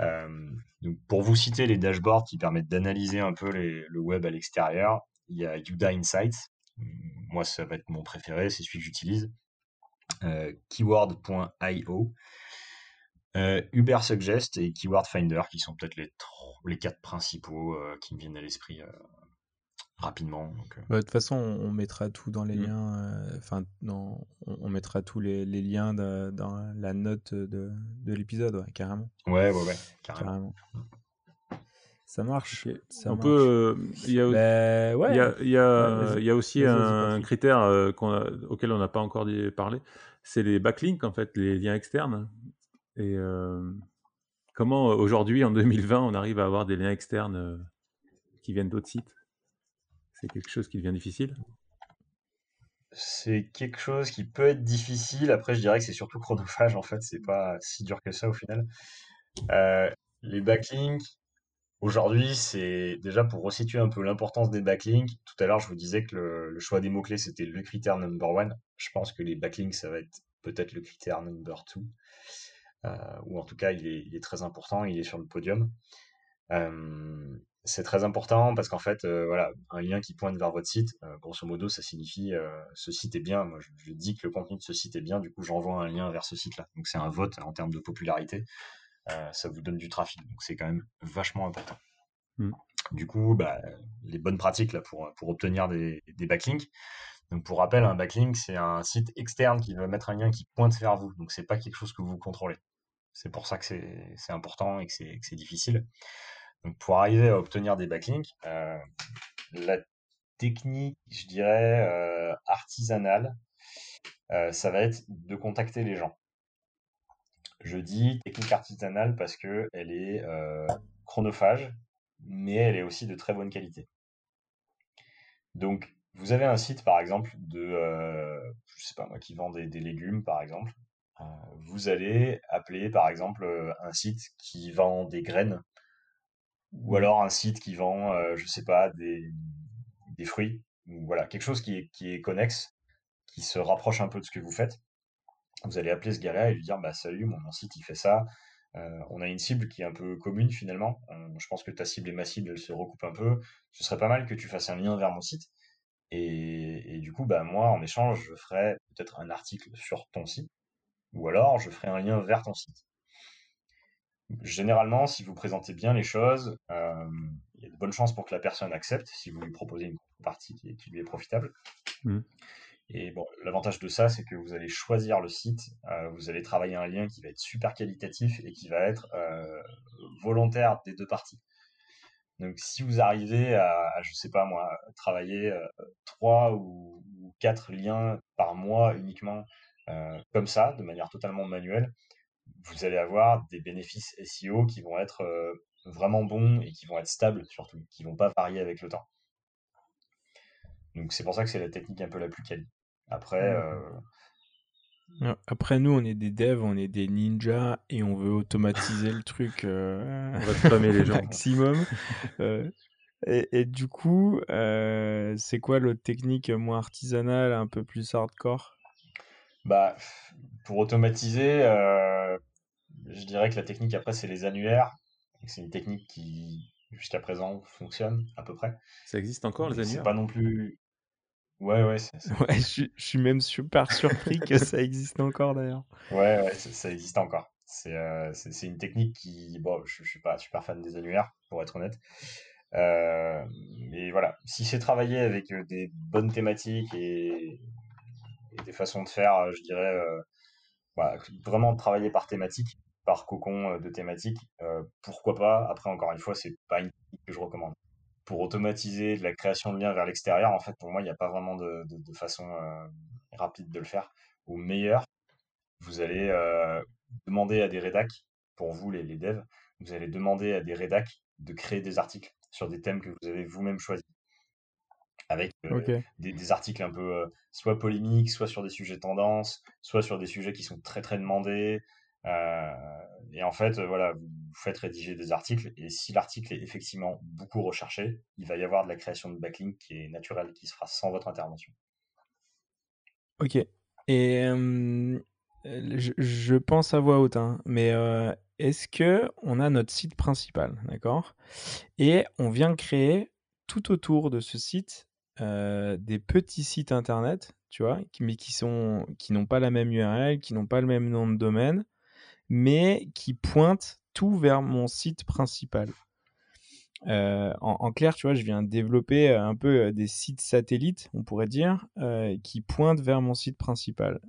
Euh, donc pour vous citer les dashboards qui permettent d'analyser un peu le web à l'extérieur, il y a Yuda Insights. Moi, ça va être mon préféré, c'est celui que j'utilise. Keyword.io. Uber Suggest et Keyword Finder, qui sont peut-être les, les quatre principaux qui me viennent à l'esprit rapidement. Euh. Bah, de toute façon, on mettra tout dans les mmh. liens. Euh, enfin, on, mettra tous les, liens dans la note de, l'épisode, carrément. Ouais, ouais, ouais, carrément. Ça marche. Ça on peut. Il y, a, aussi un critère euh, auquel on n'a pas encore parlé. C'est les backlinks, en fait, les liens externes. Et comment aujourd'hui, en 2020, on arrive à avoir des liens externes qui viennent d'autres sites? C'est quelque chose qui devient difficile? C'est quelque chose qui peut être difficile. Après, je dirais que c'est surtout chronophage, en fait. C'est pas si dur que ça au final. Euh, les backlinks, aujourd'hui, c'est déjà pour resituer un peu l'importance des backlinks. Tout à l'heure, je vous disais que le, choix des mots-clés, c'était le critère number one. Je pense que les backlinks, ça va être peut-être le critère number two. Euh, ou en tout cas, il est, très important, il est sur le podium. Euh, c'est très important parce qu'en fait, euh, voilà, un lien qui pointe vers votre site, euh, grosso modo, ça signifie euh, ce site est bien. Moi, je, dis que le contenu de ce site est bien, du coup, j'envoie un lien vers ce site-là. Donc, c'est un vote en termes de popularité. ça vous donne du trafic. Donc, c'est quand même vachement important. Mmh. Du coup, bah, les bonnes pratiques là, pour, pour obtenir des, des backlinks. Donc, pour rappel, un backlink, c'est un site externe qui va mettre un lien qui pointe vers vous. Donc, c'est pas quelque chose que vous contrôlez. C'est pour ça que c'est important et que c'est difficile. Pour arriver à obtenir des backlinks, euh, la technique, je dirais, euh, artisanale, euh, ça va être de contacter les gens. Je dis technique artisanale parce qu'elle est chronophage, mais elle est aussi de très bonne qualité. Donc, vous avez un site, par exemple, de, je sais pas moi, qui vend des légumes, par exemple. vous allez appeler, par exemple, un site qui vend des graines ou alors un site qui vend, euh, je sais pas, des, fruits, ou voilà, quelque chose qui est, qui est connexe, qui se rapproche un peu de ce que vous faites. Vous allez appeler ce gars-là et lui dire, bah salut, mon, site il fait ça. Euh, on a une cible qui est un peu commune finalement. je pense que ta cible et ma cible, elles se recoupent un peu. Ce serait pas mal que tu fasses un lien vers mon site. Et, et du coup, bah moi, en échange, je ferai peut-être un article sur ton site, ou alors je ferai un lien vers ton site. Généralement, si vous présentez bien les choses, euh, il y a de bonnes chances pour que la personne accepte si vous lui proposez une partie qui, lui est profitable. Mmh. Et bon, l'avantage de ça, c'est que vous allez choisir le site, euh, vous allez travailler un lien qui va être super qualitatif et qui va être euh, volontaire des deux parties. Donc, si vous arrivez à, je sais pas moi, travailler trois ou, ou, quatre liens par mois uniquement comme ça, de manière totalement manuelle, vous allez avoir des bénéfices SEO qui vont être euh, vraiment bons et qui vont être stables surtout, qui vont pas varier avec le temps. Donc c'est pour ça que c'est la technique un peu la plus quali. Après, euh, après nous on est des devs, on est des ninjas et on veut automatiser le truc euh, on va les gens maximum. et, et, du coup, c'est quoi l'autre technique moins artisanale, un peu plus hardcore? Bah, pour automatiser, euh, je dirais que la technique après, c'est les annuaires. C'est une technique qui, jusqu'à présent, fonctionne à peu près. Ça existe encore, les annuaires C'est pas non plus. Ouais, ouais. ouais je, suis même super surpris que ça existe encore d'ailleurs. Ouais, ouais, ça, existe encore. Euh, c'est une technique qui. Bon, je, je suis pas super fan des annuaires, pour être honnête. Euh, mais voilà, si c'est travaillé avec des bonnes thématiques et des façons de faire, euh, je dirais, euh, vraiment travailler par thématique, par cocon euh, de thématique, pourquoi pas. Après, encore une fois, c'est pas une technique que je recommande. Pour automatiser de la création de liens vers l'extérieur, en fait, pour moi, il n'y a pas vraiment de, façon rapide de le faire. Au meilleur, vous allez demander à des rédacs, pour vous les, les devs, vous allez demander à des rédacs de créer des articles sur des thèmes que vous avez vous-même choisis avec euh, des, articles un peu euh, soit polémiques, soit sur des sujets tendances, soit sur des sujets qui sont très très demandés. et en fait, voilà, vous faites rédiger des articles, et si l'article est effectivement beaucoup recherché, il va y avoir de la création de backlink qui est naturelle, qui se fera sans votre intervention. Ok. Et je, pense à voix haute, hein, mais est-ce que on a notre site principal, d'accord? Et on vient créer tout autour de ce site des petits sites internet, tu vois, mais qui sont qui n'ont pas la même URL, qui n'ont pas le même nom de domaine, mais qui pointent tout vers mon site principal. en, clair, tu vois, je viens développer un peu des sites satellites, on pourrait dire, qui pointent vers mon site principal.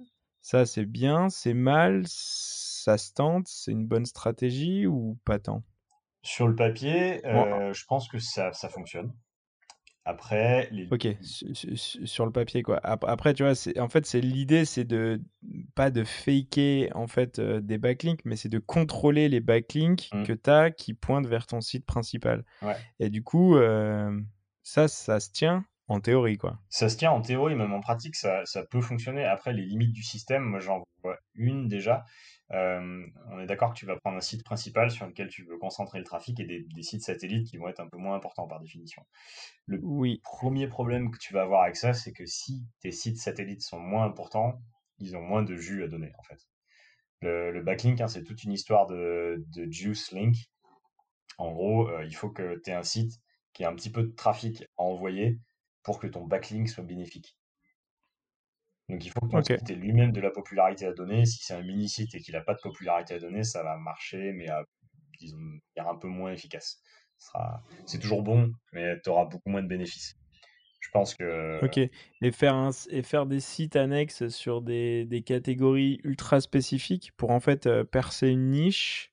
Ça, c'est bien, c'est mal, ça se tente, c'est une bonne stratégie ou pas tant? Sur le papier, je pense que ça, ça fonctionne. Après, les... Ok, sur le papier quoi. Après, tu vois, en fait, c'est l'idée, c'est de pas de faker en fait des backlinks, mais c'est de contrôler les backlinks mmh. que tu as qui pointent vers ton site principal. Et du coup, ça, ça se tient en théorie quoi. Ça se tient en théorie, même en pratique, ça, ça peut fonctionner. Après, les limites du système, moi j'en vois une déjà. Euh, on est d'accord que tu vas prendre un site principal sur lequel tu veux concentrer le trafic et des, sites satellites qui vont être un peu moins importants par définition. Le premier problème que tu vas avoir avec ça, c'est que si tes sites satellites sont moins importants, ils ont moins de jus à donner en fait. Le, backlink, hein, c'est toute une histoire de, juice link. En gros, euh, il faut que tu aies un site qui ait un petit peu de trafic à envoyer pour que ton backlink soit bénéfique. Donc il faut que ton site ait lui-même de la popularité à donner. Si c'est un mini-site et qu'il n'a pas de popularité à donner, ça va marcher, mais à, disons, un peu moins efficace. C'est toujours bon, mais tu auras beaucoup moins de bénéfices. Je pense que... Ok. Et faire, et faire des sites annexes sur des, des catégories ultra spécifiques pour en fait euh, percer une niche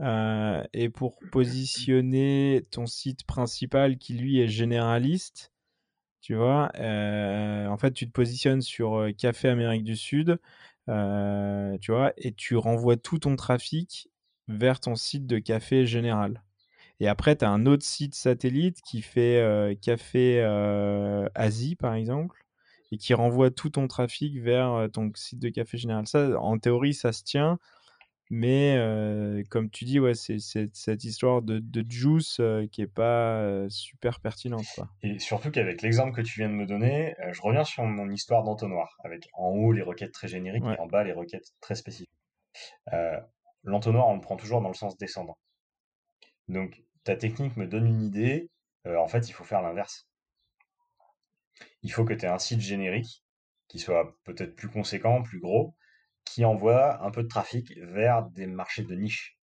euh, et pour positionner ton site principal qui lui est généraliste tu vois, en fait, tu te positionnes sur Café Amérique du Sud, tu vois, et tu renvoies tout ton trafic vers ton site de café général. Et après, tu as un autre site satellite qui fait Café Asie, par exemple, et qui renvoie tout ton trafic vers ton site de café général. Ça, en théorie, ça se tient. Mais comme tu dis, ouais, c'est cette histoire de, juice qui est pas super pertinente. Quoi. Et surtout qu'avec l'exemple que tu viens de me donner, je reviens sur mon histoire d'entonnoir, avec en haut les requêtes très génériques et en bas les requêtes très spécifiques. L'entonnoir, on le prend toujours dans le sens descendant. Donc ta technique me donne une idée, en fait il faut faire l'inverse. Il faut que tu aies un site générique qui soit peut-être plus conséquent, plus gros, qui envoie un peu de trafic vers des marchés de niche.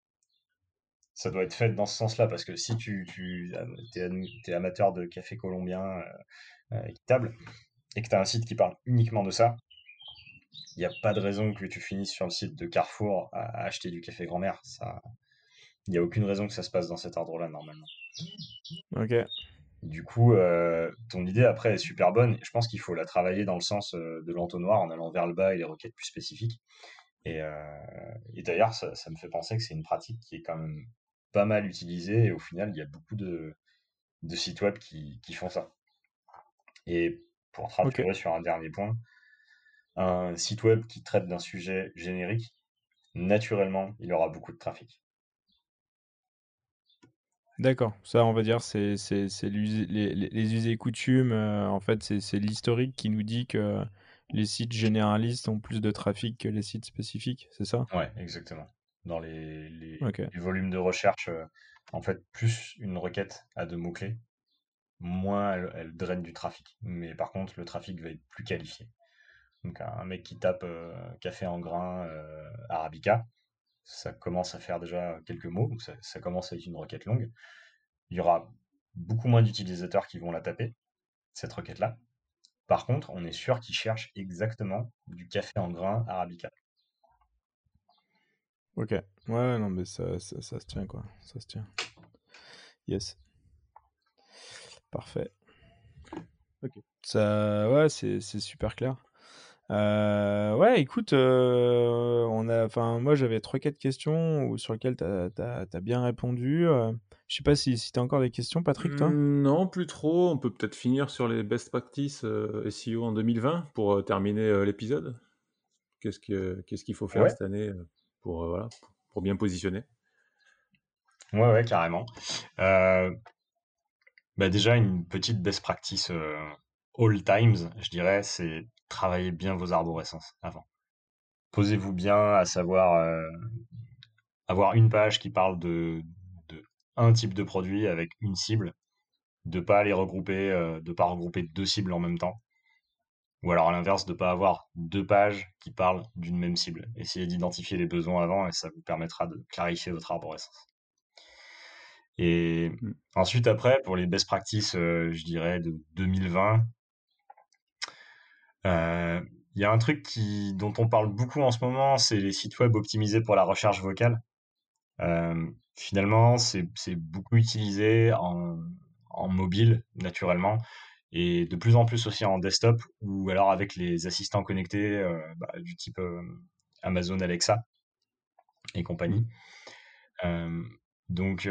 Ça doit être fait dans ce sens-là, parce que si tu, tu es, amateur de café colombien euh, euh, équitable, et que tu as un site qui parle uniquement de ça, il n'y a pas de raison que tu finisses sur le site de Carrefour à, acheter du café grand-mère. Il n'y a aucune raison que ça se passe dans cet ordre-là, normalement. Ok. Du coup, euh, ton idée après est super bonne. Je pense qu'il faut la travailler dans le sens euh, de l'entonnoir en allant vers le bas et les requêtes plus spécifiques. Et, euh, d'ailleurs, ça, me fait penser que c'est une pratique qui est quand même pas mal utilisée. Et au final, il y a beaucoup de, sites web qui, font ça. Et pour te sur un dernier point, un site web qui traite d'un sujet générique, naturellement, il aura beaucoup de trafic. D'accord, ça on va dire c'est c'est les, les us et coutumes, euh, en fait c'est l'historique qui nous dit que les sites généralistes ont plus de trafic que les sites spécifiques, c'est ça? Ouais, exactement. Dans les, les, volumes de recherche, euh, en fait, plus une requête a de mots-clés, moins elle, draine du trafic. Mais par contre, le trafic va être plus qualifié. Donc un mec qui tape euh, café en grain arabica, ça commence à faire déjà quelques mots, donc ça, commence à être une requête longue. Il y aura beaucoup moins d'utilisateurs qui vont la taper, cette requête-là. Par contre, on est sûr qu'ils cherchent exactement du café en grain arabica. Ok. Ouais, non, mais ça, ça, se tient, quoi. Ça se tient. Yes. Parfait. Ok. Ça, ouais, c'est super clair. Euh, ouais, écoute, euh, on a, enfin, moi j'avais trois quatre questions sur lesquelles tu as, bien répondu. Euh, je sais pas si, si tu as encore des questions, Patrick, toi? Mmh, Non, plus trop. On peut peut-être finir sur les best practices SEO en 2020 pour terminer l'épisode. Qu'est-ce qu'il ce qu'il faut faire cette année pour, voilà, pour bien positionner? Ouais, ouais, carrément. Bah déjà, une petite best practice all times, je dirais, c'est travailler bien vos arborescences avant. Posez-vous bien à savoir avoir une page qui parle de, de un type de produit avec une cible, de pas les regrouper, de pas regrouper deux cibles en même temps. Ou alors à l'inverse, de pas avoir deux pages qui parlent d'une même cible. Essayez d'identifier les besoins avant et ça vous permettra de clarifier votre arborescence. Et mmh. ensuite, après, pour les best practices, je dirais, de 2020, il y a un truc qui, dont on parle beaucoup en ce moment, c'est les sites web optimisés pour la recherche vocale. finalement, c'est beaucoup utilisé en, en, mobile, naturellement, et de plus en plus aussi en desktop, ou alors avec les assistants connectés bah, du type Amazon Alexa et compagnie. Mmh. Donc,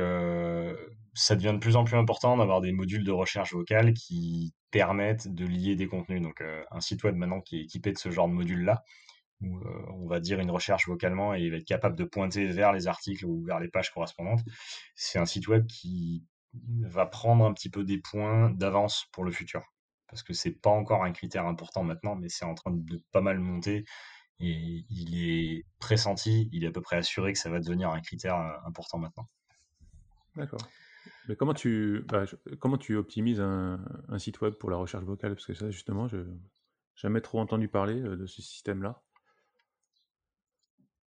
ça devient de plus en plus important d'avoir des modules de recherche vocale qui permettent de lier des contenus. Donc, un site web maintenant qui est équipé de ce genre de module-là, où on va dire une recherche vocalement et il va être capable de pointer vers les articles ou vers les pages correspondantes, c'est un site web qui va prendre un petit peu des points d'avance pour le futur. Parce que c'est pas encore un critère important maintenant, mais c'est en train de pas mal monter et il est pressenti, il est à peu près assuré que ça va devenir un critère important maintenant. D'accord. Mais comment tu, bah, comment tu optimises un, site web pour la recherche vocale? Parce que ça, justement, je n'ai jamais trop entendu parler euh, de ce système-là.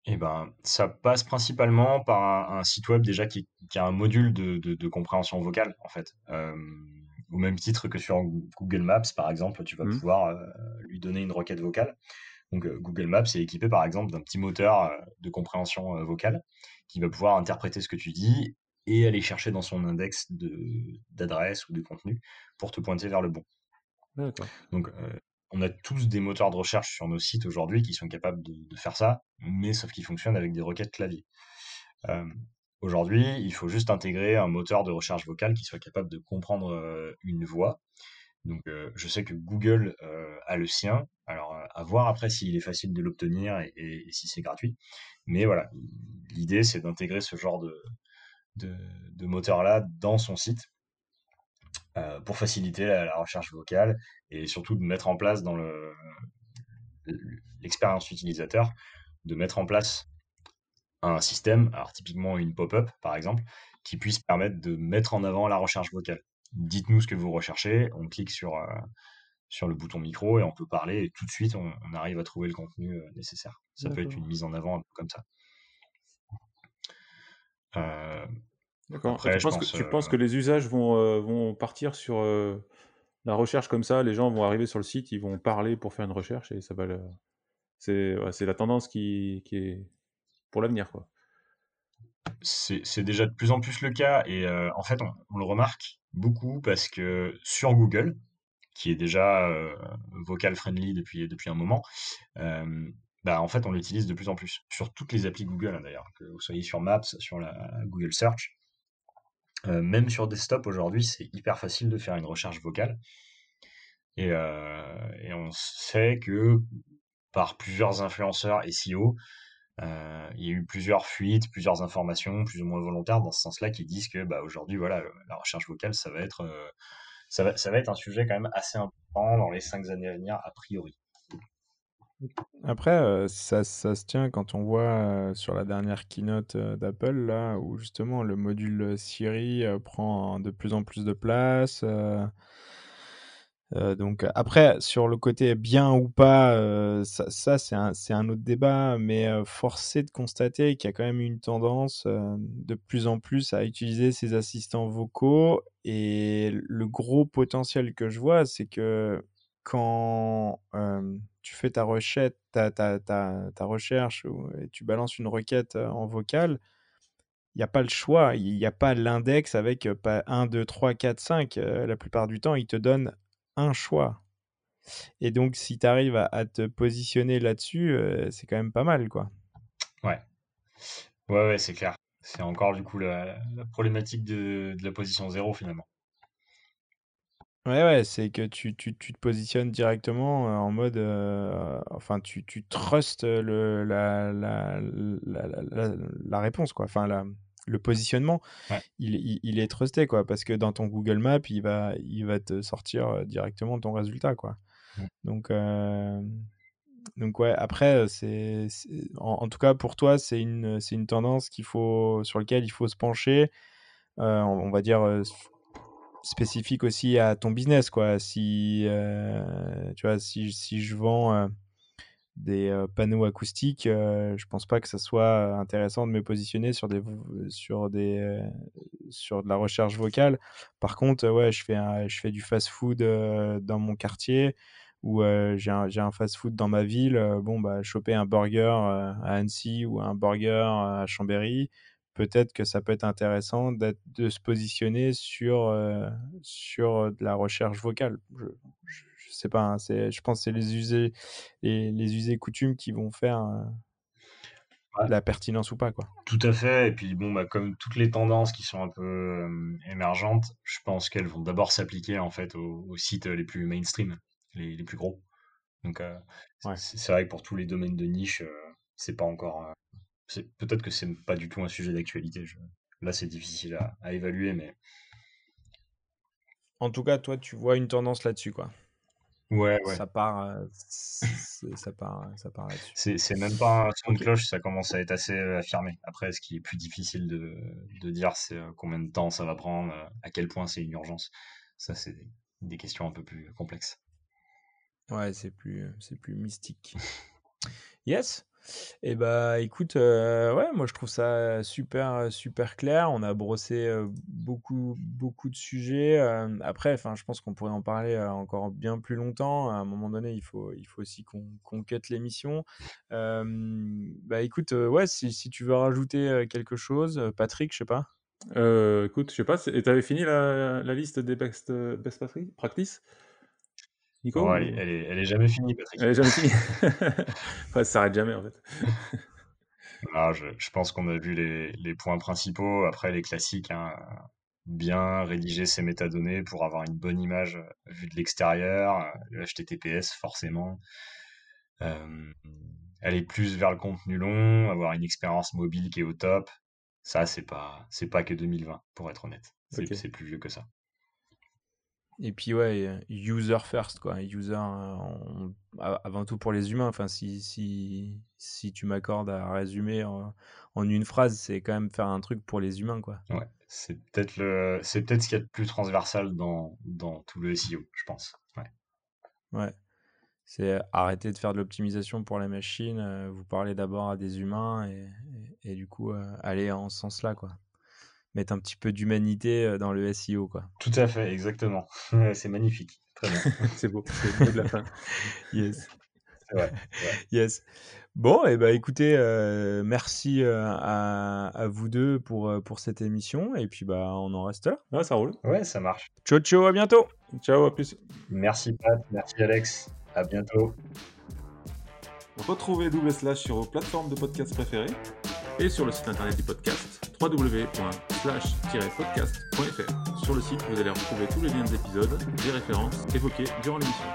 Eh ben, ça passe principalement par un, site web déjà qui, a un module de, compréhension vocale, en fait. Euh, au même titre que sur Google Maps, par exemple, tu vas mmh. pouvoir euh, lui donner une requête vocale. Donc Google Maps est équipé par exemple d'un petit moteur de compréhension vocale qui va pouvoir interpréter ce que tu dis et aller chercher dans son index d'adresse ou de contenu pour te pointer vers le bon. Donc, euh, on a tous des moteurs de recherche sur nos sites aujourd'hui qui sont capables de, faire ça, mais sauf qu'ils fonctionnent avec des requêtes clavier. Euh, aujourd'hui, il faut juste intégrer un moteur de recherche vocale qui soit capable de comprendre euh, une voix. Donc, je sais que Google a le sien. Alors, à voir après s'il est facile de l'obtenir et si c'est gratuit. Mais voilà, l'idée, c'est d'intégrer ce genre de, de, moteur-là dans son site euh, pour faciliter la, recherche vocale et surtout de mettre en place dans le, l'expérience utilisateur, de mettre en place un système, alors typiquement une pop-up par exemple, qui puisse permettre de mettre en avant la recherche vocale. Dites-nous ce que vous recherchez, on clique sur, euh, sur le bouton micro et on peut parler et tout de suite on, arrive à trouver le contenu euh, nécessaire. Ça peut être une mise en avant comme ça. Euh, D'accord. Tu, penses que, tu penses que les usages vont, euh, vont partir sur euh, la recherche comme ça? Les gens vont arriver sur le site, ils vont parler pour faire une recherche et ça va. Le... C'est la tendance qui, qui est pour l'avenir, quoi. C'est déjà de plus en plus le cas et en fait on, le remarque beaucoup parce que sur Google, qui est déjà vocal friendly depuis, depuis un moment, bah, en fait, on l'utilise de plus en plus sur toutes les applis Google, hein, d'ailleurs, que vous soyez sur Maps, sur la Google Search. Euh, même sur desktop aujourd'hui, c'est hyper facile de faire une recherche vocale. Et, euh, et, on sait que par plusieurs influenceurs SEO, euh, il y a eu plusieurs fuites, plusieurs informations, plus ou moins volontaires dans ce sens-là, qui disent que bah, aujourd'hui, voilà, la recherche vocale, ça va être ça va, ça va être un sujet quand même assez important dans les cinq années à venir, a priori. Après, ça, ça se tient quand on voit sur la dernière keynote d'Apple, là, où justement le module Siri prend de plus en plus de place. donc après, sur le côté bien ou pas, ça, c'est un, un, autre débat, mais forcé de constater qu'il y a quand même une tendance de plus en plus à utiliser ces assistants vocaux. Et le gros potentiel que je vois, c'est que quand tu fais ta, recherche, ta, ta, ta, recherche et tu balances une requête en vocal, il n'y a pas le choix, il n'y a pas l'index avec 1, 2, 3, 4, 5. la plupart du temps, il te donne un choix. Et donc, si tu arrives à, te positionner là-dessus, c'est quand même pas mal, quoi. Ouais. Ouais, ouais, c'est clair. C'est encore, du coup, la, problématique de, de la position zéro, finalement. Ouais, ouais, c'est que tu, tu, tu te positionnes directement euh, en mode. euh, enfin, tu, tu trustes le, la, la, la, la, la- la réponse, quoi. Enfin, la, le positionnement, Ouais. il, il, il est trusté, quoi. Parce que dans ton Google Maps, il va, il va te sortir euh, directement ton résultat, quoi. Donc, euh, donc ouais, après, euh, c'est, c'est- en, en tout cas, pour toi, c'est une, c'est une tendance qu'il faut, sur laquelle il faut se pencher. euh, on, on va dire. euh, spécifique aussi à ton business quoi. Si euh, tu vois si, si je vends euh, des euh, panneaux acoustiques je pense pas que ça soit intéressant de me positionner sur des sur des sur de la recherche vocale. Par contre ouais je fais un, je fais du fast food euh, dans mon quartier euh, j'ai un, un fast food dans ma ville bon bah choper un burger à Annecy ou un burger à Chambéry peut-être que ça peut être intéressant de se positionner sur, euh, sur de la recherche vocale. Je, je, je sais pas, hein, c'est, je pense que c'est les usés, les, les usés coutumes qui vont faire euh, Ouais. la pertinence ou pas. Quoi. Tout à fait. Et puis, bon, bah, comme toutes les tendances qui sont un peu euh, émergentes, je pense qu'elles vont d'abord s'appliquer en fait aux, aux sites les plus mainstream, les, les plus gros. Donc, euh, Ouais. c'est c'est vrai que pour tous les domaines de niche, euh, c'est pas encore. Peut-être que c'est pas du tout un sujet d'actualité. je- Là, c'est difficile à, à évaluer, mais En tout cas, toi, tu vois une tendance là-dessus. quoi. ouais, ouais. Ça part, euh, ça part, ça part là-dessus. C'est même pas un son de cloche, ça commence à être assez euh, affirmé. Après, ce qui est plus difficile de, de dire, c'est euh, combien de temps ça va prendre, à quel point c'est une urgence. Ça, c'est des, des questions un peu plus complexes. Ouais, c'est plus, c'est plus mystique. Yes. Et bah écoute, euh, ouais, moi je trouve ça super super clair. On a brossé beaucoup beaucoup de sujets. Après, enfin, je pense qu'on pourrait en parler encore bien plus longtemps. À un moment donné, il faut il faut aussi qu'on qu'on l'émission. Bah écoute, ouais, si, si tu veux rajouter quelque chose, Patrick, je sais pas. Écoute, je sais pas, et t'avais fini la, la liste des best, best practice Nico Bon, ou- elle, est, elle, est, elle est jamais finie, Patrick. Elle est jamais finie. ça s'arrête jamais en fait. Ah, je, je pense qu'on a vu les, les points principaux. Après, les classiques, hein, bien rédiger ses métadonnées pour avoir une bonne image euh, vue de l'extérieur, euh, le HTTPS forcément. Euh, aller plus vers le contenu long, avoir une expérience mobile qui est au top. Ça, c'est pas, c'est pas que 2020, pour être honnête. C'est plus vieux que ça. Et puis ouais, user first quoi, user euh, avant tout pour les humains. Enfin, si si si tu m'accordes à résumer en, en une phrase, c'est quand même faire un truc pour les humains quoi. Ouais, c'est peut-être le, c'est peut-être ce qu'il y a de plus transversal dans, dans tout le SEO, je pense. Ouais. Ouais. C'est arrêter de faire de l'optimisation pour les machines. euh, vous parlez d'abord à des humains et, et, et du coup euh, aller en ce sens-là quoi. Mettre un petit peu d'humanité euh, dans le SEO quoi. Tout à fait, exactement. Ouais, c'est magnifique. Très bien. c'est beau, c'est le mot de la fin. Yes. C'est vrai. Yes. Bon, et bah écoutez, euh, merci euh, à, à vous deux pour, pour cette émission. Et puis bah on en reste là. Ouais, ça roule. Ouais, ça marche. Ciao ciao, à bientôt. Ciao, à plus. Merci Pat, merci Alex. À bientôt. Retrouvez Double Slash sur vos plateformes de podcast préférées et sur le site internet du podcast www.slash-podcast.fr. Sur le site, vous allez retrouver tous les liens des épisodes, des références évoquées durant l'émission.